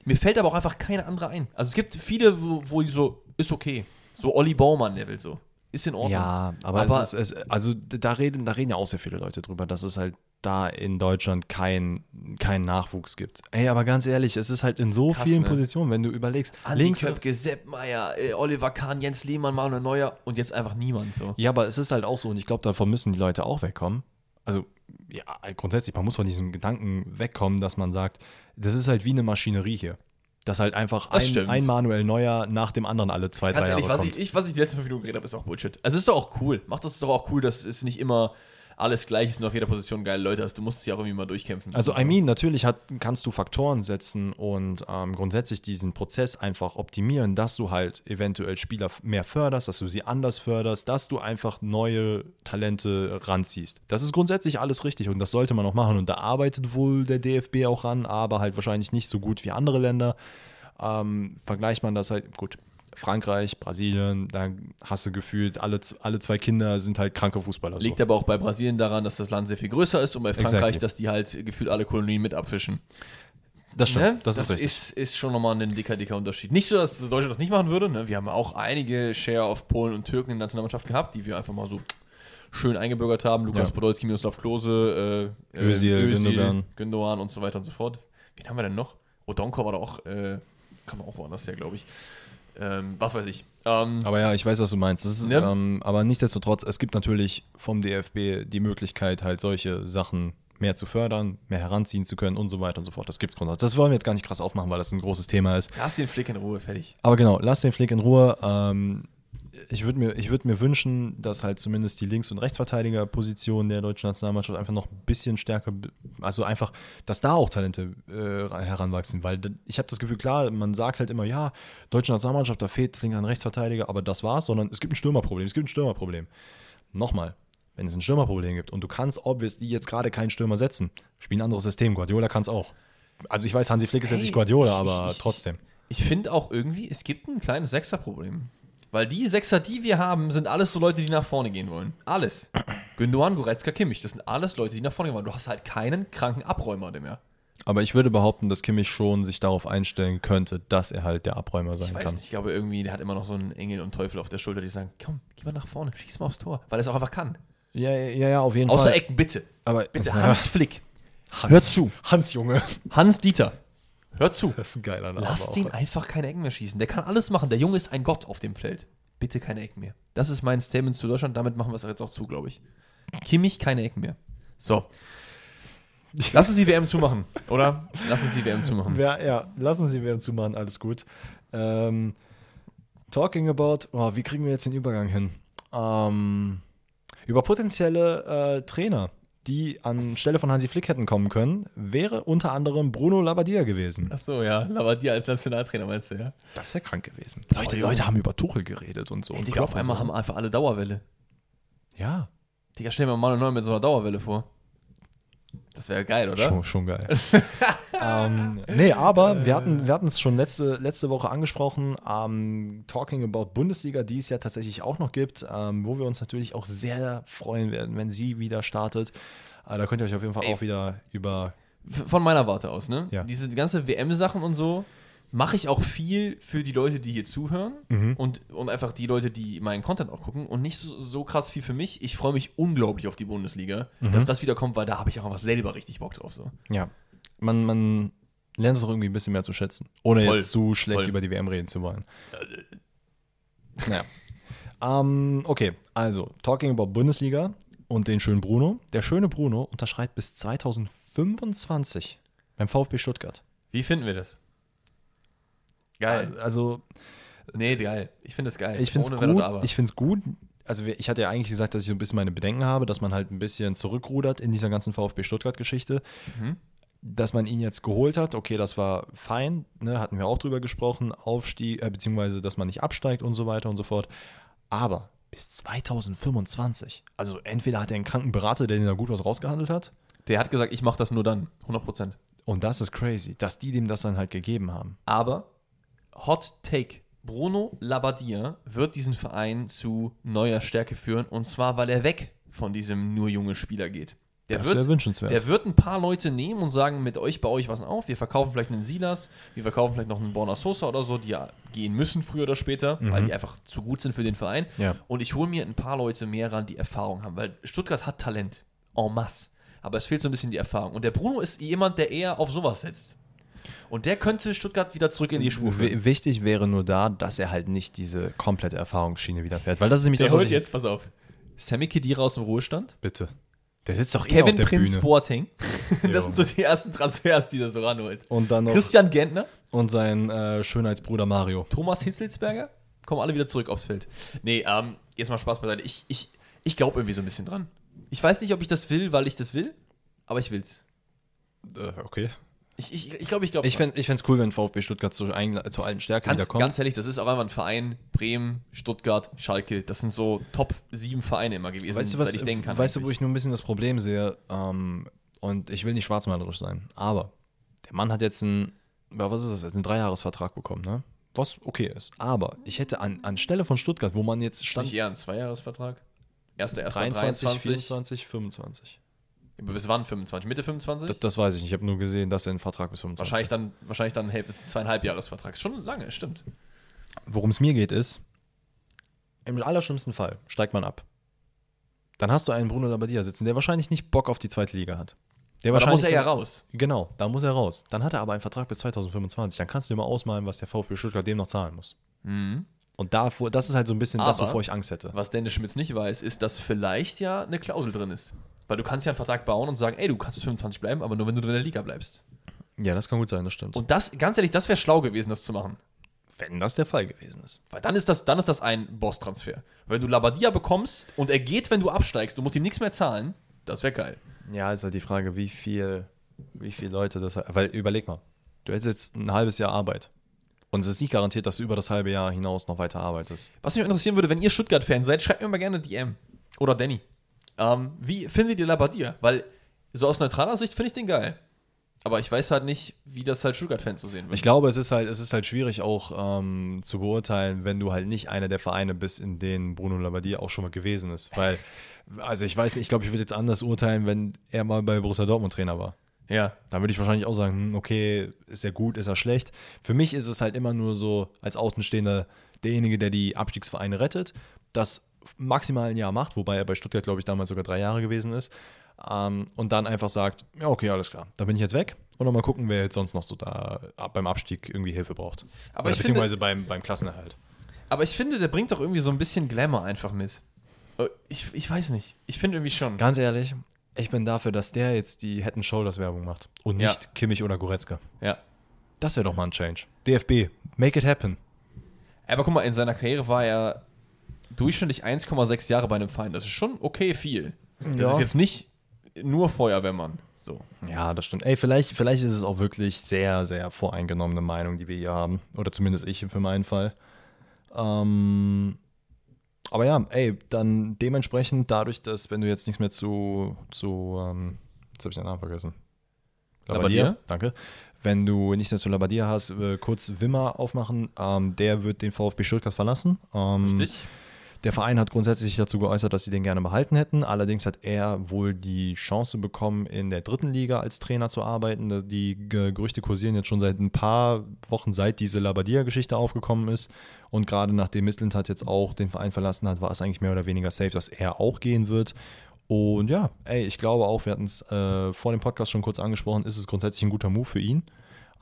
Mir fällt aber auch einfach keine andere ein. Also es gibt viele, wo, wo die so, ist okay. So Olli Baumann-Level so. Ist in Ordnung. Ja, aber, Aber- es ist, es, also da reden, da reden ja auch sehr viele Leute drüber, dass es halt da in Deutschland kein, keinen Nachwuchs gibt. Ey, aber ganz ehrlich, es ist halt in so Krass, vielen ne? Positionen, wenn du überlegst, Andi links. Köpke, Sepp Meier, äh, Oliver Kahn, Jens Lehmann, Manuel Neuer und jetzt einfach niemand so. Ja, aber es ist halt auch so, und ich glaube, davon müssen die Leute auch wegkommen. Also, ja, grundsätzlich, man muss von diesem Gedanken wegkommen, dass man sagt, das ist halt wie eine Maschinerie hier. Dass halt einfach Das ein, ein Manuel Neuer nach dem anderen alle zwei, Ganz drei ehrlich, Jahre was kommt. ich, ich, was ich die letzten fünf Minuten geredet habe, ist auch Bullshit. Also es ist doch auch cool. Macht das doch auch cool, dass es nicht immer alles gleich ist und auf jeder Position geile Leute hast. Du musst es ja auch irgendwie mal durchkämpfen. Also, I mean, natürlich hat, kannst du Faktoren setzen und ähm, grundsätzlich diesen Prozess einfach optimieren, dass du halt eventuell Spieler mehr förderst, dass du sie anders förderst, dass du einfach neue Talente ranziehst. Das ist grundsätzlich alles richtig und das sollte man auch machen und da arbeitet wohl der DFB auch ran, aber halt wahrscheinlich nicht so gut wie andere Länder. Ähm, vergleicht man das halt, gut, Frankreich, Brasilien, da hast du gefühlt, alle, alle zwei Kinder sind halt kranke Fußballer. Liegt so. aber auch bei Brasilien daran, dass das Land sehr viel größer ist und bei Frankreich, Exactly. dass die halt gefühlt alle Kolonien mit abfischen. Das stimmt, Ne? das, ist richtig. ist, ist schon nochmal ein dicker, dicker Unterschied. Nicht so, dass Deutschland das nicht machen würde. Ne? Wir haben auch einige Share auf Polen und Türken in der Nationalmannschaft gehabt, die wir einfach mal so schön eingebürgert haben. Lukas Ja. Podolski, Miroslav Klose, äh, äh, Özil, Gündogan. Gündogan und so weiter und so fort. Wen haben wir denn noch? Odonko war da auch, äh, kann man auch woanders her, glaube ich. Ähm, was weiß ich. Ähm, Aber ja, ich weiß, was du meinst. Ist, Ne? ähm, aber nichtsdestotrotz, es gibt natürlich vom DFB die Möglichkeit, halt solche Sachen mehr zu fördern, mehr heranziehen zu können und so weiter und so fort. Das gibt's grundsätzlich. Das wollen wir jetzt gar nicht krass aufmachen, weil das ein großes Thema ist. lass den Flick in Ruhe, fertig. Aber genau, lass den Flick in Ruhe. Ähm, ich würde mir, ich würd mir wünschen, dass halt zumindest die Links- und Rechtsverteidigerposition der deutschen Nationalmannschaft einfach noch ein bisschen stärker, also einfach, dass da auch Talente äh, heranwachsen, weil ich habe das Gefühl, klar, man sagt halt immer, ja, deutsche Nationalmannschaft, da fehlt es an Rechtsverteidiger, aber das war's, sondern es gibt ein Stürmerproblem, es gibt ein Stürmerproblem. Nochmal, wenn es ein Stürmerproblem gibt und du kannst obviously jetzt gerade keinen Stürmer setzen, spiel ein anderes System. Guardiola kann es auch. Also ich weiß, Hansi Flick ist jetzt Hey, nicht Guardiola, ich- aber ich- trotzdem. Ich finde auch irgendwie, es gibt ein kleines Sechserproblem. Weil die Sechser, die wir haben, sind alles so Leute, die nach vorne gehen wollen. Alles. Gündogan, Goretzka, Kimmich, das sind alles Leute, die nach vorne gehen wollen. Du hast halt keinen kranken Abräumer mehr. Aber ich würde behaupten, dass Kimmich schon sich darauf einstellen könnte, dass er halt der Abräumer sein Ich weiß kann. nicht, ich glaube irgendwie, der hat immer noch so einen Engel und Teufel auf der Schulter, die sagen, komm, geh mal nach vorne, schieß mal aufs Tor. Weil er es auch einfach kann. Ja, ja, ja, auf jeden Außer Fall. Ecken, bitte. Aber Bitte. Hans Flick. Hans, Hör zu. Hans Junge. Hans Dieter. Hör zu. Das ist ein geiler Name. Lasst auch. ihn einfach keine Ecken mehr schießen. Der kann alles machen. Der Junge ist ein Gott auf dem Feld. Bitte keine Ecken mehr. Das ist mein Statement zu Deutschland. Damit machen wir es jetzt auch zu, glaube ich. Kimmich, keine Ecken mehr. So. Lass uns die WM zumachen, oder? Lass uns die WM zumachen. Ja, ja, lassen Sie WM zumachen, alles gut. Ähm, talking about, oh, wie kriegen wir jetzt den Übergang hin? Ähm, über potenzielle äh, Trainer, die anstelle von Hansi Flick hätten kommen können, wäre unter anderem Bruno Labbadia gewesen. Achso, ja. Labadia als Nationaltrainer meinst du, ja? Das wäre krank gewesen. Oh, Leute. Leute haben über Tuchel geredet und so. Ey, und Digga, auf und einmal so. haben einfach alle Dauerwelle. Ja, Digga, stell mir mal neu mit so einer Dauerwelle vor. Das wäre geil, oder? Schon, schon geil. ähm, nee, aber wir hatten wir es schon letzte, letzte Woche angesprochen, ähm, talking about Bundesliga, die es ja tatsächlich auch noch gibt, ähm, wo wir uns natürlich auch sehr freuen werden, wenn sie wieder startet. Äh, da könnt ihr euch auf jeden Fall Ey. auch wieder über. Von meiner Warte aus, ne? Ja. Diese ganze WM-Sachen und so mache ich auch viel für die Leute, die hier zuhören Mhm. und, und einfach die Leute, die meinen Content auch gucken und nicht so, so krass viel für mich. Ich freue mich unglaublich auf die Bundesliga, Mhm. dass das wieder kommt, weil da habe ich auch einfach selber richtig Bock drauf. So. Ja, man, man lernt es auch irgendwie ein bisschen mehr zu schätzen, ohne Voll, jetzt zu schlecht voll. über die WM reden zu wollen. Naja. Ähm, okay, also, talking about Bundesliga und den schönen Bruno. Der schöne Bruno unterschreibt bis 2025 beim VfB Stuttgart. Wie finden wir das? Geil. Also, nee, geil. Ich finde es geil. ich finde es gut. Aber. Ich finde es gut. Also, ich hatte ja eigentlich gesagt, dass ich so ein bisschen meine Bedenken habe, dass man halt ein bisschen zurückrudert in dieser ganzen VfB Stuttgart-Geschichte. Mhm. Dass man ihn jetzt geholt hat, okay, das war fein, ne, hatten wir auch drüber gesprochen, Aufstieg, äh, beziehungsweise, dass man nicht absteigt und so weiter und so fort. Aber bis 2025, also entweder hat er einen kranken Berater, der den da gut was rausgehandelt hat, Der hat gesagt, ich mache das nur dann. 100 Prozent. und das ist crazy, dass die dem das dann halt gegeben haben. Aber Hot Take. Bruno Labbadia wird diesen Verein zu neuer Stärke führen und zwar, weil er weg von diesem nur junge Spieler geht. Der Das wird, wäre wünschenswert. der wird ein paar Leute nehmen und sagen, mit euch baue ich was auf. Wir verkaufen vielleicht einen Silas, wir verkaufen vielleicht noch einen Borna Sosa oder so, die ja gehen müssen früher oder später, weil die einfach zu gut sind für den Verein. Mhm. Ja. Und ich hole mir ein paar Leute mehr ran, die Erfahrung haben, weil Stuttgart hat Talent. En masse. Aber es fehlt so ein bisschen die Erfahrung. Und der Bruno ist jemand, der eher auf sowas setzt. Und der könnte Stuttgart wieder zurück in die Spur führen. Wichtig wäre nur da, dass er halt nicht diese komplette Erfahrungsschiene wieder fährt, weil das ist nämlich Der das, was holt jetzt, pass auf. Sammy Kedira aus dem Ruhestand. bitte. Der sitzt doch eh Kevin der Prinz Bühne. Boateng. Das sind so die ersten Transfers, die er so ranholt. Und dann noch Christian Gentner, und sein äh, Schönheitsbruder Mario. Thomas Hitzelsberger, kommen alle wieder zurück aufs Feld. Nee, ähm, jetzt mal Spaß beiseite. Ich, ich, ich glaube irgendwie so ein bisschen dran. Ich weiß nicht, ob ich das will, weil ich das will, aber ich will's. Äh, okay. Ich glaube, ich, ich, glaub, ich glaube. Ich fände es cool, wenn VfB Stuttgart zur, ein, zur alten Stärke ganz, wiederkommt. ganz ehrlich, das ist auch einfach ein Verein, Bremen, Stuttgart, Schalke, das sind so Top 7 Vereine immer gewesen, weißt du, was, ich denken kann. weißt du, wo eigentlich. ich nur ein bisschen das Problem sehe? Ähm, und ich will nicht schwarzmalerisch sein, aber der Mann hat jetzt einen, ja, was ist das jetzt, einen Dreijahresvertrag bekommen, ne? Was okay ist. Aber ich hätte an, anstelle von Stuttgart, wo man jetzt stand, nicht eher ein Zweijahresvertrag? Erster, erster 23, 23, 24, 25. Bis wann 25? Mitte 25? Das, das weiß ich nicht. Ich habe nur gesehen, dass er einen Vertrag bis 25 wahrscheinlich dann, wahrscheinlich dann Hälfte des zweieinhalb Jahresvertrags. Schon lange, stimmt. Worum es mir geht, ist, im allerschlimmsten Fall steigt man ab. Dann hast du einen Bruno Labbadia sitzen, der wahrscheinlich nicht Bock auf die zweite Liga hat. Der Aber da muss er ja raus. Genau, da muss er raus. Dann hat er aber einen Vertrag bis 2025. Dann kannst du dir mal ausmalen, was der VfB Stuttgart dem noch zahlen muss. Und davor, das ist halt so ein bisschen das, Aber- wovor ich Angst hätte. Was Dennis Schmitz nicht weiß, ist, dass vielleicht ja eine Klausel drin ist. Weil du kannst ja einen Vertrag bauen und sagen, ey, du kannst bis 25 bleiben, aber nur wenn du in der Liga bleibst. Ja, das kann gut sein, das stimmt. Und das, ganz ehrlich, das wäre schlau gewesen, das zu machen. wenn das der Fall gewesen ist. Weil dann ist das, dann ist das ein Boss-Transfer. Wenn du Labadia bekommst und er geht, wenn du absteigst, du musst ihm nichts mehr zahlen, das wäre geil. Ja, ist halt die Frage, wie viel, wie viele Leute das. Weil überleg mal, du hättest jetzt ein halbes Jahr Arbeit. Und es ist nicht garantiert, dass du über das halbe Jahr hinaus noch weiter arbeitest. Was mich interessieren würde, wenn ihr Stuttgart-Fan seid, schreibt mir mal gerne DM. Oder Danny. Ähm, wie findet ihr Labadia? Weil so aus neutraler Sicht finde ich den geil. Aber ich weiß halt nicht, wie das halt Stuttgart-Fans so sehen würden. Ich glaube, es ist halt, es ist halt schwierig auch ähm, zu beurteilen, wenn du halt nicht einer der Vereine bist, in denen Bruno Labbadia auch schon mal gewesen ist. Weil, also ich weiß nicht, ich glaube, ich würde jetzt anders urteilen, wenn er mal bei Borussia Dortmund Trainer war. ja. Da würde ich wahrscheinlich auch sagen, hm, okay, ist er gut, ist er schlecht. Für mich ist es halt immer nur so, als Außenstehender, derjenige, der die Abstiegsvereine rettet, das maximal ein Jahr macht, wobei er bei Stuttgart, glaube ich, damals sogar drei Jahre gewesen ist. Ähm, und dann einfach sagt, ja, okay, alles klar, da bin ich jetzt weg. Und dann mal gucken, wer jetzt sonst noch so da beim Abstieg irgendwie Hilfe braucht. Aber Oder beziehungsweise beim, beim Klassenerhalt. Aber ich finde, der bringt doch irgendwie so ein bisschen Glamour einfach mit. Äh, Ich, ich weiß nicht. Ich finde irgendwie schon. Ganz ehrlich, ich bin dafür, dass der jetzt die Head Shoulders Werbung macht und Ja. nicht Kimmich oder Goretzka. Ja. Das wäre doch mal ein Change. DFB, make it happen. Aber guck mal, in seiner Karriere war er durchschnittlich 1,6 Jahre bei einem Verein. Das ist schon okay viel. Das Ja. ist jetzt nicht nur Feuerwehrmann. So. Ja, das stimmt. Ey, vielleicht, vielleicht ist es auch wirklich sehr, sehr voreingenommene Meinung, die wir hier haben. Oder zumindest ich für meinen Fall. Ähm, aber ja, ey, dann dementsprechend dadurch, dass, wenn du jetzt nichts mehr zu, zu ähm, jetzt habe ich den Namen vergessen. Labbadia? Danke. Wenn du nichts mehr zu Labadia hast, äh, kurz Wimmer aufmachen. Ähm, der wird den VfB Stuttgart verlassen. Ähm, Richtig? Der Verein hat grundsätzlich dazu geäußert, dass sie den gerne behalten hätten. Allerdings hat er wohl die Chance bekommen, in der dritten Liga als Trainer zu arbeiten. Die Ge- Gerüchte kursieren jetzt schon seit ein paar Wochen, seit diese Labadia-Geschichte aufgekommen ist. Und gerade nachdem Mistlintat jetzt auch den Verein verlassen hat, war es eigentlich mehr oder weniger safe, dass er auch gehen wird. Und ja, ey, ich glaube auch, wir hatten es äh, vor dem Podcast schon kurz angesprochen, ist es grundsätzlich ein guter Move für ihn.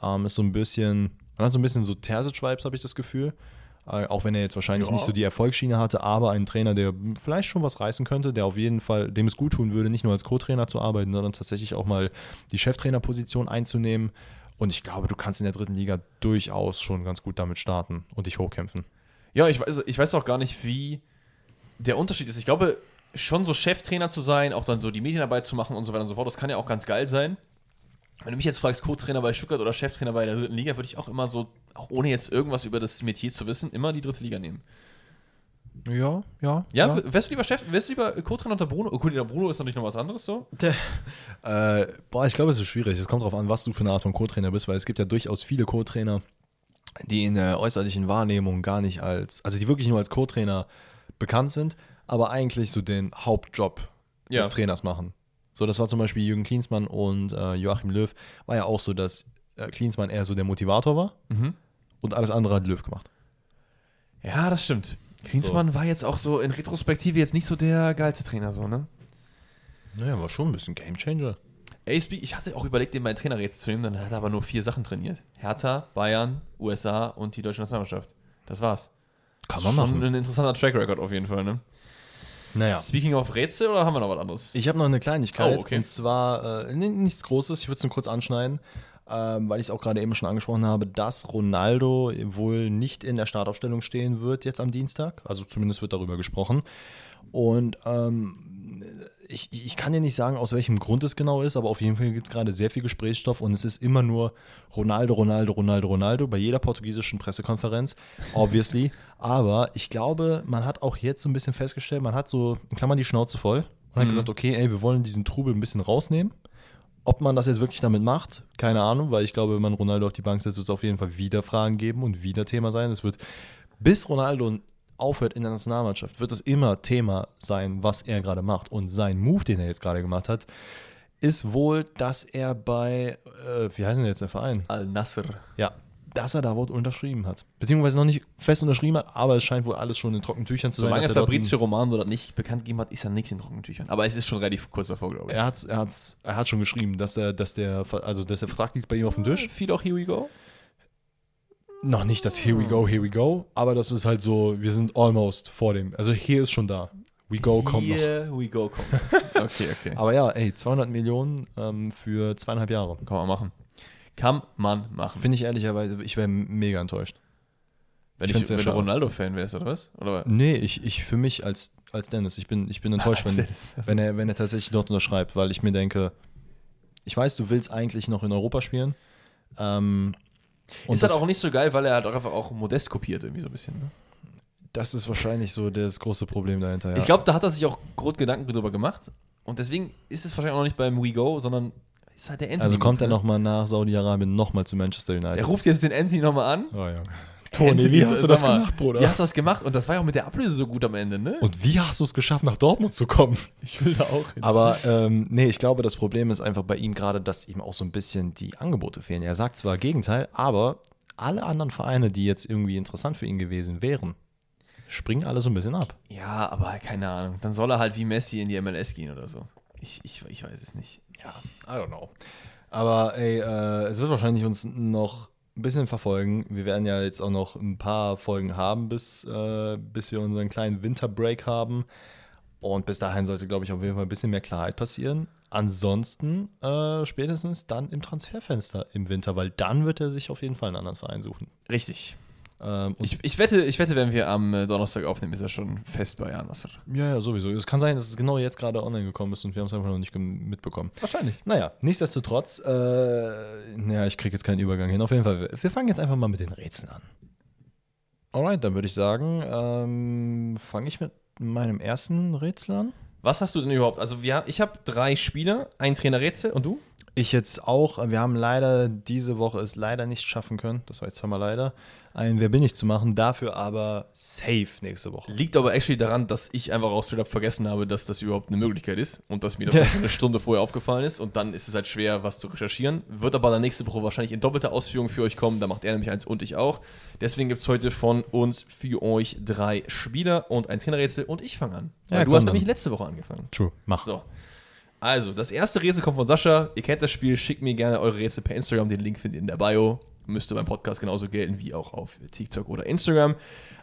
Ähm, ist so ein bisschen, man hat so ein bisschen so Terzic-Vibes, habe ich das Gefühl. Äh, auch wenn er jetzt wahrscheinlich Ja. nicht so die Erfolgsschiene hatte, aber ein Trainer, der vielleicht schon was reißen könnte, der auf jeden Fall, dem es gut tun würde, nicht nur als Co-Trainer zu arbeiten, sondern tatsächlich auch mal die Cheftrainerposition einzunehmen. Und ich glaube, du kannst in der dritten Liga durchaus schon ganz gut damit starten und dich hochkämpfen. Ja, ich weiß, ich weiß auch gar nicht, wie der Unterschied ist. Ich glaube, schon so Cheftrainer zu sein, auch dann so die Medienarbeit zu machen und so weiter und so fort, das kann ja auch ganz geil sein. Wenn du mich jetzt fragst, Co-Trainer bei Stuttgart oder Cheftrainer bei der dritten Liga, würde ich auch immer so, auch ohne jetzt irgendwas über das Metier zu wissen, immer die dritte Liga nehmen. Ja, ja. Ja, w- wärst du lieber Chef, wärst du lieber Co-Trainer unter Bruno? Oh, gut, der Bruno ist natürlich noch was anderes so. Äh, boah, ich glaube, es ist schwierig. Es kommt darauf an, was du für eine Art von Co-Trainer bist, weil es gibt ja durchaus viele Co-Trainer, die in der äußerlichen Wahrnehmung gar nicht als, also die wirklich nur als Co-Trainer bekannt sind, aber eigentlich so den Hauptjob Ja. des Trainers machen. So, das war zum Beispiel Jürgen Klinsmann und äh, Joachim Löw. War ja auch so, dass äh, Klinsmann eher so der Motivator war Mhm. und alles andere hat Löw gemacht. Ja, das stimmt. Klinsmann war jetzt auch so in Retrospektive jetzt nicht so der geilste Trainer, so, ne? Naja, war schon ein bisschen Gamechanger. ASB, ich hatte auch überlegt, den meinen Trainer jetzt zu nehmen, dann hat er aber nur vier Sachen trainiert. Hertha, Bayern, USA und die deutsche Nationalmannschaft. Das war's. Kann man Schon machen. ein interessanter Track Record auf jeden Fall, ne? Naja. Speaking of Rätsel oder haben wir noch was anderes? Ich habe noch eine Kleinigkeit. Oh, okay. Und zwar äh, ni- nichts Großes, ich würde es nur kurz anschneiden, ähm, weil ich es auch gerade eben schon angesprochen habe, dass Ronaldo wohl nicht in der Startaufstellung stehen wird jetzt am Dienstag. Also zumindest wird darüber gesprochen. Und ähm, ich, ich kann dir nicht sagen, aus welchem Grund es genau ist, aber auf jeden Fall gibt es gerade sehr viel Gesprächsstoff und es ist immer nur Ronaldo, Ronaldo, Ronaldo, Ronaldo bei jeder portugiesischen Pressekonferenz, obviously. aber ich glaube, man hat auch jetzt so ein bisschen festgestellt, man hat so in Klammern die Schnauze voll und hat gesagt, okay, ey, wir wollen diesen Trubel ein bisschen rausnehmen. Ob man das jetzt wirklich damit macht, keine Ahnung, weil ich glaube, wenn man Ronaldo auf die Bank setzt, wird es auf jeden Fall wieder Fragen geben und wieder Thema sein. Es wird, bis Ronaldo aufhört in der Nationalmannschaft, wird es immer Thema sein, was er gerade macht. Und sein Move, den er jetzt gerade gemacht hat, ist wohl, dass er bei, äh, wie heißt denn jetzt der Verein? Al-Nasr. Ja, dass er da wohl unterschrieben hat. Beziehungsweise noch nicht fest unterschrieben hat, aber es scheint wohl alles schon in trockenen Tüchern zu sein. Solange er dort Fabrizio Romano das nicht bekannt gegeben hat, ist ja nichts in trockenen Tüchern. Aber es ist schon relativ kurz davor, glaube ich. er, hat's, er, hat's, er hat schon geschrieben, dass, er, dass, der, also, dass der Vertrag liegt bei ihm auf dem Tisch. Viel auch Here We Go. Noch nicht das Here we go, here we go, aber das ist halt so, wir sind almost vor dem. Also hier ist schon da. We go kommt noch. Here We Go kommt noch. Okay, okay. Aber ja, ey, 200 Millionen ähm, für zweieinhalb Jahre. Kann man machen. Kann man machen. Finde ich ehrlicherweise, ich wäre mega enttäuscht. wenn ich ich, wenn du. Ronaldo-Fan wärst, oder was? Oder? Nee, ich, ich für mich als, als Dennis, ich bin, ich bin enttäuscht, wenn, wenn, er, wenn er tatsächlich dort unterschreibt, weil ich mir denke, ich weiß, du willst eigentlich noch in Europa spielen. Ähm, und ist das, halt auch nicht so geil, weil er halt auch einfach auch modest kopiert, irgendwie so ein bisschen. Ne? Das ist wahrscheinlich so das große Problem dahinter. Ja. Ich glaube, da hat er sich auch groß Gedanken drüber gemacht. Und deswegen ist es wahrscheinlich auch noch nicht beim WeGo, sondern ist halt der Anthony. also kommt er nochmal nach Saudi-Arabien nochmal zu Manchester United. Er ruft jetzt den Anthony nochmal an. oh, ja. Anthony, wie hast du das mal, gemacht, Bruder? Wie hast du das gemacht? Und das war ja auch mit der Ablöse so gut am Ende, ne? Und wie hast du es geschafft, nach Dortmund zu kommen? ich will da auch hin. Aber ähm, nee, ich glaube, das Problem ist einfach bei ihm gerade, dass ihm auch so ein bisschen die Angebote fehlen. Er sagt zwar Gegenteil, aber alle anderen Vereine, die jetzt irgendwie interessant für ihn gewesen wären, springen alle so ein bisschen ab. Ja, aber keine Ahnung. Dann soll er halt wie Messi in die MLS gehen oder so. Ich, ich, ich weiß es nicht. Ja, I don't know. Aber ey, äh, es wird wahrscheinlich uns noch ein bisschen verfolgen. Wir werden ja jetzt auch noch ein paar Folgen haben, bis, äh, bis wir unseren kleinen Winterbreak haben. Und bis dahin sollte, glaube ich, auf jeden Fall ein bisschen mehr Klarheit passieren. Ansonsten äh, spätestens dann im Transferfenster im Winter, weil dann wird er sich auf jeden Fall einen anderen Verein suchen. Richtig. Ähm, Ich, ich, wette, ich wette, wenn wir am äh, Donnerstag aufnehmen, ist er schon fest bei Jan Wasser. ja, ja, sowieso. Es kann sein, dass es genau jetzt gerade online gekommen ist und wir haben es einfach noch nicht mitbekommen. Wahrscheinlich. Naja, nichtsdestotrotz, äh, naja, ich kriege jetzt keinen Übergang hin. Auf jeden Fall, wir fangen jetzt einfach mal mit den Rätseln an. Alright, dann würde ich sagen, ähm, fange ich mit meinem ersten Rätsel an. Was hast du denn überhaupt? Also wir, ich habe drei Spieler, ein Trainerrätsel und du? Ich jetzt auch, wir haben leider diese Woche es leider nicht schaffen können, das war jetzt zweimal leider, ein Wer bin ich zu machen, dafür aber safe nächste Woche. Liegt aber actually daran, dass ich einfach auch straight up vergessen habe, dass das überhaupt eine Möglichkeit ist und dass mir das eine Stunde vorher aufgefallen ist und dann ist es halt schwer, was zu recherchieren. Wird aber dann nächste Woche wahrscheinlich in doppelter Ausführung für euch kommen. Da macht er nämlich eins und ich auch. Deswegen gibt es heute von uns für euch drei Spieler und ein Trainerrätsel und ich fange an. Ja, Weil du hast dann. nämlich letzte Woche angefangen. True, mach. So. Also, das erste Rätsel kommt von Sascha. Ihr kennt das Spiel. Schickt mir gerne eure Rätsel per Instagram. Den Link findet ihr in der Bio. Müsste beim Podcast genauso gelten wie auch auf TikTok oder Instagram.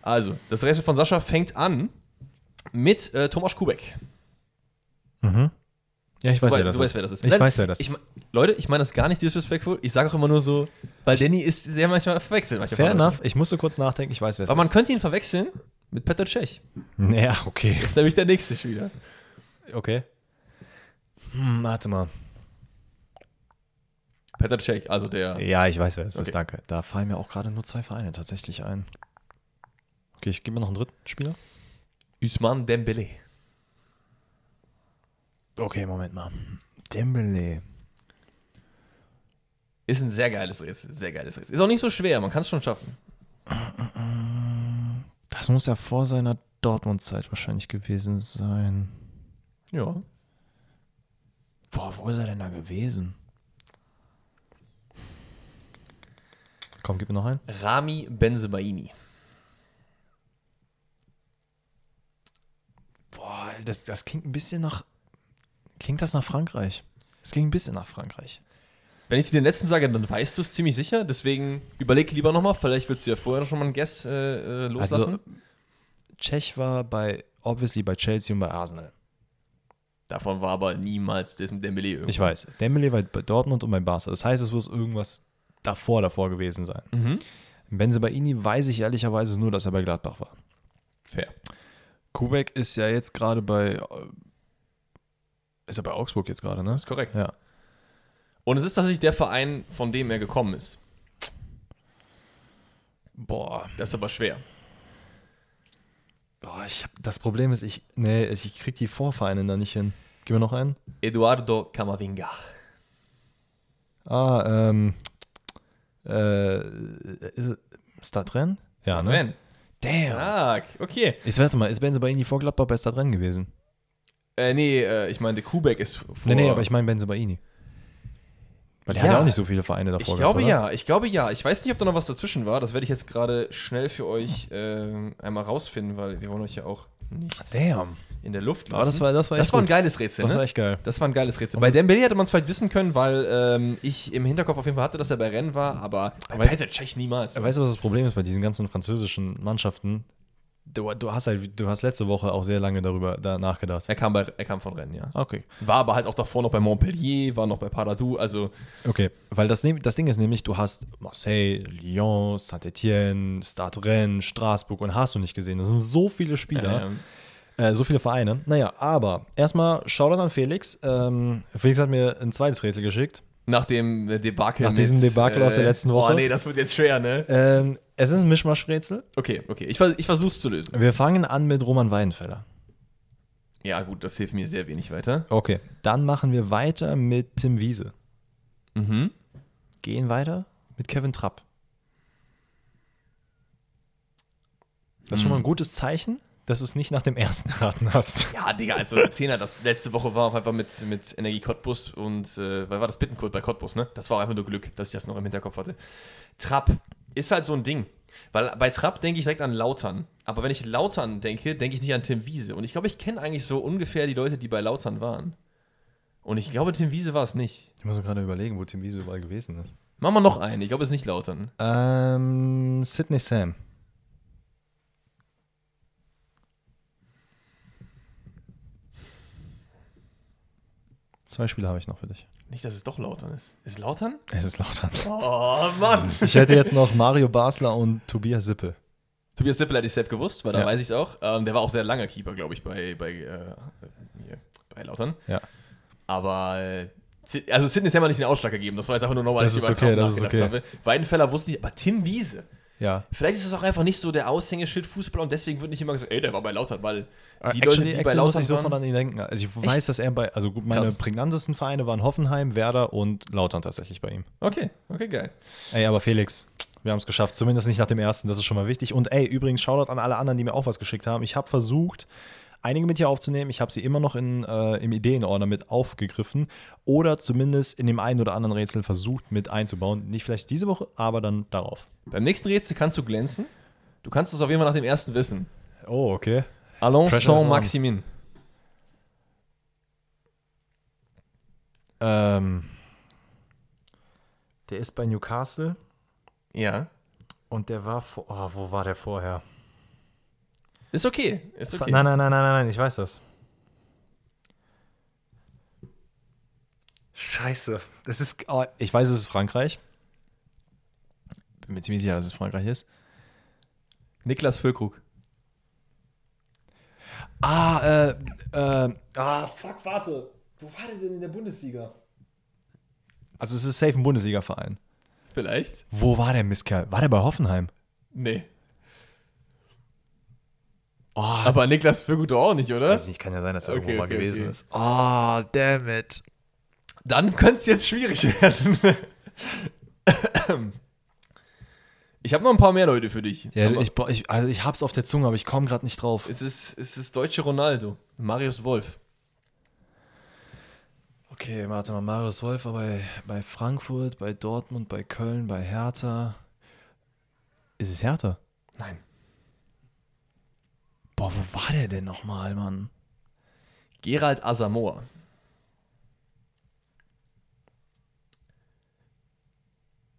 Also, das Rätsel von Sascha fängt an mit äh, Thomas Kubek. Mhm. Ja, ich weiß, Du, wer das du ist. weißt, wer das ist. Ich Nein, weiß, wer das ich, ist. Leute, ich meine das gar nicht disrespectful. Ich sage auch immer nur so, weil Danny ist sehr manchmal verwechselt. Manchmal Fair enough, ich musste kurz nachdenken, ich weiß, wer es Aber man ist. könnte ihn verwechseln mit Petr Cech. Ja, okay. Das ist nämlich der nächste Spieler. Okay. Hm, warte mal. Petr Cech, also der. Ja, ich weiß, wer es Okay. ist, danke. Da fallen mir auch gerade nur zwei Vereine tatsächlich ein. Okay, ich gebe mir noch einen dritten Spieler. Usman Dembele. Okay, Moment mal. Dembele. Ist ein sehr geiles Rätsel. Sehr geiles Rätsel. Ist auch nicht so schwer, man kann es schon schaffen. Das muss ja vor seiner Dortmund-Zeit wahrscheinlich gewesen sein. Ja. Boah, wo ist er denn da gewesen? Komm, gib mir noch einen. Rami Benzebaini. Boah, das, das klingt ein bisschen nach. Klingt das nach Frankreich? Das klingt ein bisschen nach Frankreich. Wenn ich dir den letzten sage, dann weißt du es ziemlich sicher. Deswegen überleg lieber nochmal. Vielleicht willst du ja vorher schon mal einen Guess äh, äh, loslassen. Also, Tschech war bei, obviously bei Chelsea und bei Arsenal. Davon war aber niemals das mit Dembele irgendwie. Ich weiß. Dembele war bei Dortmund und bei Barca. Das heißt, es muss irgendwas davor davor gewesen sein. Mhm. Benzebaini weiß ich ehrlicherweise nur, dass er bei Gladbach war. Fair. Kubek ist ja jetzt gerade bei. äh, Ist er bei Augsburg jetzt gerade, ne? Das ist korrekt. Ja. Und es ist tatsächlich der Verein, von dem er gekommen ist. Boah. Das ist aber schwer. Boah, ich hab, das Problem ist, ich. Nee, ich krieg die Vorvereine da nicht hin. Gib mir noch einen. Eduardo Camavinga. Ah, ähm. Äh, ist, Stadtrennen? Ja, ne? Rennen. Damn. Stark. Okay. Ich warte mal, ist Benzebaini vor Gladbach bei Stadtrennen gewesen? Äh, nee, äh, ich meine, Kubek ist vor. Nee, nee, aber ich meine Benzebaini. Weil der Ja. hat ja auch nicht so viele Vereine davor Ich glaube gehabt, ja, ich glaube ja. Ich weiß nicht, ob da noch was dazwischen war. Das werde ich jetzt gerade schnell für euch ähm, einmal rausfinden, weil wir wollen euch ja auch nicht Damn. in der Luft lassen. Aber das war, das war das war ein gut. geiles Rätsel, Das ne? war echt geil. Das war ein geiles Rätsel. Bei Dembele hätte man es vielleicht wissen können, weil ähm, ich im Hinterkopf auf jeden Fall hatte, dass er bei Rennen war, aber bei Weißt- Petr Cech niemals. Weißt du, was das Problem ist bei diesen ganzen französischen Mannschaften? Du, du hast halt, du hast letzte Woche auch sehr lange darüber da nachgedacht. er, kam bei, er kam von Rennen, ja. Okay. War aber halt auch davor noch bei Montpellier, war noch bei Paradou, also Okay, weil das, das Ding ist nämlich, du hast Marseille, Lyon, Saint-Etienne, Stade Rennes, Straßburg und hast du nicht gesehen. Das sind so viele Spieler, ähm, äh, so viele Vereine. Naja, aber erstmal Shoutout an Felix. Ähm, Felix hat mir ein zweites Rätsel geschickt. nach dem äh, Debakel. Nach diesem Debakel aus der letzten Woche. Oh nee, das wird jetzt schwer, ne? Ähm, Es ist ein Mischmaschrätsel. Okay, okay. Ich, vers ich versuch's zu lösen. Wir fangen an mit Roman Weidenfeller. Ja, gut, das hilft mir sehr wenig weiter. Okay. Dann machen wir weiter mit Tim Wiese. Mhm. Gehen weiter mit Kevin Trapp. Das ist schon mal ein gutes Zeichen, dass du es nicht nach dem ersten raten hast. Ja, Digga, also der Zehner, das letzte Woche war auch einfach mit, mit Energie Cottbus und, äh, weil war das Bittencode bei Cottbus, ne? Das war auch einfach nur Glück, dass ich das noch im Hinterkopf hatte. Trapp ist halt so ein Ding. Weil bei Trapp denke ich direkt an Lautern. Aber wenn ich Lautern denke, denke ich nicht an Tim Wiese. Und ich glaube, ich kenne eigentlich so ungefähr die Leute, die bei Lautern waren. Und ich glaube, Tim Wiese war es nicht. Ich muss mir gerade überlegen, wo Tim Wiese überall gewesen ist. Machen wir noch einen. Ich glaube, es ist nicht Lautern. Ähm, Sidney Sam. Zwei Spiele habe ich noch für dich. Nicht, dass es doch Lautern ist. Ist es Lautern? Es ist Lautern. Oh, Mann. Ich hätte jetzt noch Mario Basler und Tobias Sippe. Tobias Dippel hätte ich safe gewusst, weil da Ja. weiß ich es auch. Ähm, der war auch sehr langer Keeper, glaube ich, bei, bei, äh, hier, bei Lautern. Ja. Aber, äh, also Sidney Sam hat nicht den Ausschlag gegeben. Das war jetzt einfach nur nochmal, Das dass ich ist über okay, das ist nachgedacht okay. habe. Weidenfeller wusste nicht, aber Tim Wiese. Ja. Vielleicht ist es auch einfach nicht so der Aushängeschild Fußballer und deswegen wird nicht immer gesagt, ey, der war bei Lautern, weil die Die Leute, die bei muss Lautern ich sofort an ihn denken. Also ich weiß, dass er bei, also gut, meine Krass. prägnantesten Vereine waren Hoffenheim, Werder und Lautern tatsächlich bei ihm. Okay, okay, geil. Ey, aber Felix, wir haben es geschafft. Zumindest nicht nach dem ersten, das ist schon mal wichtig. Und ey, übrigens, Shoutout an alle anderen, die mir auch was geschickt haben. Ich habe versucht, einige mit hier aufzunehmen. Ich habe sie immer noch in, äh, im Ideenordner mit aufgegriffen. Oder zumindest in dem einen oder anderen Rätsel versucht mit einzubauen. Nicht vielleicht diese Woche, aber dann darauf. Beim nächsten Rätsel kannst du glänzen. Du kannst es auf jeden Fall nach dem ersten wissen. Oh, okay. On. Saint-Maximin. Ähm, der ist bei Newcastle Ja. und der war vor. Oh, wo war der vorher? Ist okay, ist okay. Nein, nein, nein, nein, nein, nein, ich weiß das. Scheiße. Das ist. Oh, ich weiß, es ist Frankreich. Bin mir ziemlich sicher, dass es Frankreich ist. Niklas Füllkrug. Ah, äh, äh. Ah, fuck, warte. Wo war der denn in der Bundesliga? Also, es ist safe ein Bundesliga-Verein. Vielleicht? Wo war der Mistkerl? War der bei Hoffenheim? Nee. Oh, Aber Niklas doch auch nicht, oder? weiß nicht, kann ja sein, dass er Okay, irgendwo mal okay, gewesen okay. ist. Oh, damn it. Dann könnte es jetzt schwierig werden. ich habe noch ein paar mehr Leute für dich. Ja, Aber ich, ich, also ich hab's auf der Zunge, aber ich komme gerade nicht drauf. es ist, es ist deutsche Ronaldo. Marius Wolf. Okay, warte mal, Marius Wolf war bei, bei Frankfurt, bei Dortmund, bei Köln, bei Hertha. Ist es Hertha? Nein. Boah, wo war der denn nochmal, Mann? Gerald Asamoah.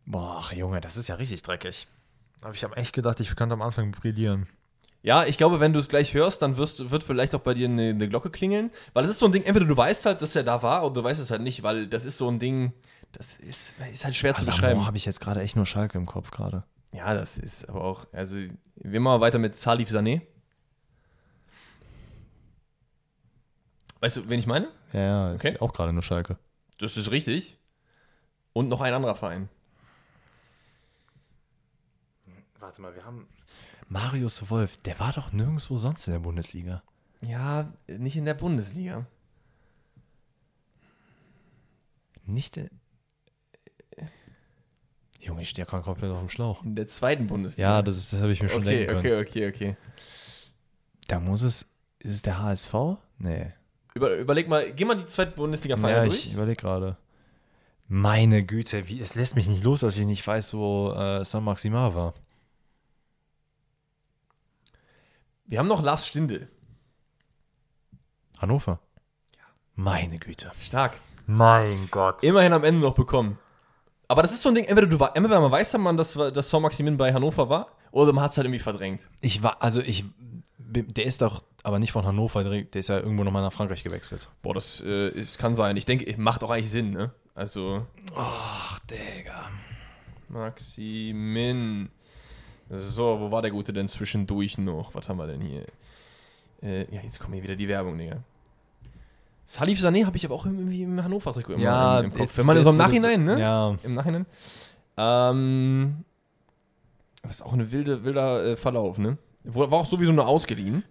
Boah, ach, Junge, das ist ja richtig dreckig. Aber ich habe echt gedacht, ich könnte am Anfang brillieren. Ja, ich glaube, wenn du es gleich hörst, dann wirst, wird vielleicht auch bei dir eine, eine Glocke klingeln. Weil es ist so ein Ding, entweder du weißt halt, dass er da war, oder du weißt es halt nicht, weil das ist so ein Ding, das ist, ist halt schwer zu beschreiben. habe ich jetzt gerade echt nur Schalke im Kopf gerade. Ja, das ist aber auch, also wir machen weiter mit Salif Sané. Weißt du, wen ich meine? Ja, ja, ist Okay. auch gerade nur Schalke. Das ist richtig. Und noch ein anderer Verein. Warte mal, wir haben. Marius Wolf, der war doch nirgendwo sonst in der Bundesliga. Ja, nicht in der Bundesliga. Nicht der. Junge, ich stehe ja komplett auf dem Schlauch. In der zweiten Bundesliga. Ja, das, ist- das habe ich mir schon okay, denken können. okay, okay, okay. Da muss es. Ist es der HSV? Nee. Über, überleg mal, geh mal die zweite Bundesliga-Vereine Ja, durch. ich überlege gerade. Meine Güte, wie, es lässt mich nicht los, dass ich nicht weiß, wo äh, Saint-Maximin war. Wir haben noch Lars Stindl. Hannover. Meine Güte. Stark. Mein Gott. Immerhin am Ende noch bekommen. Aber das ist so ein Ding, entweder, du, entweder man weiß, dass man, dass, dass Saint-Maximin bei Hannover war, oder man hat es halt irgendwie verdrängt. Ich war, also ich, der ist doch aber nicht von Hannover, der ist ja irgendwo nochmal nach Frankreich gewechselt. Boah, das äh, ist, kann sein. Ich denke, macht auch eigentlich Sinn, ne? Also, Ach, Digga. Maximin. So, wo war der Gute denn zwischendurch noch? Was haben wir denn hier? Äh, ja, jetzt kommt hier wieder die Werbung, Digga. Salif Sané habe ich aber auch irgendwie im Hannover-Trikot immer Ja, im, im Kopf. Wenn man so im Nachhinein, ne? Ja, Im Nachhinein. Ähm, Das ist auch ein wilde, wilder äh, Verlauf, ne? War auch sowieso nur ausgeliehen.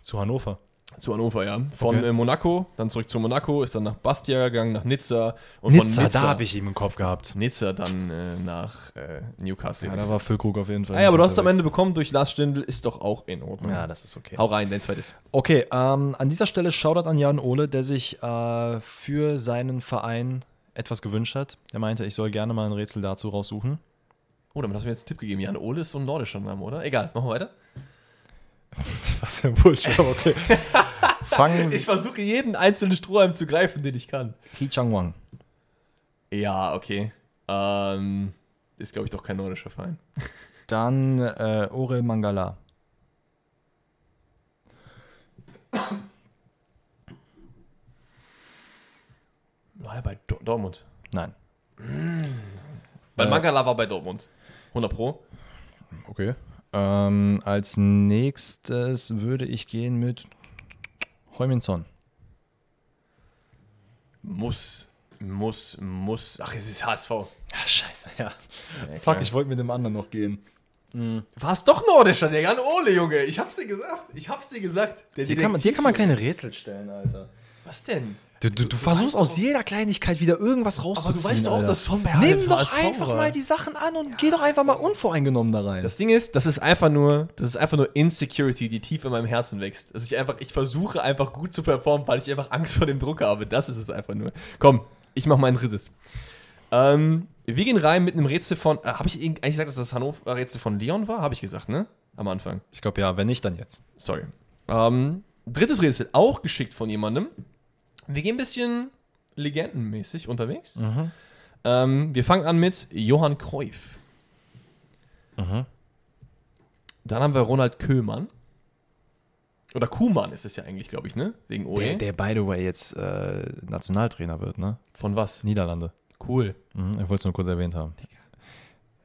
Zu Hannover. Zu Hannover, ja. Von Okay. äh, Monaco, dann zurück zu Monaco, ist dann nach Bastia gegangen, nach Nizza und Nizza, von Nizza, da habe ich ihn im Kopf gehabt. Nizza dann äh, nach äh, Newcastle. Ja, da war Füllkrug auf jeden Fall. ah, ja, aber du hast es am Ende bekommen durch Lars Stindl, ist doch auch in Ordnung. Ja, das ist okay. Hau rein, dein zweites. Okay, ähm, an dieser Stelle Shoutout an Jan Ole, der sich äh, für seinen Verein etwas gewünscht hat. Er meinte, ich soll gerne mal ein Rätsel dazu raussuchen. Oh, damit hast du mir jetzt einen Tipp gegeben. Jan Ole ist so ein nordischer Name, oder? Egal, machen wir weiter. Was für ein Bullshit, aber okay. Fangen Ich versuche jeden einzelnen Strohhalm zu greifen, den ich kann. Ki Chang Wang. Ja, okay. Ähm, ist, glaube ich, doch kein nordischer Verein. Dann äh, Orel Mangala. War er bei Do Dortmund? Nein. Weil Äh. Mangala war bei Dortmund. 100 Pro. Okay. Ähm, als nächstes würde ich gehen mit Heuminson. Muss, muss, muss. Ach, es ist HSV. Ach, scheiße, ja. Ja, Fuck, ich wollte mit dem anderen noch gehen. War es doch nordischer, der Jan Ole, Junge. Ich hab's dir gesagt. Ich hab's dir gesagt. Der Dir kann, man, dir kann man keine Rätsel stellen, Alter. Was denn? Du, du, du versuchst aus jeder Kleinigkeit wieder irgendwas rauszuziehen. Aber du weißt doch auch, dass Son bei Nimm doch einfach mal die Sachen an und geh doch einfach mal unvoreingenommen da rein. Das Ding ist, das ist einfach nur, das ist einfach nur Insecurity, die tief in meinem Herzen wächst. Dass ich einfach, ich versuche einfach gut zu performen, weil ich einfach Angst vor dem Druck habe. Das ist es einfach nur. Komm, ich mach mein drittes. Ähm, wir gehen rein mit einem Rätsel von, äh, habe ich eigentlich gesagt, dass das Hannover-Rätsel von Leon war? Habe ich gesagt, ne? Am Anfang. ich glaube ja, wenn nicht, dann jetzt. Sorry. Ähm, drittes Rätsel, auch geschickt von jemandem. Wir gehen ein bisschen legendenmäßig unterwegs. Ähm, wir fangen an mit Johann Cruyff. Dann haben wir Ronald Köhlmann. Oder Kuhmann ist es ja eigentlich, glaube ich, ne? Wegen OE. Der, der, by the way, jetzt äh, Nationaltrainer wird, ne? Von was? Niederlande. Cool. Mhm, ich wollte es nur kurz erwähnt haben.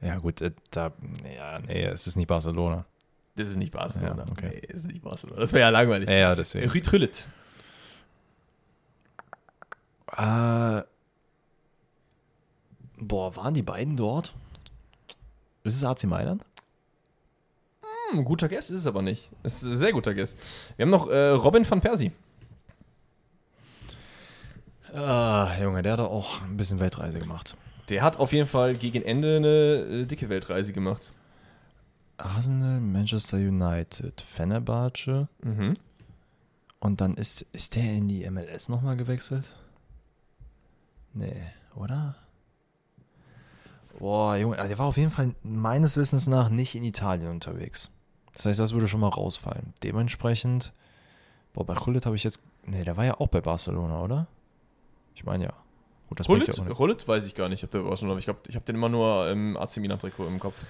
Ja, gut, äh, da, ja, nee, es ist nicht Barcelona. Das ist nicht Barcelona. Ja, okay. Nee, das ist nicht Barcelona. Das wäre ja langweilig. Ja, ja, deswegen. Rüd. Äh, boah, waren die beiden dort? Ist es AC Mailand? Hm, guter Guess ist es aber nicht. Es ist ein sehr guter Guess. Wir haben noch äh, Robin van Persie. Ah, Junge, der hat auch ein bisschen Weltreise gemacht. Der hat auf jeden Fall gegen Ende eine äh, dicke Weltreise gemacht. Arsenal, Manchester United, Fenerbahce Mhm. und dann ist, ist der in die MLS nochmal gewechselt? Nee, oder? Boah, Junge, der war auf jeden Fall meines Wissens nach nicht in Italien unterwegs. Das heißt, das würde schon mal rausfallen. Dementsprechend, boah, bei Hullet habe ich jetzt, nee, der war ja auch bei Barcelona, oder? Ich meine ja. Gut, das Rullit, ja. Rullit weiß ich gar nicht, ob der bei Barcelona. Ich glaube, ich habe den immer nur im AC Milan-Trikot im Kopf.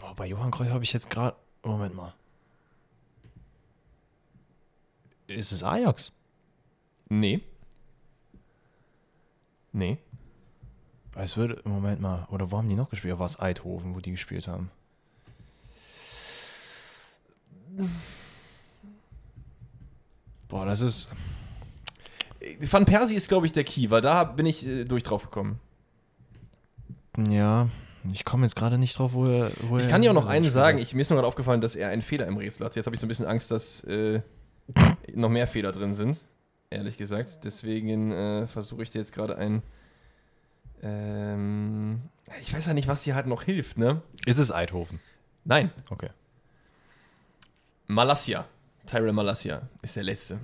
Boah, bei Johann Cruyff habe ich jetzt gerade, Moment mal. Ist es Ajax? Nee. Nee. Es würde, Moment mal, oder wo haben die noch gespielt? Oder war es Eidhoven, wo die gespielt haben? Boah, das ist. Van Persie ist, glaube ich, der Key, weil da bin ich äh, durch drauf gekommen. Ja, ich komme jetzt gerade nicht drauf, wo er. Wo Ich kann dir auch noch einen sagen. Ich, mir ist nur gerade aufgefallen, dass er einen Fehler im Rätsel hat. Jetzt habe ich so ein bisschen Angst, dass äh, noch mehr Fehler drin sind. Ehrlich gesagt. Deswegen äh, versuche ich dir jetzt gerade ein. Ähm, ich weiß ja nicht, was hier halt noch hilft, ne? Ist es Eidhoven? Nein. Okay. Malassia. Tyrell Malassia ist der letzte.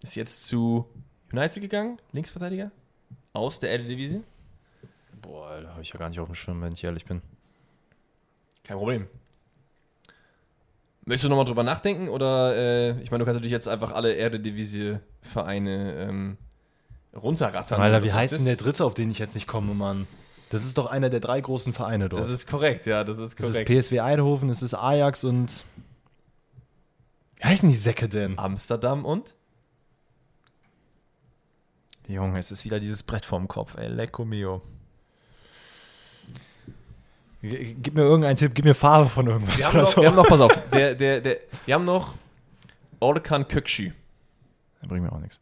Ist jetzt zu United gegangen, Linksverteidiger. Aus der Eredivisie. Boah, da habe ich ja gar nicht auf dem Schirm, wenn ich ehrlich bin. Kein Problem. Möchtest du nochmal drüber nachdenken oder, äh, ich meine, du kannst natürlich jetzt einfach alle Eredivisie-Vereine ähm, runterrattern. Alter, wie das heißt denn der dritte, auf den ich jetzt nicht komme, Mann? Das ist doch einer der drei großen Vereine dort. Das ist korrekt, ja, das ist Das korrekt. ist PSW Eindhoven, es ist Ajax und. Wie heißen die Säcke denn? Amsterdam und? Junge, es ist wieder dieses Brett vorm Kopf, ey. Lecco mio. Gib mir irgendeinen Tipp, gib mir Farbe von irgendwas Wir haben, oder noch, so. wir haben noch, pass auf, der, der, der, wir haben noch Orkan Kökschü, Das bringt mir auch nichts.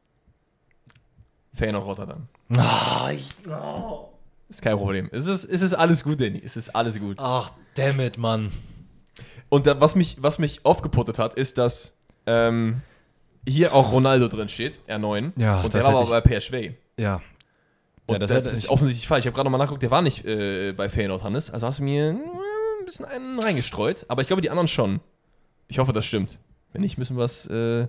Feyenoord Rotterdam. Ah, ich, oh. Ist kein Problem. Es ist, es ist alles gut, Danny. Es ist alles gut. Ach, damn it, Mann. Und da, was, mich, was mich aufgeputtet hat, ist, dass ähm, hier auch Ronaldo drin steht, R9. Ja, und der war aber bei PSV. Ja. Und Ja, das das, ist ich- offensichtlich falsch. Ich habe gerade nochmal nachgeguckt, der war nicht äh, bei Feyenoord, Hannes. Also hast du mir ein bisschen einen reingestreut. Aber ich glaube, die anderen schon. Ich hoffe, das stimmt. Wenn nicht, müssen wir es. Äh,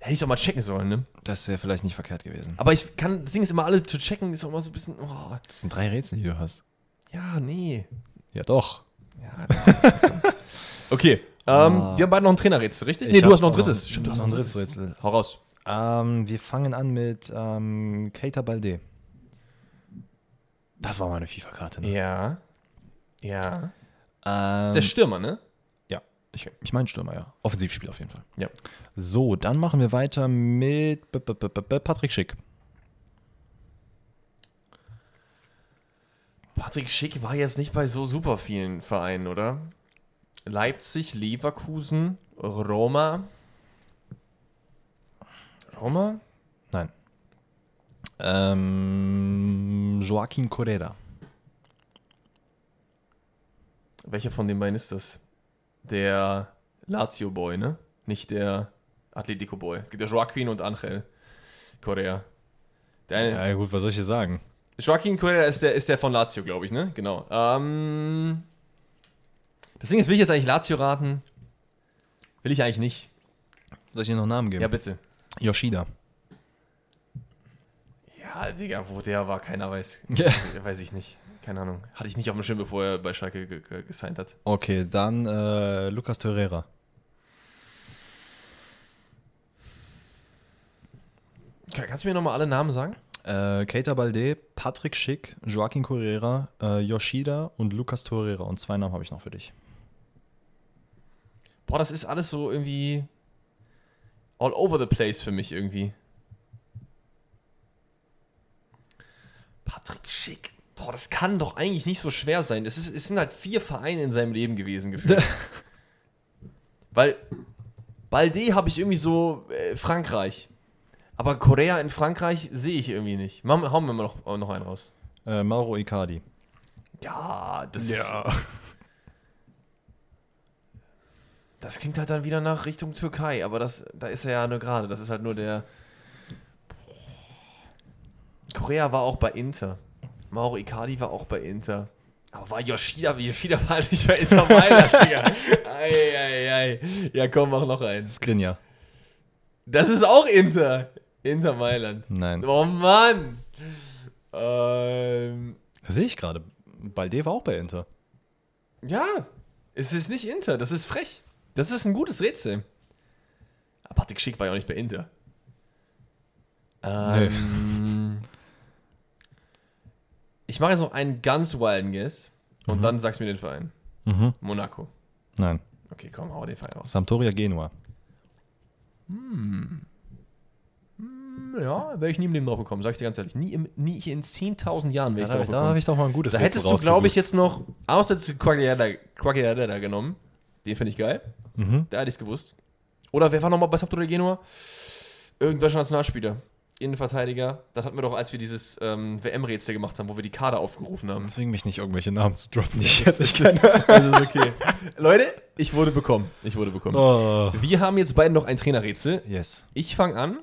hätte ich es auch mal checken sollen, ne? Das wäre vielleicht nicht verkehrt gewesen. Aber ich kann, das Ding ist immer, alle zu checken, ist auch immer so ein bisschen. Oh, Das sind drei Rätsel, die du hast. ja, nee. Ja, doch. Ja, okay. Ähm, Ah. Wir haben beide noch ein Trainerrätsel, richtig? Ich nee, du hast noch ein drittes. Stimmt, du hast noch ein drittes Rätsel. Hau raus. Ähm, wir fangen an mit ähm, Keita Balde. Das war mal eine FIFA-Karte. Ne? Ja. Ja. Ähm, ist der Stürmer, ne? ja, ich, ich meine Stürmer, ja. Offensivspiel auf jeden Fall. Ja. So, dann machen wir weiter mit B -b -b Patrick Schick. Patrick Schick war jetzt nicht bei so super vielen Vereinen, oder? Leipzig, Leverkusen, Roma. Roma? Nein. Ähm, Joaquin Correa. Welcher von den beiden ist das? Der Lazio-Boy, ne? Nicht der Atletico-Boy. Es gibt ja Joaquin und Angel Correa. Der eine, Ja, gut, was soll ich hier sagen? Joaquin Correa ist der, ist der von Lazio, glaube ich, ne? Genau. Ähm, das Ding ist, will ich jetzt eigentlich Lazio raten? Will ich eigentlich nicht. Soll ich dir noch einen Namen geben? Ja, bitte. Yoshida. Ja, Digga, wo der war, keiner weiß. Ja. Weiß ich nicht. Keine Ahnung. Hatte ich nicht auf dem Schirm, bevor er bei Schalke ge ge gesigned hat. Okay, dann äh, Lucas Torreira. Kann- Kannst du mir nochmal alle Namen sagen? Äh, Keita Balde, Patrick Schick, Joaquin Correa, äh, Yoshida und Lucas Torreira. Und zwei Namen habe ich noch für dich. Boah, das ist alles so irgendwie all over the place für mich irgendwie. Patrick Schick. Boah, das kann doch eigentlich nicht so schwer sein. Es, ist, es sind halt vier Vereine in seinem Leben gewesen, gefühlt. Weil Balde habe ich irgendwie so äh, Frankreich. Aber Korea in Frankreich sehe ich irgendwie nicht. Machen, hauen wir mal noch, noch einen raus. Äh, Mauro Icardi. Ja, das Das klingt halt dann wieder nach Richtung Türkei, aber das, da ist er ja nur gerade. Das ist halt nur der. Korea war auch bei Inter. Mauro Icardi war auch bei Inter. Aber war Yoshida, Yoshida war nicht bei Inter Mailand, Digga. Ei, ei, ei. Ja, komm, mach noch einen. Skriniar. Das ist auch Inter. Inter Mailand. Nein. Oh Mann. Ähm, sehe ich gerade. Balde war auch bei Inter. Ja, es ist nicht Inter, das ist frech. Das ist ein gutes Rätsel. Aber Patrick Schick war ja auch nicht bei Inter. Ähm, Ich mache jetzt noch einen ganz wilden Guess und dann sagst du mir den Verein. Mhm. Monaco. Nein. Okay, komm, hau den Verein raus. Sampdoria Genua. Ja, wäre ich nie im Leben drauf gekommen, sag ich dir ganz ehrlich. Nie, im, nie in 10.000 Jahren wäre ich Da, drauf da gekommen. habe ich doch mal ein gutes Da hättest du, glaube ich, jetzt noch außer Quagliarella Quagliarella genommen. Den finde ich geil. Mhm. Da hätte ich es gewusst. Oder wer war nochmal bei Sampdoria Genua? Irgendein deutscher Nationalspieler. Innenverteidiger. Das hatten wir doch, als wir dieses ähm, WM-Rätsel gemacht haben, wo wir die Kader aufgerufen haben. Zwing mich nicht, irgendwelche Namen zu droppen, die ich Das, jetzt nicht kenne. das ist okay. Leute, ich wurde bekommen. Ich wurde bekommen. Oh. Wir haben jetzt beide noch ein Trainerrätsel. Yes. Ich fange an.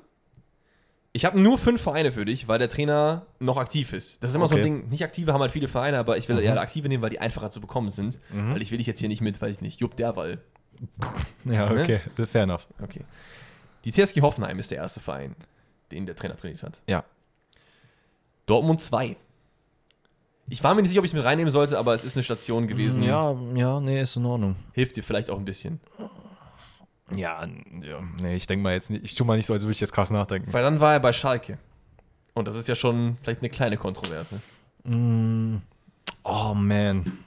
Ich habe nur fünf Vereine für dich, weil der Trainer noch aktiv ist. Das ist immer so ein Okay. Ding. Nicht aktive haben halt viele Vereine, aber ich will Mhm. eher aktive nehmen, weil die einfacher zu bekommen sind. Weil ich will dich jetzt hier nicht mit, weiß ich nicht, Jupp Derwall. Ja, Ne? okay. Fair enough. Okay. Die TSG Hoffenheim ist der erste Verein, den der Trainer trainiert hat. Ja. Dortmund 2. Ich war mir nicht sicher, ob ich es mit reinnehmen sollte, aber es ist eine Station gewesen. Ja, ja, nee, ist in Ordnung. Hilft dir vielleicht auch ein bisschen. Ja, ja nee, ich denke mal jetzt nicht, ich tue mal nicht so, als würde ich jetzt krass nachdenken. Weil dann war er bei Schalke. Und das ist ja schon vielleicht eine kleine Kontroverse. Mm, oh man.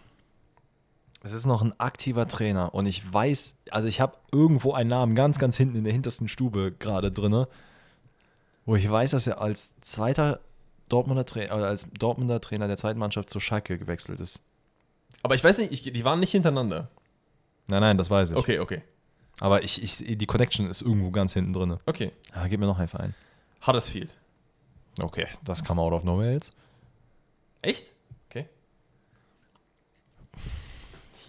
Es ist noch ein aktiver Trainer und ich weiß, also ich habe irgendwo einen Namen ganz, ganz hinten in der hintersten Stube gerade drinne, wo ich weiß, dass er als zweiter Dortmunder Trainer, äh, als Dortmunder Trainer der zweiten Mannschaft zu Schalke gewechselt ist. Aber ich weiß nicht, ich, die waren nicht hintereinander. Nein, nein, das weiß ich. Okay, okay. Aber ich, ich, die Connection ist irgendwo ganz hinten drin. Okay. Ja, gib mir noch einen Verein. Huddersfield. Okay, das kam out of nowhere jetzt. Echt? Okay.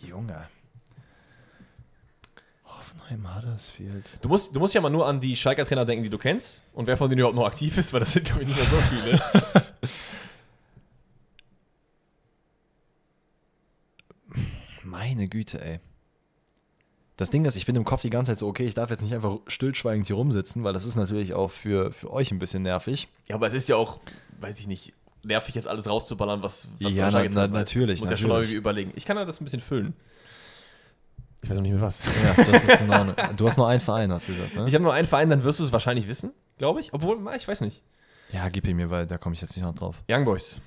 Junge. Hoffenheim, Huddersfield. Du musst, du musst ja mal nur an die Schalker Trainer denken, die du kennst und wer von denen überhaupt noch aktiv ist, weil das sind, glaube ich, nicht mehr so viele. Meine Güte, ey. Das Ding ist, ich bin im Kopf die ganze Zeit so, okay, ich darf jetzt nicht einfach stillschweigend hier rumsitzen, weil das ist natürlich auch für, für euch ein bisschen nervig. ja, aber es ist ja auch, weiß ich nicht, nervig jetzt alles rauszuballern, was, was Ja, na- na- natürlich, Muss ja schon natürlich. irgendwie überlegen. Ich kann ja das ein bisschen füllen. Ich weiß noch nicht mehr was. Ja, das ist in Ordnung. Du hast nur einen Verein, hast du gesagt, ne? Ich habe nur einen Verein, dann wirst du es wahrscheinlich wissen, glaube ich. Obwohl, ich weiß nicht. Ja, gib ihn mir, weil da komme ich jetzt nicht noch drauf. Young Boys.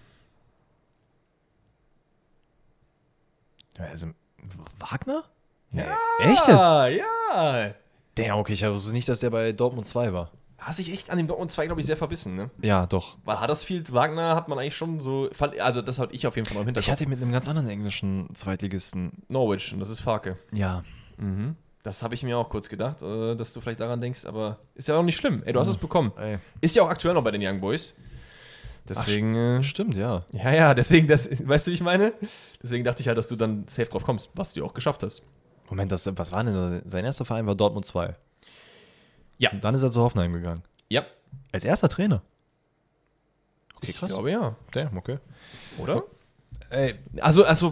Ja, Also, Wagner? Ja. Echt jetzt? Ja. Damn, okay, ich wusste nicht, dass der bei Dortmund 2 war. Hast dich echt an dem Dortmund 2, glaube ich, sehr verbissen, ne? Ja, doch. Weil Huddersfield, Wagner hat man eigentlich schon so, also das hatte ich auf jeden Fall noch im Hinterkopf. Ich hatte ihn mit einem ganz anderen englischen Zweitligisten. Norwich und das ist Farke. Ja. Mhm. Das habe ich mir auch kurz gedacht, äh, dass du vielleicht daran denkst, aber ist ja auch nicht schlimm. Ey, du hast es bekommen. Ey. Ist ja auch aktuell noch bei den Young Boys. Deswegen, äh, Stimmt, ja. ja, ja, deswegen, das, weißt du, wie ich meine? Deswegen dachte ich halt, dass du dann safe drauf kommst, was du auch geschafft hast. Moment, das, was war denn? Sein erster Verein war Dortmund 2. Ja. Und dann ist er zu Hoffenheim gegangen. Ja, Als erster Trainer. Okay, ich glaube ja. Damn, okay. Oder? Ey, Also, also,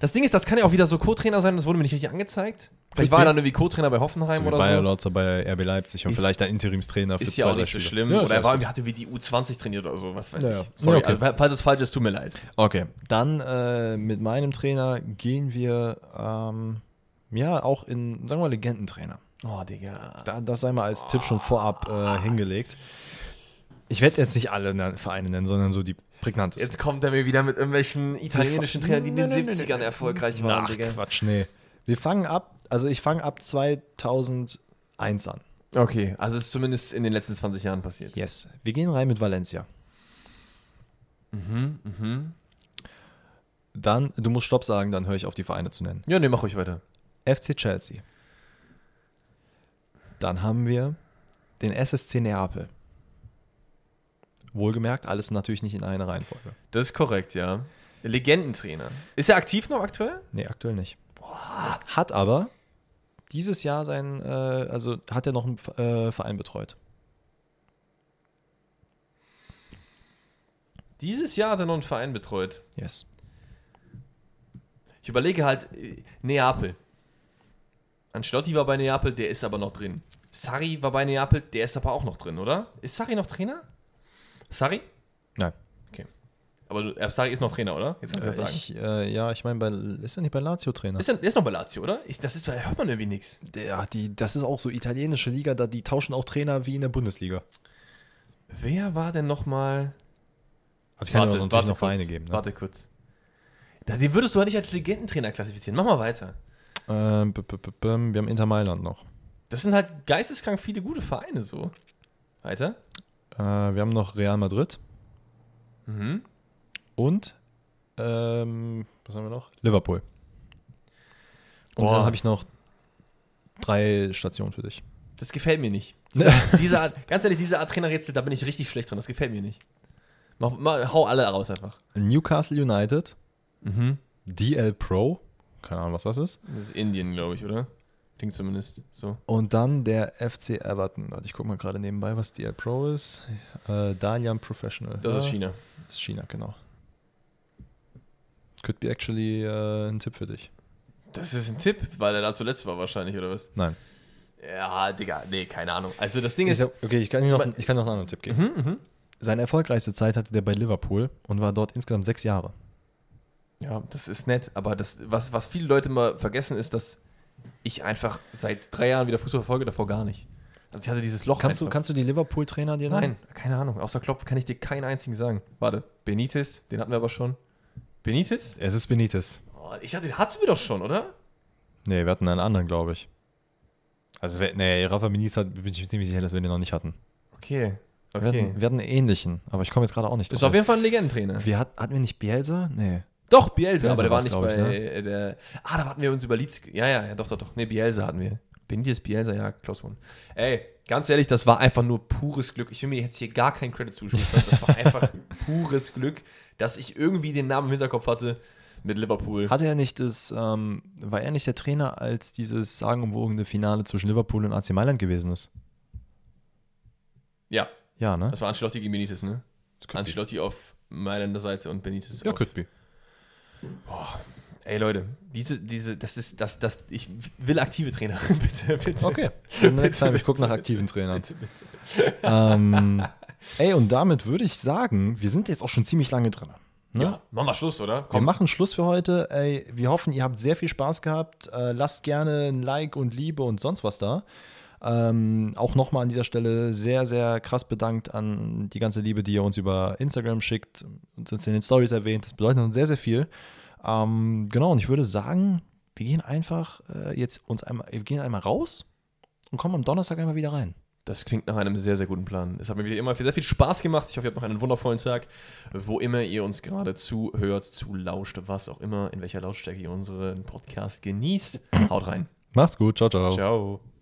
das Ding ist, das kann ja auch wieder so Co-Trainer sein, das wurde mir nicht richtig angezeigt. Vielleicht war er dann irgendwie Co-Trainer bei Hoffenheim so wie oder Bayer so. Lotzer bei RB Leipzig und Ist- vielleicht ein Interimstrainer für Ist zwei, ja auch nicht so schlimm. Ja, oder er war irgendwie, hatte wie die U20 trainiert oder so, was weiß Ja, ich. Sorry, okay. also, falls es falsch ist, tut mir leid. Okay, dann äh, mit meinem Trainer gehen wir ähm, ja auch in, sagen wir mal, Legendentrainer. Oh, Digga. Da, das sei mal als Tipp schon vorab äh, hingelegt. Ich werde jetzt nicht alle Vereine nennen, sondern so die prägnantesten. Jetzt kommt er mir wieder mit irgendwelchen italienischen Trainern, die in den Nee, nee, nee, 70ern erfolgreich waren, Ach, Digga. Quatsch, nee. Wir fangen ab, also ich fange ab 2001 an. Okay, also ist zumindest in den letzten 20 Jahren passiert. Yes. Wir gehen rein mit Valencia. Mhm, mhm. Dann, du musst Stopp sagen, dann höre ich auf, die Vereine zu nennen. Ja, nee, mach ruhig weiter. FC Chelsea. Dann haben wir den SSC Neapel. Wohlgemerkt, alles natürlich nicht in einer Reihenfolge. Das ist korrekt, ja. Legendentrainer. Ist er aktiv noch aktuell? Nee, aktuell nicht. Hat aber dieses Jahr sein, äh, also hat er noch einen äh, Verein betreut. Dieses Jahr hat er noch einen Verein betreut. Yes. Ich überlege halt, äh, Neapel. Ancelotti war bei Neapel, der ist aber noch drin. Sarri war bei Neapel, der ist aber auch noch drin, oder? Ist Sarri noch Trainer? Sarri? Nein. Okay. Aber äh, Sarri ist noch Trainer, oder? Jetzt kannst du das sagen. Ich, äh, ja, ich meine, ist er nicht bei Lazio Trainer? Ist er, ist noch bei Lazio, oder? Ich, das ist, da hört man irgendwie nichts. Die, das ist auch so italienische Liga, da die tauschen auch Trainer wie in der Bundesliga. Wer war denn noch mal? Also ich kann ja natürlich noch Vereine kurz. geben. Ne? Warte kurz. Den würdest du halt nicht als Legendentrainer klassifizieren. Mach mal weiter. Ähm, b- b- b- wir haben Inter Mailand noch. Das sind halt geisteskrank viele gute Vereine so. Weiter. Äh, wir haben noch Real Madrid Mhm. und ähm, was haben wir noch? Liverpool. Und Boah. dann habe ich noch drei Stationen für dich. Das gefällt mir nicht. Diese, diese Art, ganz ehrlich, diese Art Trainerrätsel, da bin ich richtig schlecht drin. Das gefällt mir nicht. Mach, mach, hau alle raus einfach. Newcastle United, Mhm. DL Pro, keine Ahnung, was das ist. Das ist Indien, glaube ich, oder? Klingt zumindest so. Und dann der FC Everton. Warte, Ich gucke mal gerade nebenbei, was DL Pro ist. Äh, Dalian Professional. Das Ja, ist China. Das ist China, genau. Could be actually äh, ein Tipp für dich. Das ist ein Tipp, weil er da zuletzt war wahrscheinlich, oder was? Nein. Ja, Digga, nee, keine Ahnung. Also das Ding Ich ist... okay, ich kann, dir noch, Aber- ich kann noch einen anderen Tipp geben. Mhm, mhm. Seine erfolgreichste Zeit hatte der bei Liverpool und war dort insgesamt sechs Jahre. Ja, das ist nett, aber das, was, was viele Leute mal vergessen, ist, dass ich einfach seit drei Jahren wieder Fußball verfolge, davor gar nicht. Also ich hatte dieses Loch Kannst du, kannst du die Liverpool-Trainer dir nennen? Nein, keine Ahnung. Außer Klopp kann ich dir keinen einzigen sagen. Warte, Benitez, den hatten wir aber schon. Benitez? Es ist Benitez. Oh, ich dachte, den hatten wir doch schon, oder? Nee, wir hatten einen anderen, glaube ich. Also, nee, Rafa Benitez hat, bin ich mir ziemlich sicher, dass wir den noch nicht hatten. Okay, Wir, okay. hatten, wir hatten einen ähnlichen, aber ich komme jetzt gerade auch nicht Das ist auf jeden Fall ein Legendentrainer. Wir hat, hatten wir nicht Bielsa? Nee. Doch, Bielsa, Bielsa aber der war nicht bei ich, ne? äh, der. Ah, da hatten wir uns über Leeds. Ja, ja, ja, doch, doch, doch. Nee, Bielsa hatten wir. Benitez, Bielsa, ja, close one. Ey, ganz ehrlich, das war einfach nur pures Glück. Ich will mir jetzt hier gar keinen Credit zuschustern. Das war einfach pures Glück, dass ich irgendwie den Namen im Hinterkopf hatte. mit Liverpool. Hatte er nicht das, ähm, war er nicht der Trainer, als dieses sagenumwogene Finale zwischen Liverpool und AC Mailand gewesen ist? ja, Ja, ne? das war Ancelotti gegen Benitez, ne? Ancelotti auf Mailänder Seite und Benitez ja, auf. could be. Ey Leute, diese, diese, das ist, das, das, ich will aktive Trainer, bitte, bitte. Okay. Next time, ich gucke nach aktiven Trainern. Bitte, bitte. ähm, ey, und damit würde ich sagen, wir sind jetzt auch schon ziemlich lange drin. Ne? Ja, machen wir Schluss, oder? Wir Komm. machen Schluss für heute. Ey, wir hoffen, ihr habt sehr viel Spaß gehabt. Äh, lasst gerne ein Like und Liebe und sonst was da. Ähm, auch nochmal an dieser Stelle sehr, sehr krass bedankt an die ganze Liebe, die ihr uns über Instagram schickt und uns in den Stories erwähnt. Das bedeutet uns sehr, sehr viel. Ähm, genau, und ich würde sagen, wir gehen einfach äh, jetzt uns einmal, wir gehen einmal raus und kommen am Donnerstag einmal wieder rein. Das klingt nach einem sehr, sehr guten Plan. Es hat mir wieder immer sehr viel Spaß gemacht. Ich hoffe, ihr habt noch einen wundervollen Tag, wo immer ihr uns gerade zuhört, zulauscht, was auch immer, in welcher Lautstärke ihr unseren Podcast genießt. Haut rein. Macht's gut. Ciao, ciao. Ciao.